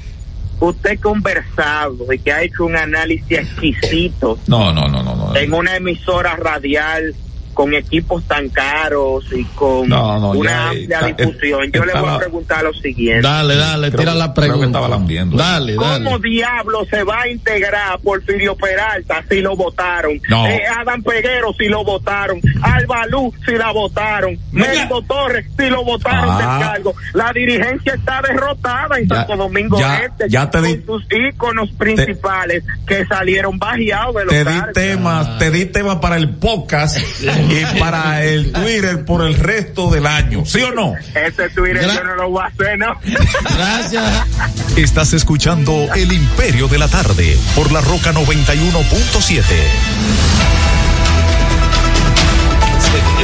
usted conversado y que ha hecho un análisis exquisito No, no, no, no, no. en una emisora radial con equipos tan caros y con No, no, una ya, amplia está- difusión. Yo le voy a preguntar lo siguiente. Dale, dale, Creo tira la pregunta. estaba lambiendo. Dale, dale. ¿Cómo diablo se va a integrar Porfirio Peralta si lo votaron? No. Eh, Adam Peguero si lo votaron. Albalú si la votaron. Mendo Torres si lo votaron Ah. del cargo. La dirigencia está derrotada en Ya- Santo Domingo ya- Este. ya te di- con sus íconos principales que salieron bajeados de los Te di cargos. temas, te di temas para el podcast y para el Twitter por el resto del año, ¿sí o no? Ese Twitter yo no lo voy a hacer, ¿no? Gracias. Estás escuchando El Imperio de la Tarde por la Roca 91.7.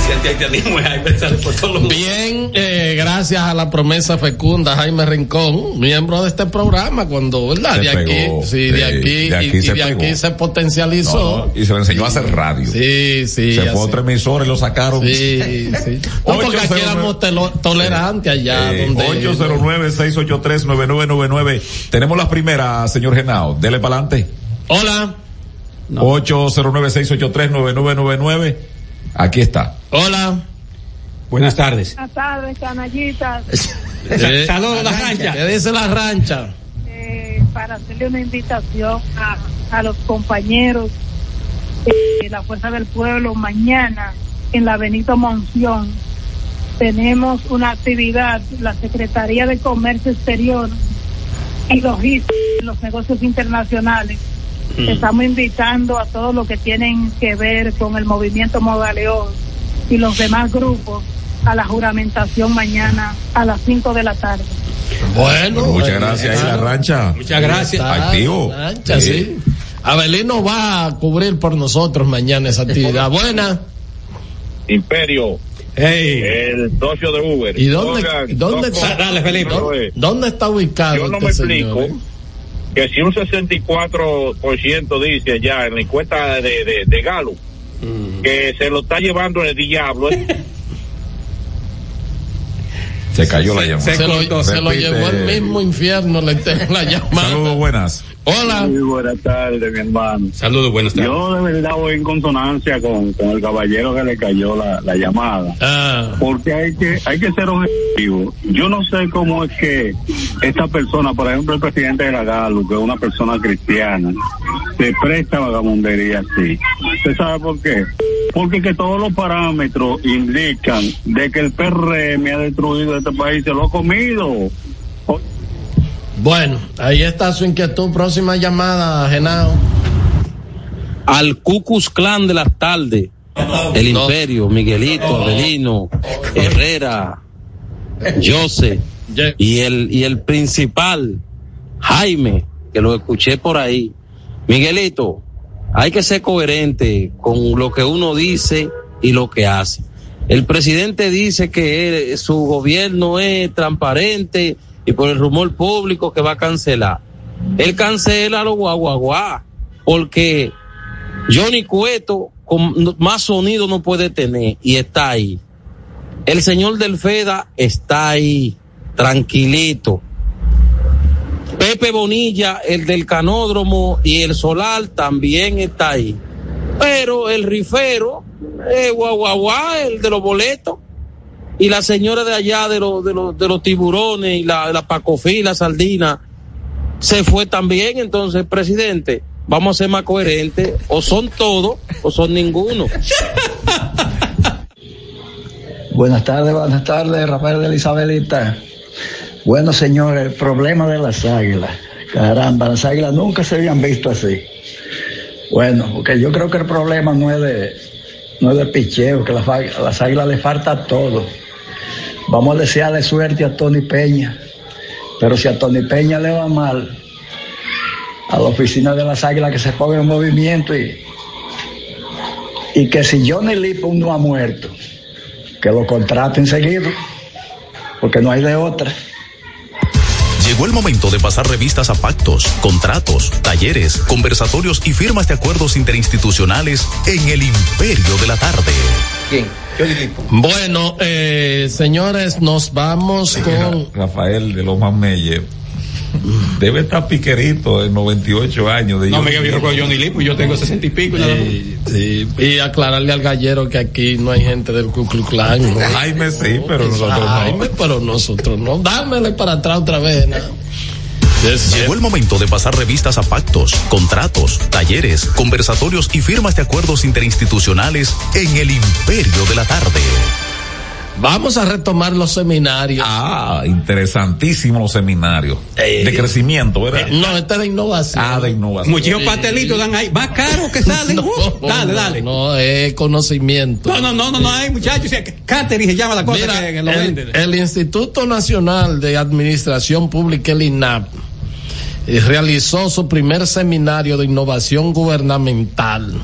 Ese antihaitianismo es Jaime, sale por todos los Bien, eh, gracias a la promesa fecunda Jaime Rincón, miembro de este programa, cuando, ¿verdad? Se de aquí, pegó, sí, de sí, aquí, de aquí y, y se de aquí se potencializó. No, no, y se le enseñó a hacer radio. Sí, sí. Se fue así. otro emisor y lo sacaron. Sí, sí. No, porque aquí 809. éramos tolerantes allá Eh, donde. 809-683-9999. Tenemos las primeras, señor Genao. Dele para adelante. Hola. 809-683-9999. Aquí está. Hola. Buenas tardes. Buenas tardes, canallitas. Eh, Saludos, la rancha. ¿Qué dice la rancha? Eh, para hacerle una invitación a, a los compañeros de la Fuerza del Pueblo mañana en la Benito Monción. Tenemos una actividad, la Secretaría de Comercio Exterior y Logística de los Negocios Internacionales. Mm. Estamos invitando a todos los que tienen que ver con el movimiento Modaleón y los demás grupos a la juramentación mañana a las 5 de la tarde. Bueno, muchas eh, gracias. La rancha. Muchas gracias. Está, Activo. la rancha, sí. Abelino va a cubrir por nosotros mañana esa actividad. Buena. Imperio. El socio de Uber. ¿Y dónde, Oigan, dónde ¿cómo- está? Dale, Felipe. ¿Dónde, dónde está ubicado? Yo no este me señor, explico eh? que si un 64% dice ya en la encuesta de, de, de Galo que se lo está llevando el diablo. ¿eh? Se cayó la llamada. Se, lo, se lo llevó el mismo infierno, le tengo la llamada. Saludos, buenas. Hola. Muy buenas tardes, mi hermano. Saludos, buenas tardes. Yo de verdad voy en consonancia con, con el caballero que le cayó la, la llamada. Ah, Porque hay que, hay que ser objetivo. Yo no sé cómo es que esta persona, por ejemplo, el presidente de la GALU, que es una persona cristiana, se presta vagabundería así. ¿Usted sabe por qué? Porque que todos los parámetros indican de que el PRM ha destruido este país, se lo ha comido. Bueno, ahí está su inquietud. Próxima llamada, Genao. al Cucus Clan de las tardes. El Imperio, Miguelito, Avelino, Herrera, Jose y el, y el principal, Jaime, que lo escuché por ahí. Miguelito, hay que ser coherente con lo que uno dice y lo que hace. El presidente dice que él- su gobierno es transparente y por el rumor público que va a cancelar. Él cancela los guaguaguá porque Johnny Cueto con más sonido no puede tener y está ahí. El señor del FEDA está ahí, tranquilito. Pepe Bonilla, el del canódromo y el solar también está ahí. Pero el rifero, eh, guaguaguá, el de los boletos, y la señora de allá de los, de los, de los tiburones y la, la pacofí, la sardina, se fue también. Entonces, presidente, vamos a ser más coherentes. O son todos o son ninguno. Buenas tardes, buenas tardes, Rafael de la Isabelita. Bueno, señores, el problema de las águilas. Caramba, las águilas nunca se habían visto así. Bueno, porque yo creo que el problema no es de, no es de picheo, que las, las águilas le falta todo. Vamos a desearle suerte a Tony Peña. Pero si a Tony Peña le va mal, a la oficina de las águilas que se ponga en movimiento y, y que si Johnny Lipon no ha muerto, que lo contraten seguido, porque no hay de otra. Llegó el momento de pasar revistas a pactos, contratos, talleres, conversatorios y firmas de acuerdos interinstitucionales en el Imperio de la Tarde. Bueno, eh, señores, nos vamos con. Rafael de Loma Meyer. Debe estar piquerito de 98 años. De No, Johnny me viejo con Johnny Lee, pues yo tengo 60 y pico. Sí, sí. Y aclararle al gallero que aquí no hay gente del Ku Klux Klan. ¿no? Jaime sí, pero nosotros no. Jaime, pero nosotros no. Dámele para atrás otra vez. ¿no? Llegó el momento de pasar revistas a pactos, contratos, talleres, conversatorios y firmas de acuerdos interinstitucionales en el Imperio de la Tarde. Vamos a retomar los seminarios. Ah, interesantísimo los seminarios. de crecimiento, ¿verdad? No, este es de innovación. Ah, de innovación. Muchos pastelitos dan ahí, más caro que salen. Uh, dale, dale. No, es conocimiento. No, no, no, no, no hay muchachos. Catering se llama la cosa Mira, que, que lo el, venden. el Instituto Nacional de Administración Pública, el INAP, eh, realizó su primer seminario de innovación gubernamental.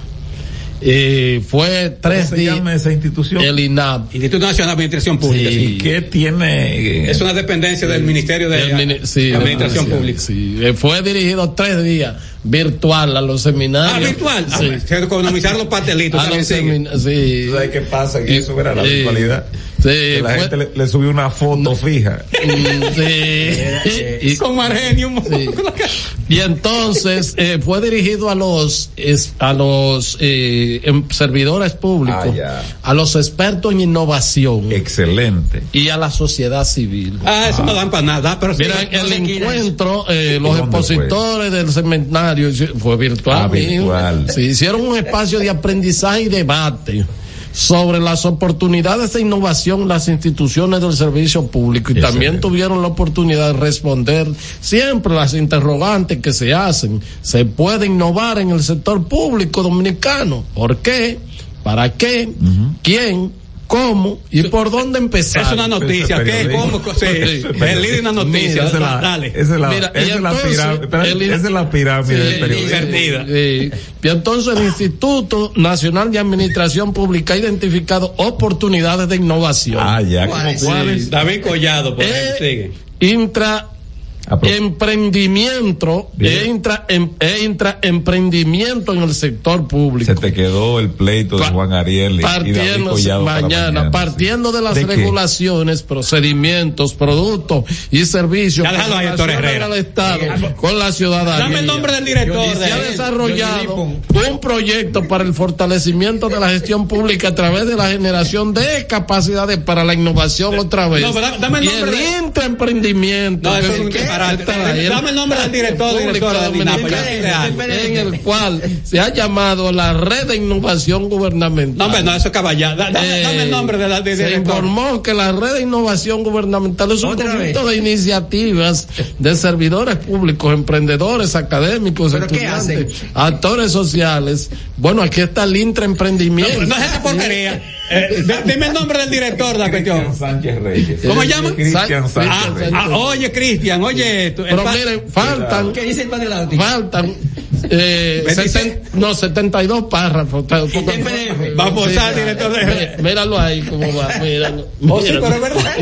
Eh, fue tres se días. llama esa institución? El INAP. Instituto Nacional de Administración Pública. Sí. sí. ¿Qué tiene? Es una dependencia del Ministerio de El mini- sí, Administración Pública. sí. Eh, Fue dirigido tres días virtual a los seminarios. Ah, virtual. Ah, Sí. se economizaron los pastelitos. A los sí. ¿Sabes qué pasa? Que eso era la virtualidad. Sí, Que la fue- gente le, le subió una foto fija. Sí. Con Margenio. Sí. Y entonces eh, fue dirigido a los es- a los eh, em- servidores públicos, Ah, a los expertos en innovación Excelente. y a la sociedad civil. Ah, eso no dan para nada. Pero Mira, el se encuentro, eh, ¿Y los expositores del seminario fue virtual. Ah, virtual. Sí, hicieron un espacio de aprendizaje y debate sobre las oportunidades de innovación las instituciones del servicio público y también tuvieron la oportunidad de responder siempre las interrogantes que se hacen. ¿Se puede innovar en el sector público dominicano? ¿Por qué? ¿Para qué? ¿Quién? ¿Cómo? ¿Y por dónde empezar? Es una noticia. ¿Qué? ¿Cómo? Sí, Sí. el líder de una noticia. Mira, Esa es la, Dale. esa es la, Mira, esa es la entonces, pirámide. esa es la pirámide del periodismo. Sí. Y entonces el Instituto Nacional de Administración Pública ha identificado oportunidades de innovación. Ah, ya. ¿Cómo Sí. cuáles? David Collado, por Eh, ejemplo, sigue. Intra Ah, emprendimiento Bien. e intra, em- e intra emprendimiento en el sector público. Se te quedó el pleito de Pa- Juan Ariel y- y partiendo Collado para mañana, partiendo de las ¿De qué? regulaciones, procedimientos, productos y servicios Ya ahí, con relación Herrera. al Estado, con la ciudadanía. Dame el nombre del director. Se ha de- desarrollado un proyecto para el fortalecimiento de la gestión pública a través de la generación de capacidades para la innovación otra vez. No, pero dame el y nombre el de- intraemprendimiento. No, disparate. Dame el nombre del director, directora dile algo. en el cual se ha llamado la red de innovación gubernamental. No, no, eso es caballá. Da- Dame, Eh, dame el nombre de la de, se informó que la red de innovación gubernamental es un conjunto de iniciativas de servidores públicos, emprendedores, académicos, ¿Pero qué estudiantes, actores sociales. Bueno, aquí está el intraemprendimiento. No es esa porquería. Eh, dime el nombre del director de la cuestión. Sánchez Reyes. ¿Cómo se llama? Cristian Ah, Sánchez Reyes. ah, oye, Cristian, oye. tú- Pero miren, faltan, ¿Qué dice el padre Lauti? faltan, eh, seten- no, 72 párrafos. PDF. Vamos Sí, a director de. mí- Míralo ahí cómo va, míralo. Oh, sí, pero es verdad.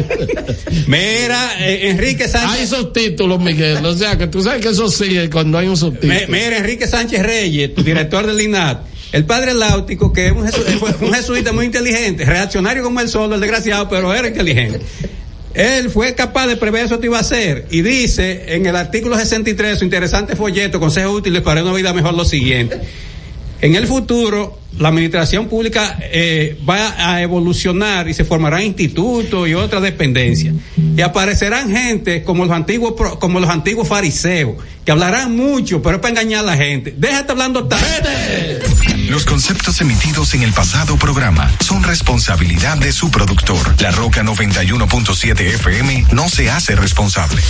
Mira, eh, Enrique Hay Sánchez. subtítulos, Miguel. O sea, que tú sabes que eso sigue cuando hay un subtítulo. Me- Mira, Enrique Sánchez Reyes, tu director del INAT. El padre Láutico, que es un, fue un jesuita muy inteligente, reaccionario como el solo, el desgraciado, pero era inteligente. Él fue capaz de prever eso que iba a hacer y dice en el artículo 63, su interesante folleto, consejos útiles para una vida mejor, lo siguiente. En el futuro, la administración pública eh, va a evolucionar y se formarán institutos y otras dependencias. Y aparecerán gente como los antiguos como los antiguos fariseos, que hablarán mucho, pero es para engañar a la gente. Déjate hablando tanto. Los conceptos emitidos en el pasado programa son responsabilidad de su productor. La Roca 91.7 FM no se hace responsable.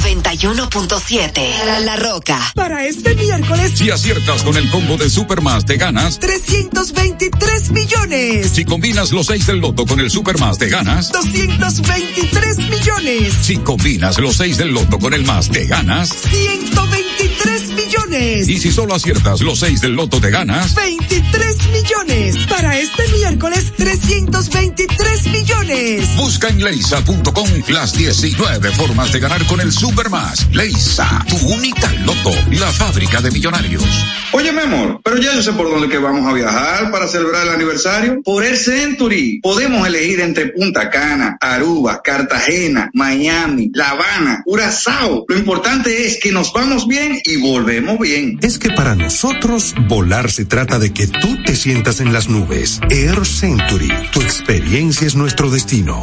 91.7 La, La Roca. Para este miércoles, Si aciertas con el combo de Supermas, te ganas. 323 millones. Si combinas los 6 del loto con el Supermas, te ganas. 223 millones. Si combinas los 6 del loto con el más, te ganas. 123 millones. Y si solo aciertas los seis del loto te ganas 23 millones. Para este miércoles, 323 millones. Busca en leisa.com las 19 formas de ganar con el Supermas. Leisa, tu única loto, la fábrica de millonarios. Oye, mi amor, pero ya yo sé por dónde que vamos a viajar para celebrar el aniversario. Por el Century. Podemos elegir entre Punta Cana, Aruba, Cartagena, Miami, La Habana, Curazao. Lo importante es que nos vamos bien y volvemos bien. Es que para nosotros volar se trata de que tú te sientas en las nubes. Air Century, tu experiencia es nuestro destino.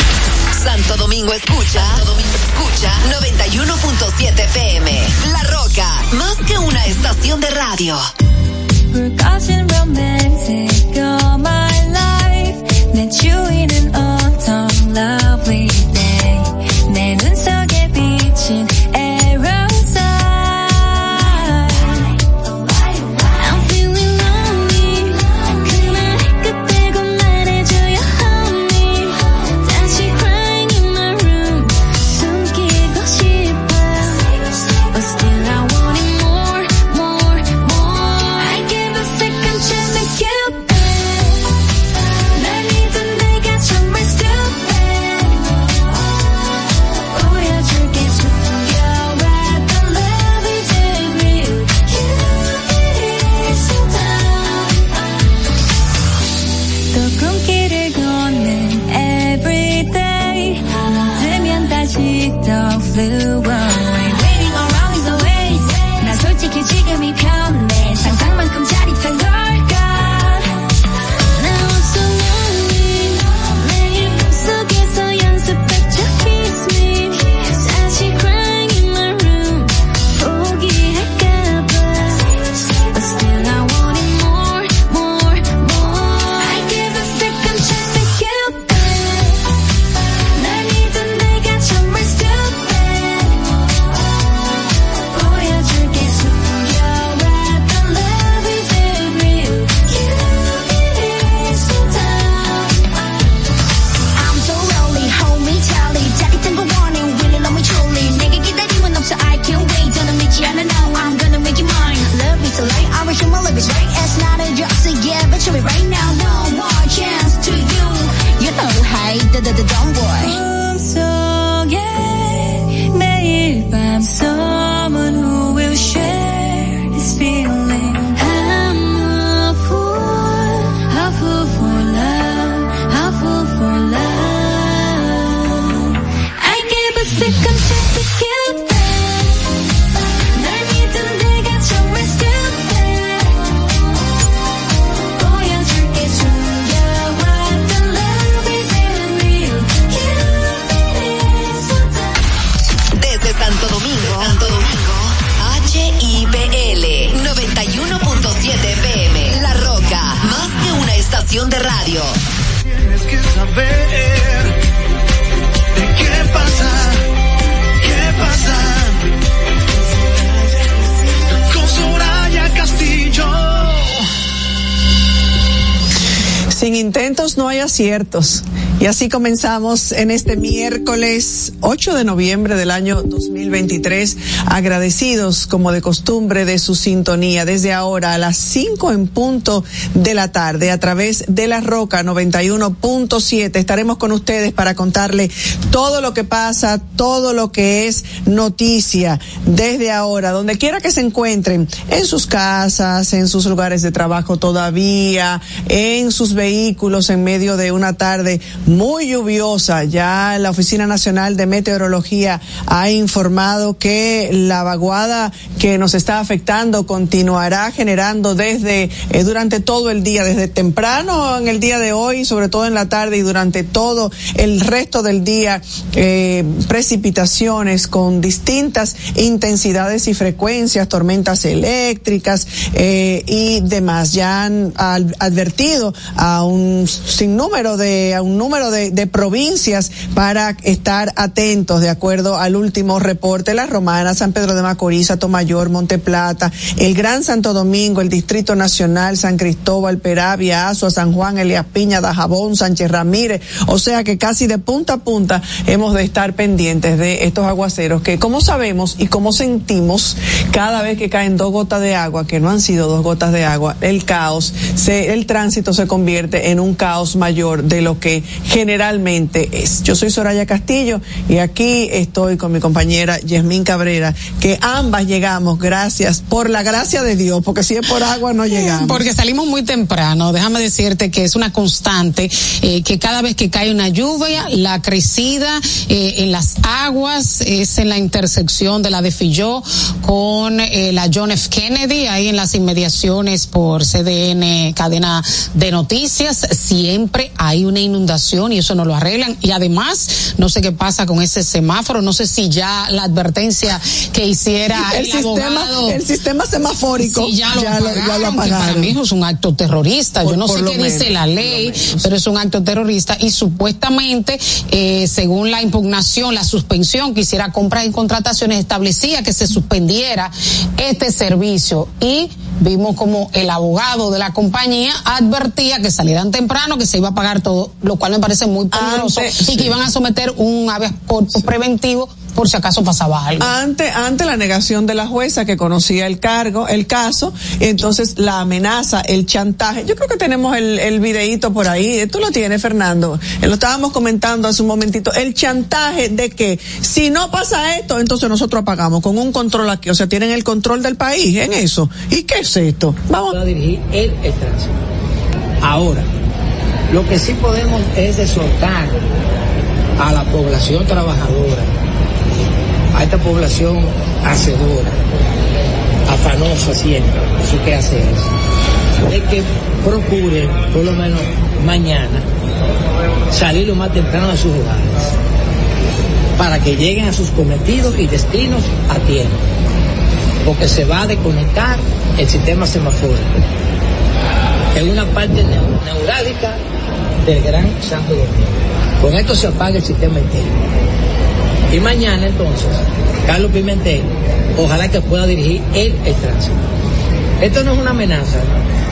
Santo Domingo escucha, Santo Domingo escucha 91.7 FM. La Roca, más que una estación de radio. Romantic all my life. An day. No hay aciertos. Y así comenzamos en este miércoles 8 de noviembre del año 2023, agradecidos como de costumbre de su sintonía desde ahora a las 5 en punto de la tarde a través de la Roca 91.7. Estaremos con ustedes para contarle todo lo que pasa, todo lo que es noticia desde ahora, donde quiera que se encuentren, en sus casas, en sus lugares de trabajo todavía, en sus vehículos en medio de una tarde muy lluviosa. Ya la Oficina Nacional de Meteorología ha informado que la vaguada que nos está afectando continuará generando desde eh, durante todo el día, desde temprano en el día de hoy, sobre todo en la tarde y durante todo el resto del día, eh, precipitaciones con distintas intensidades y frecuencias, tormentas eléctricas eh, y demás. Ya han advertido a un sinnúmero de a un número de, provincias para estar atentos de acuerdo al último reporte. La Romana, San Pedro de Macorís, Tomayor, Monte Plata, el Gran Santo Domingo, el Distrito Nacional, San Cristóbal, Peravia, Azua, San Juan, Elías Piña, Dajabón, Sánchez Ramírez. O sea que casi de punta a punta hemos de estar pendientes de estos aguaceros que como sabemos y como sentimos cada vez que caen dos gotas de agua, que no han sido dos gotas de agua, el caos, se, el tránsito se convierte en un caos mayor de lo que generalmente es. Yo soy Soraya Castillo y aquí estoy con mi compañera Yasmín Cabrera, que ambas llegamos gracias, por la gracia de Dios, porque si es por agua no llegamos. Porque salimos muy temprano. Déjame decirte que es una constante eh, que cada vez que cae una lluvia, la crecida eh, en las aguas es en la intersección de la de Filló con eh, la John F. Kennedy, ahí en las inmediaciones por CDN, cadena de noticias. Siempre hay una inundación y eso no lo arreglan. Y además, no sé qué pasa con ese semáforo, no sé si ya la advertencia que hiciera el, el, sistema, abogado- el sistema semafórico Sí, ya lo, ya lo- ya lo apagaron, para mí eso es un acto terrorista. Por- Yo no sé qué dice la ley, pero es un acto terrorista y supuestamente, eh, según la impugnación, la suspensión que hiciera compras y contrataciones establecía que se suspendiera este servicio y vimos como el abogado de la compañía advertía que salieran temprano, que se iba a pagar todo, lo cual me parece muy peligroso Antes- y que iban a someter un habeas corpus preventivo por si acaso pasaba algo. Ante, ante la negación de la jueza que conocía el cargo, el caso, entonces la amenaza, el chantaje. Yo creo que tenemos el, el videíto por ahí. Tú lo tienes, Fernando. Eh, Lo estábamos comentando hace un momentito. El chantaje de que si no pasa esto, entonces nosotros apagamos con un control aquí. O sea, tienen el control del país en eso. ¿Y qué es esto? Vamos. a dirigir el, el tránsito. Ahora, lo que sí podemos es exhortar a la población trabajadora, a esta población hacedora, afanosa siempre, eso que hace eso, de que procuren, por lo menos mañana, salir lo más temprano de sus hogares, para que lleguen a sus cometidos y destinos a tiempo, porque se va a desconectar el sistema semafórico en una parte neu- neurálgica del Gran Santo Domingo. Con esto se apaga el sistema entero. Y mañana entonces, Carlos Pimentel, ojalá que pueda dirigir el tránsito. Esto no es una amenaza,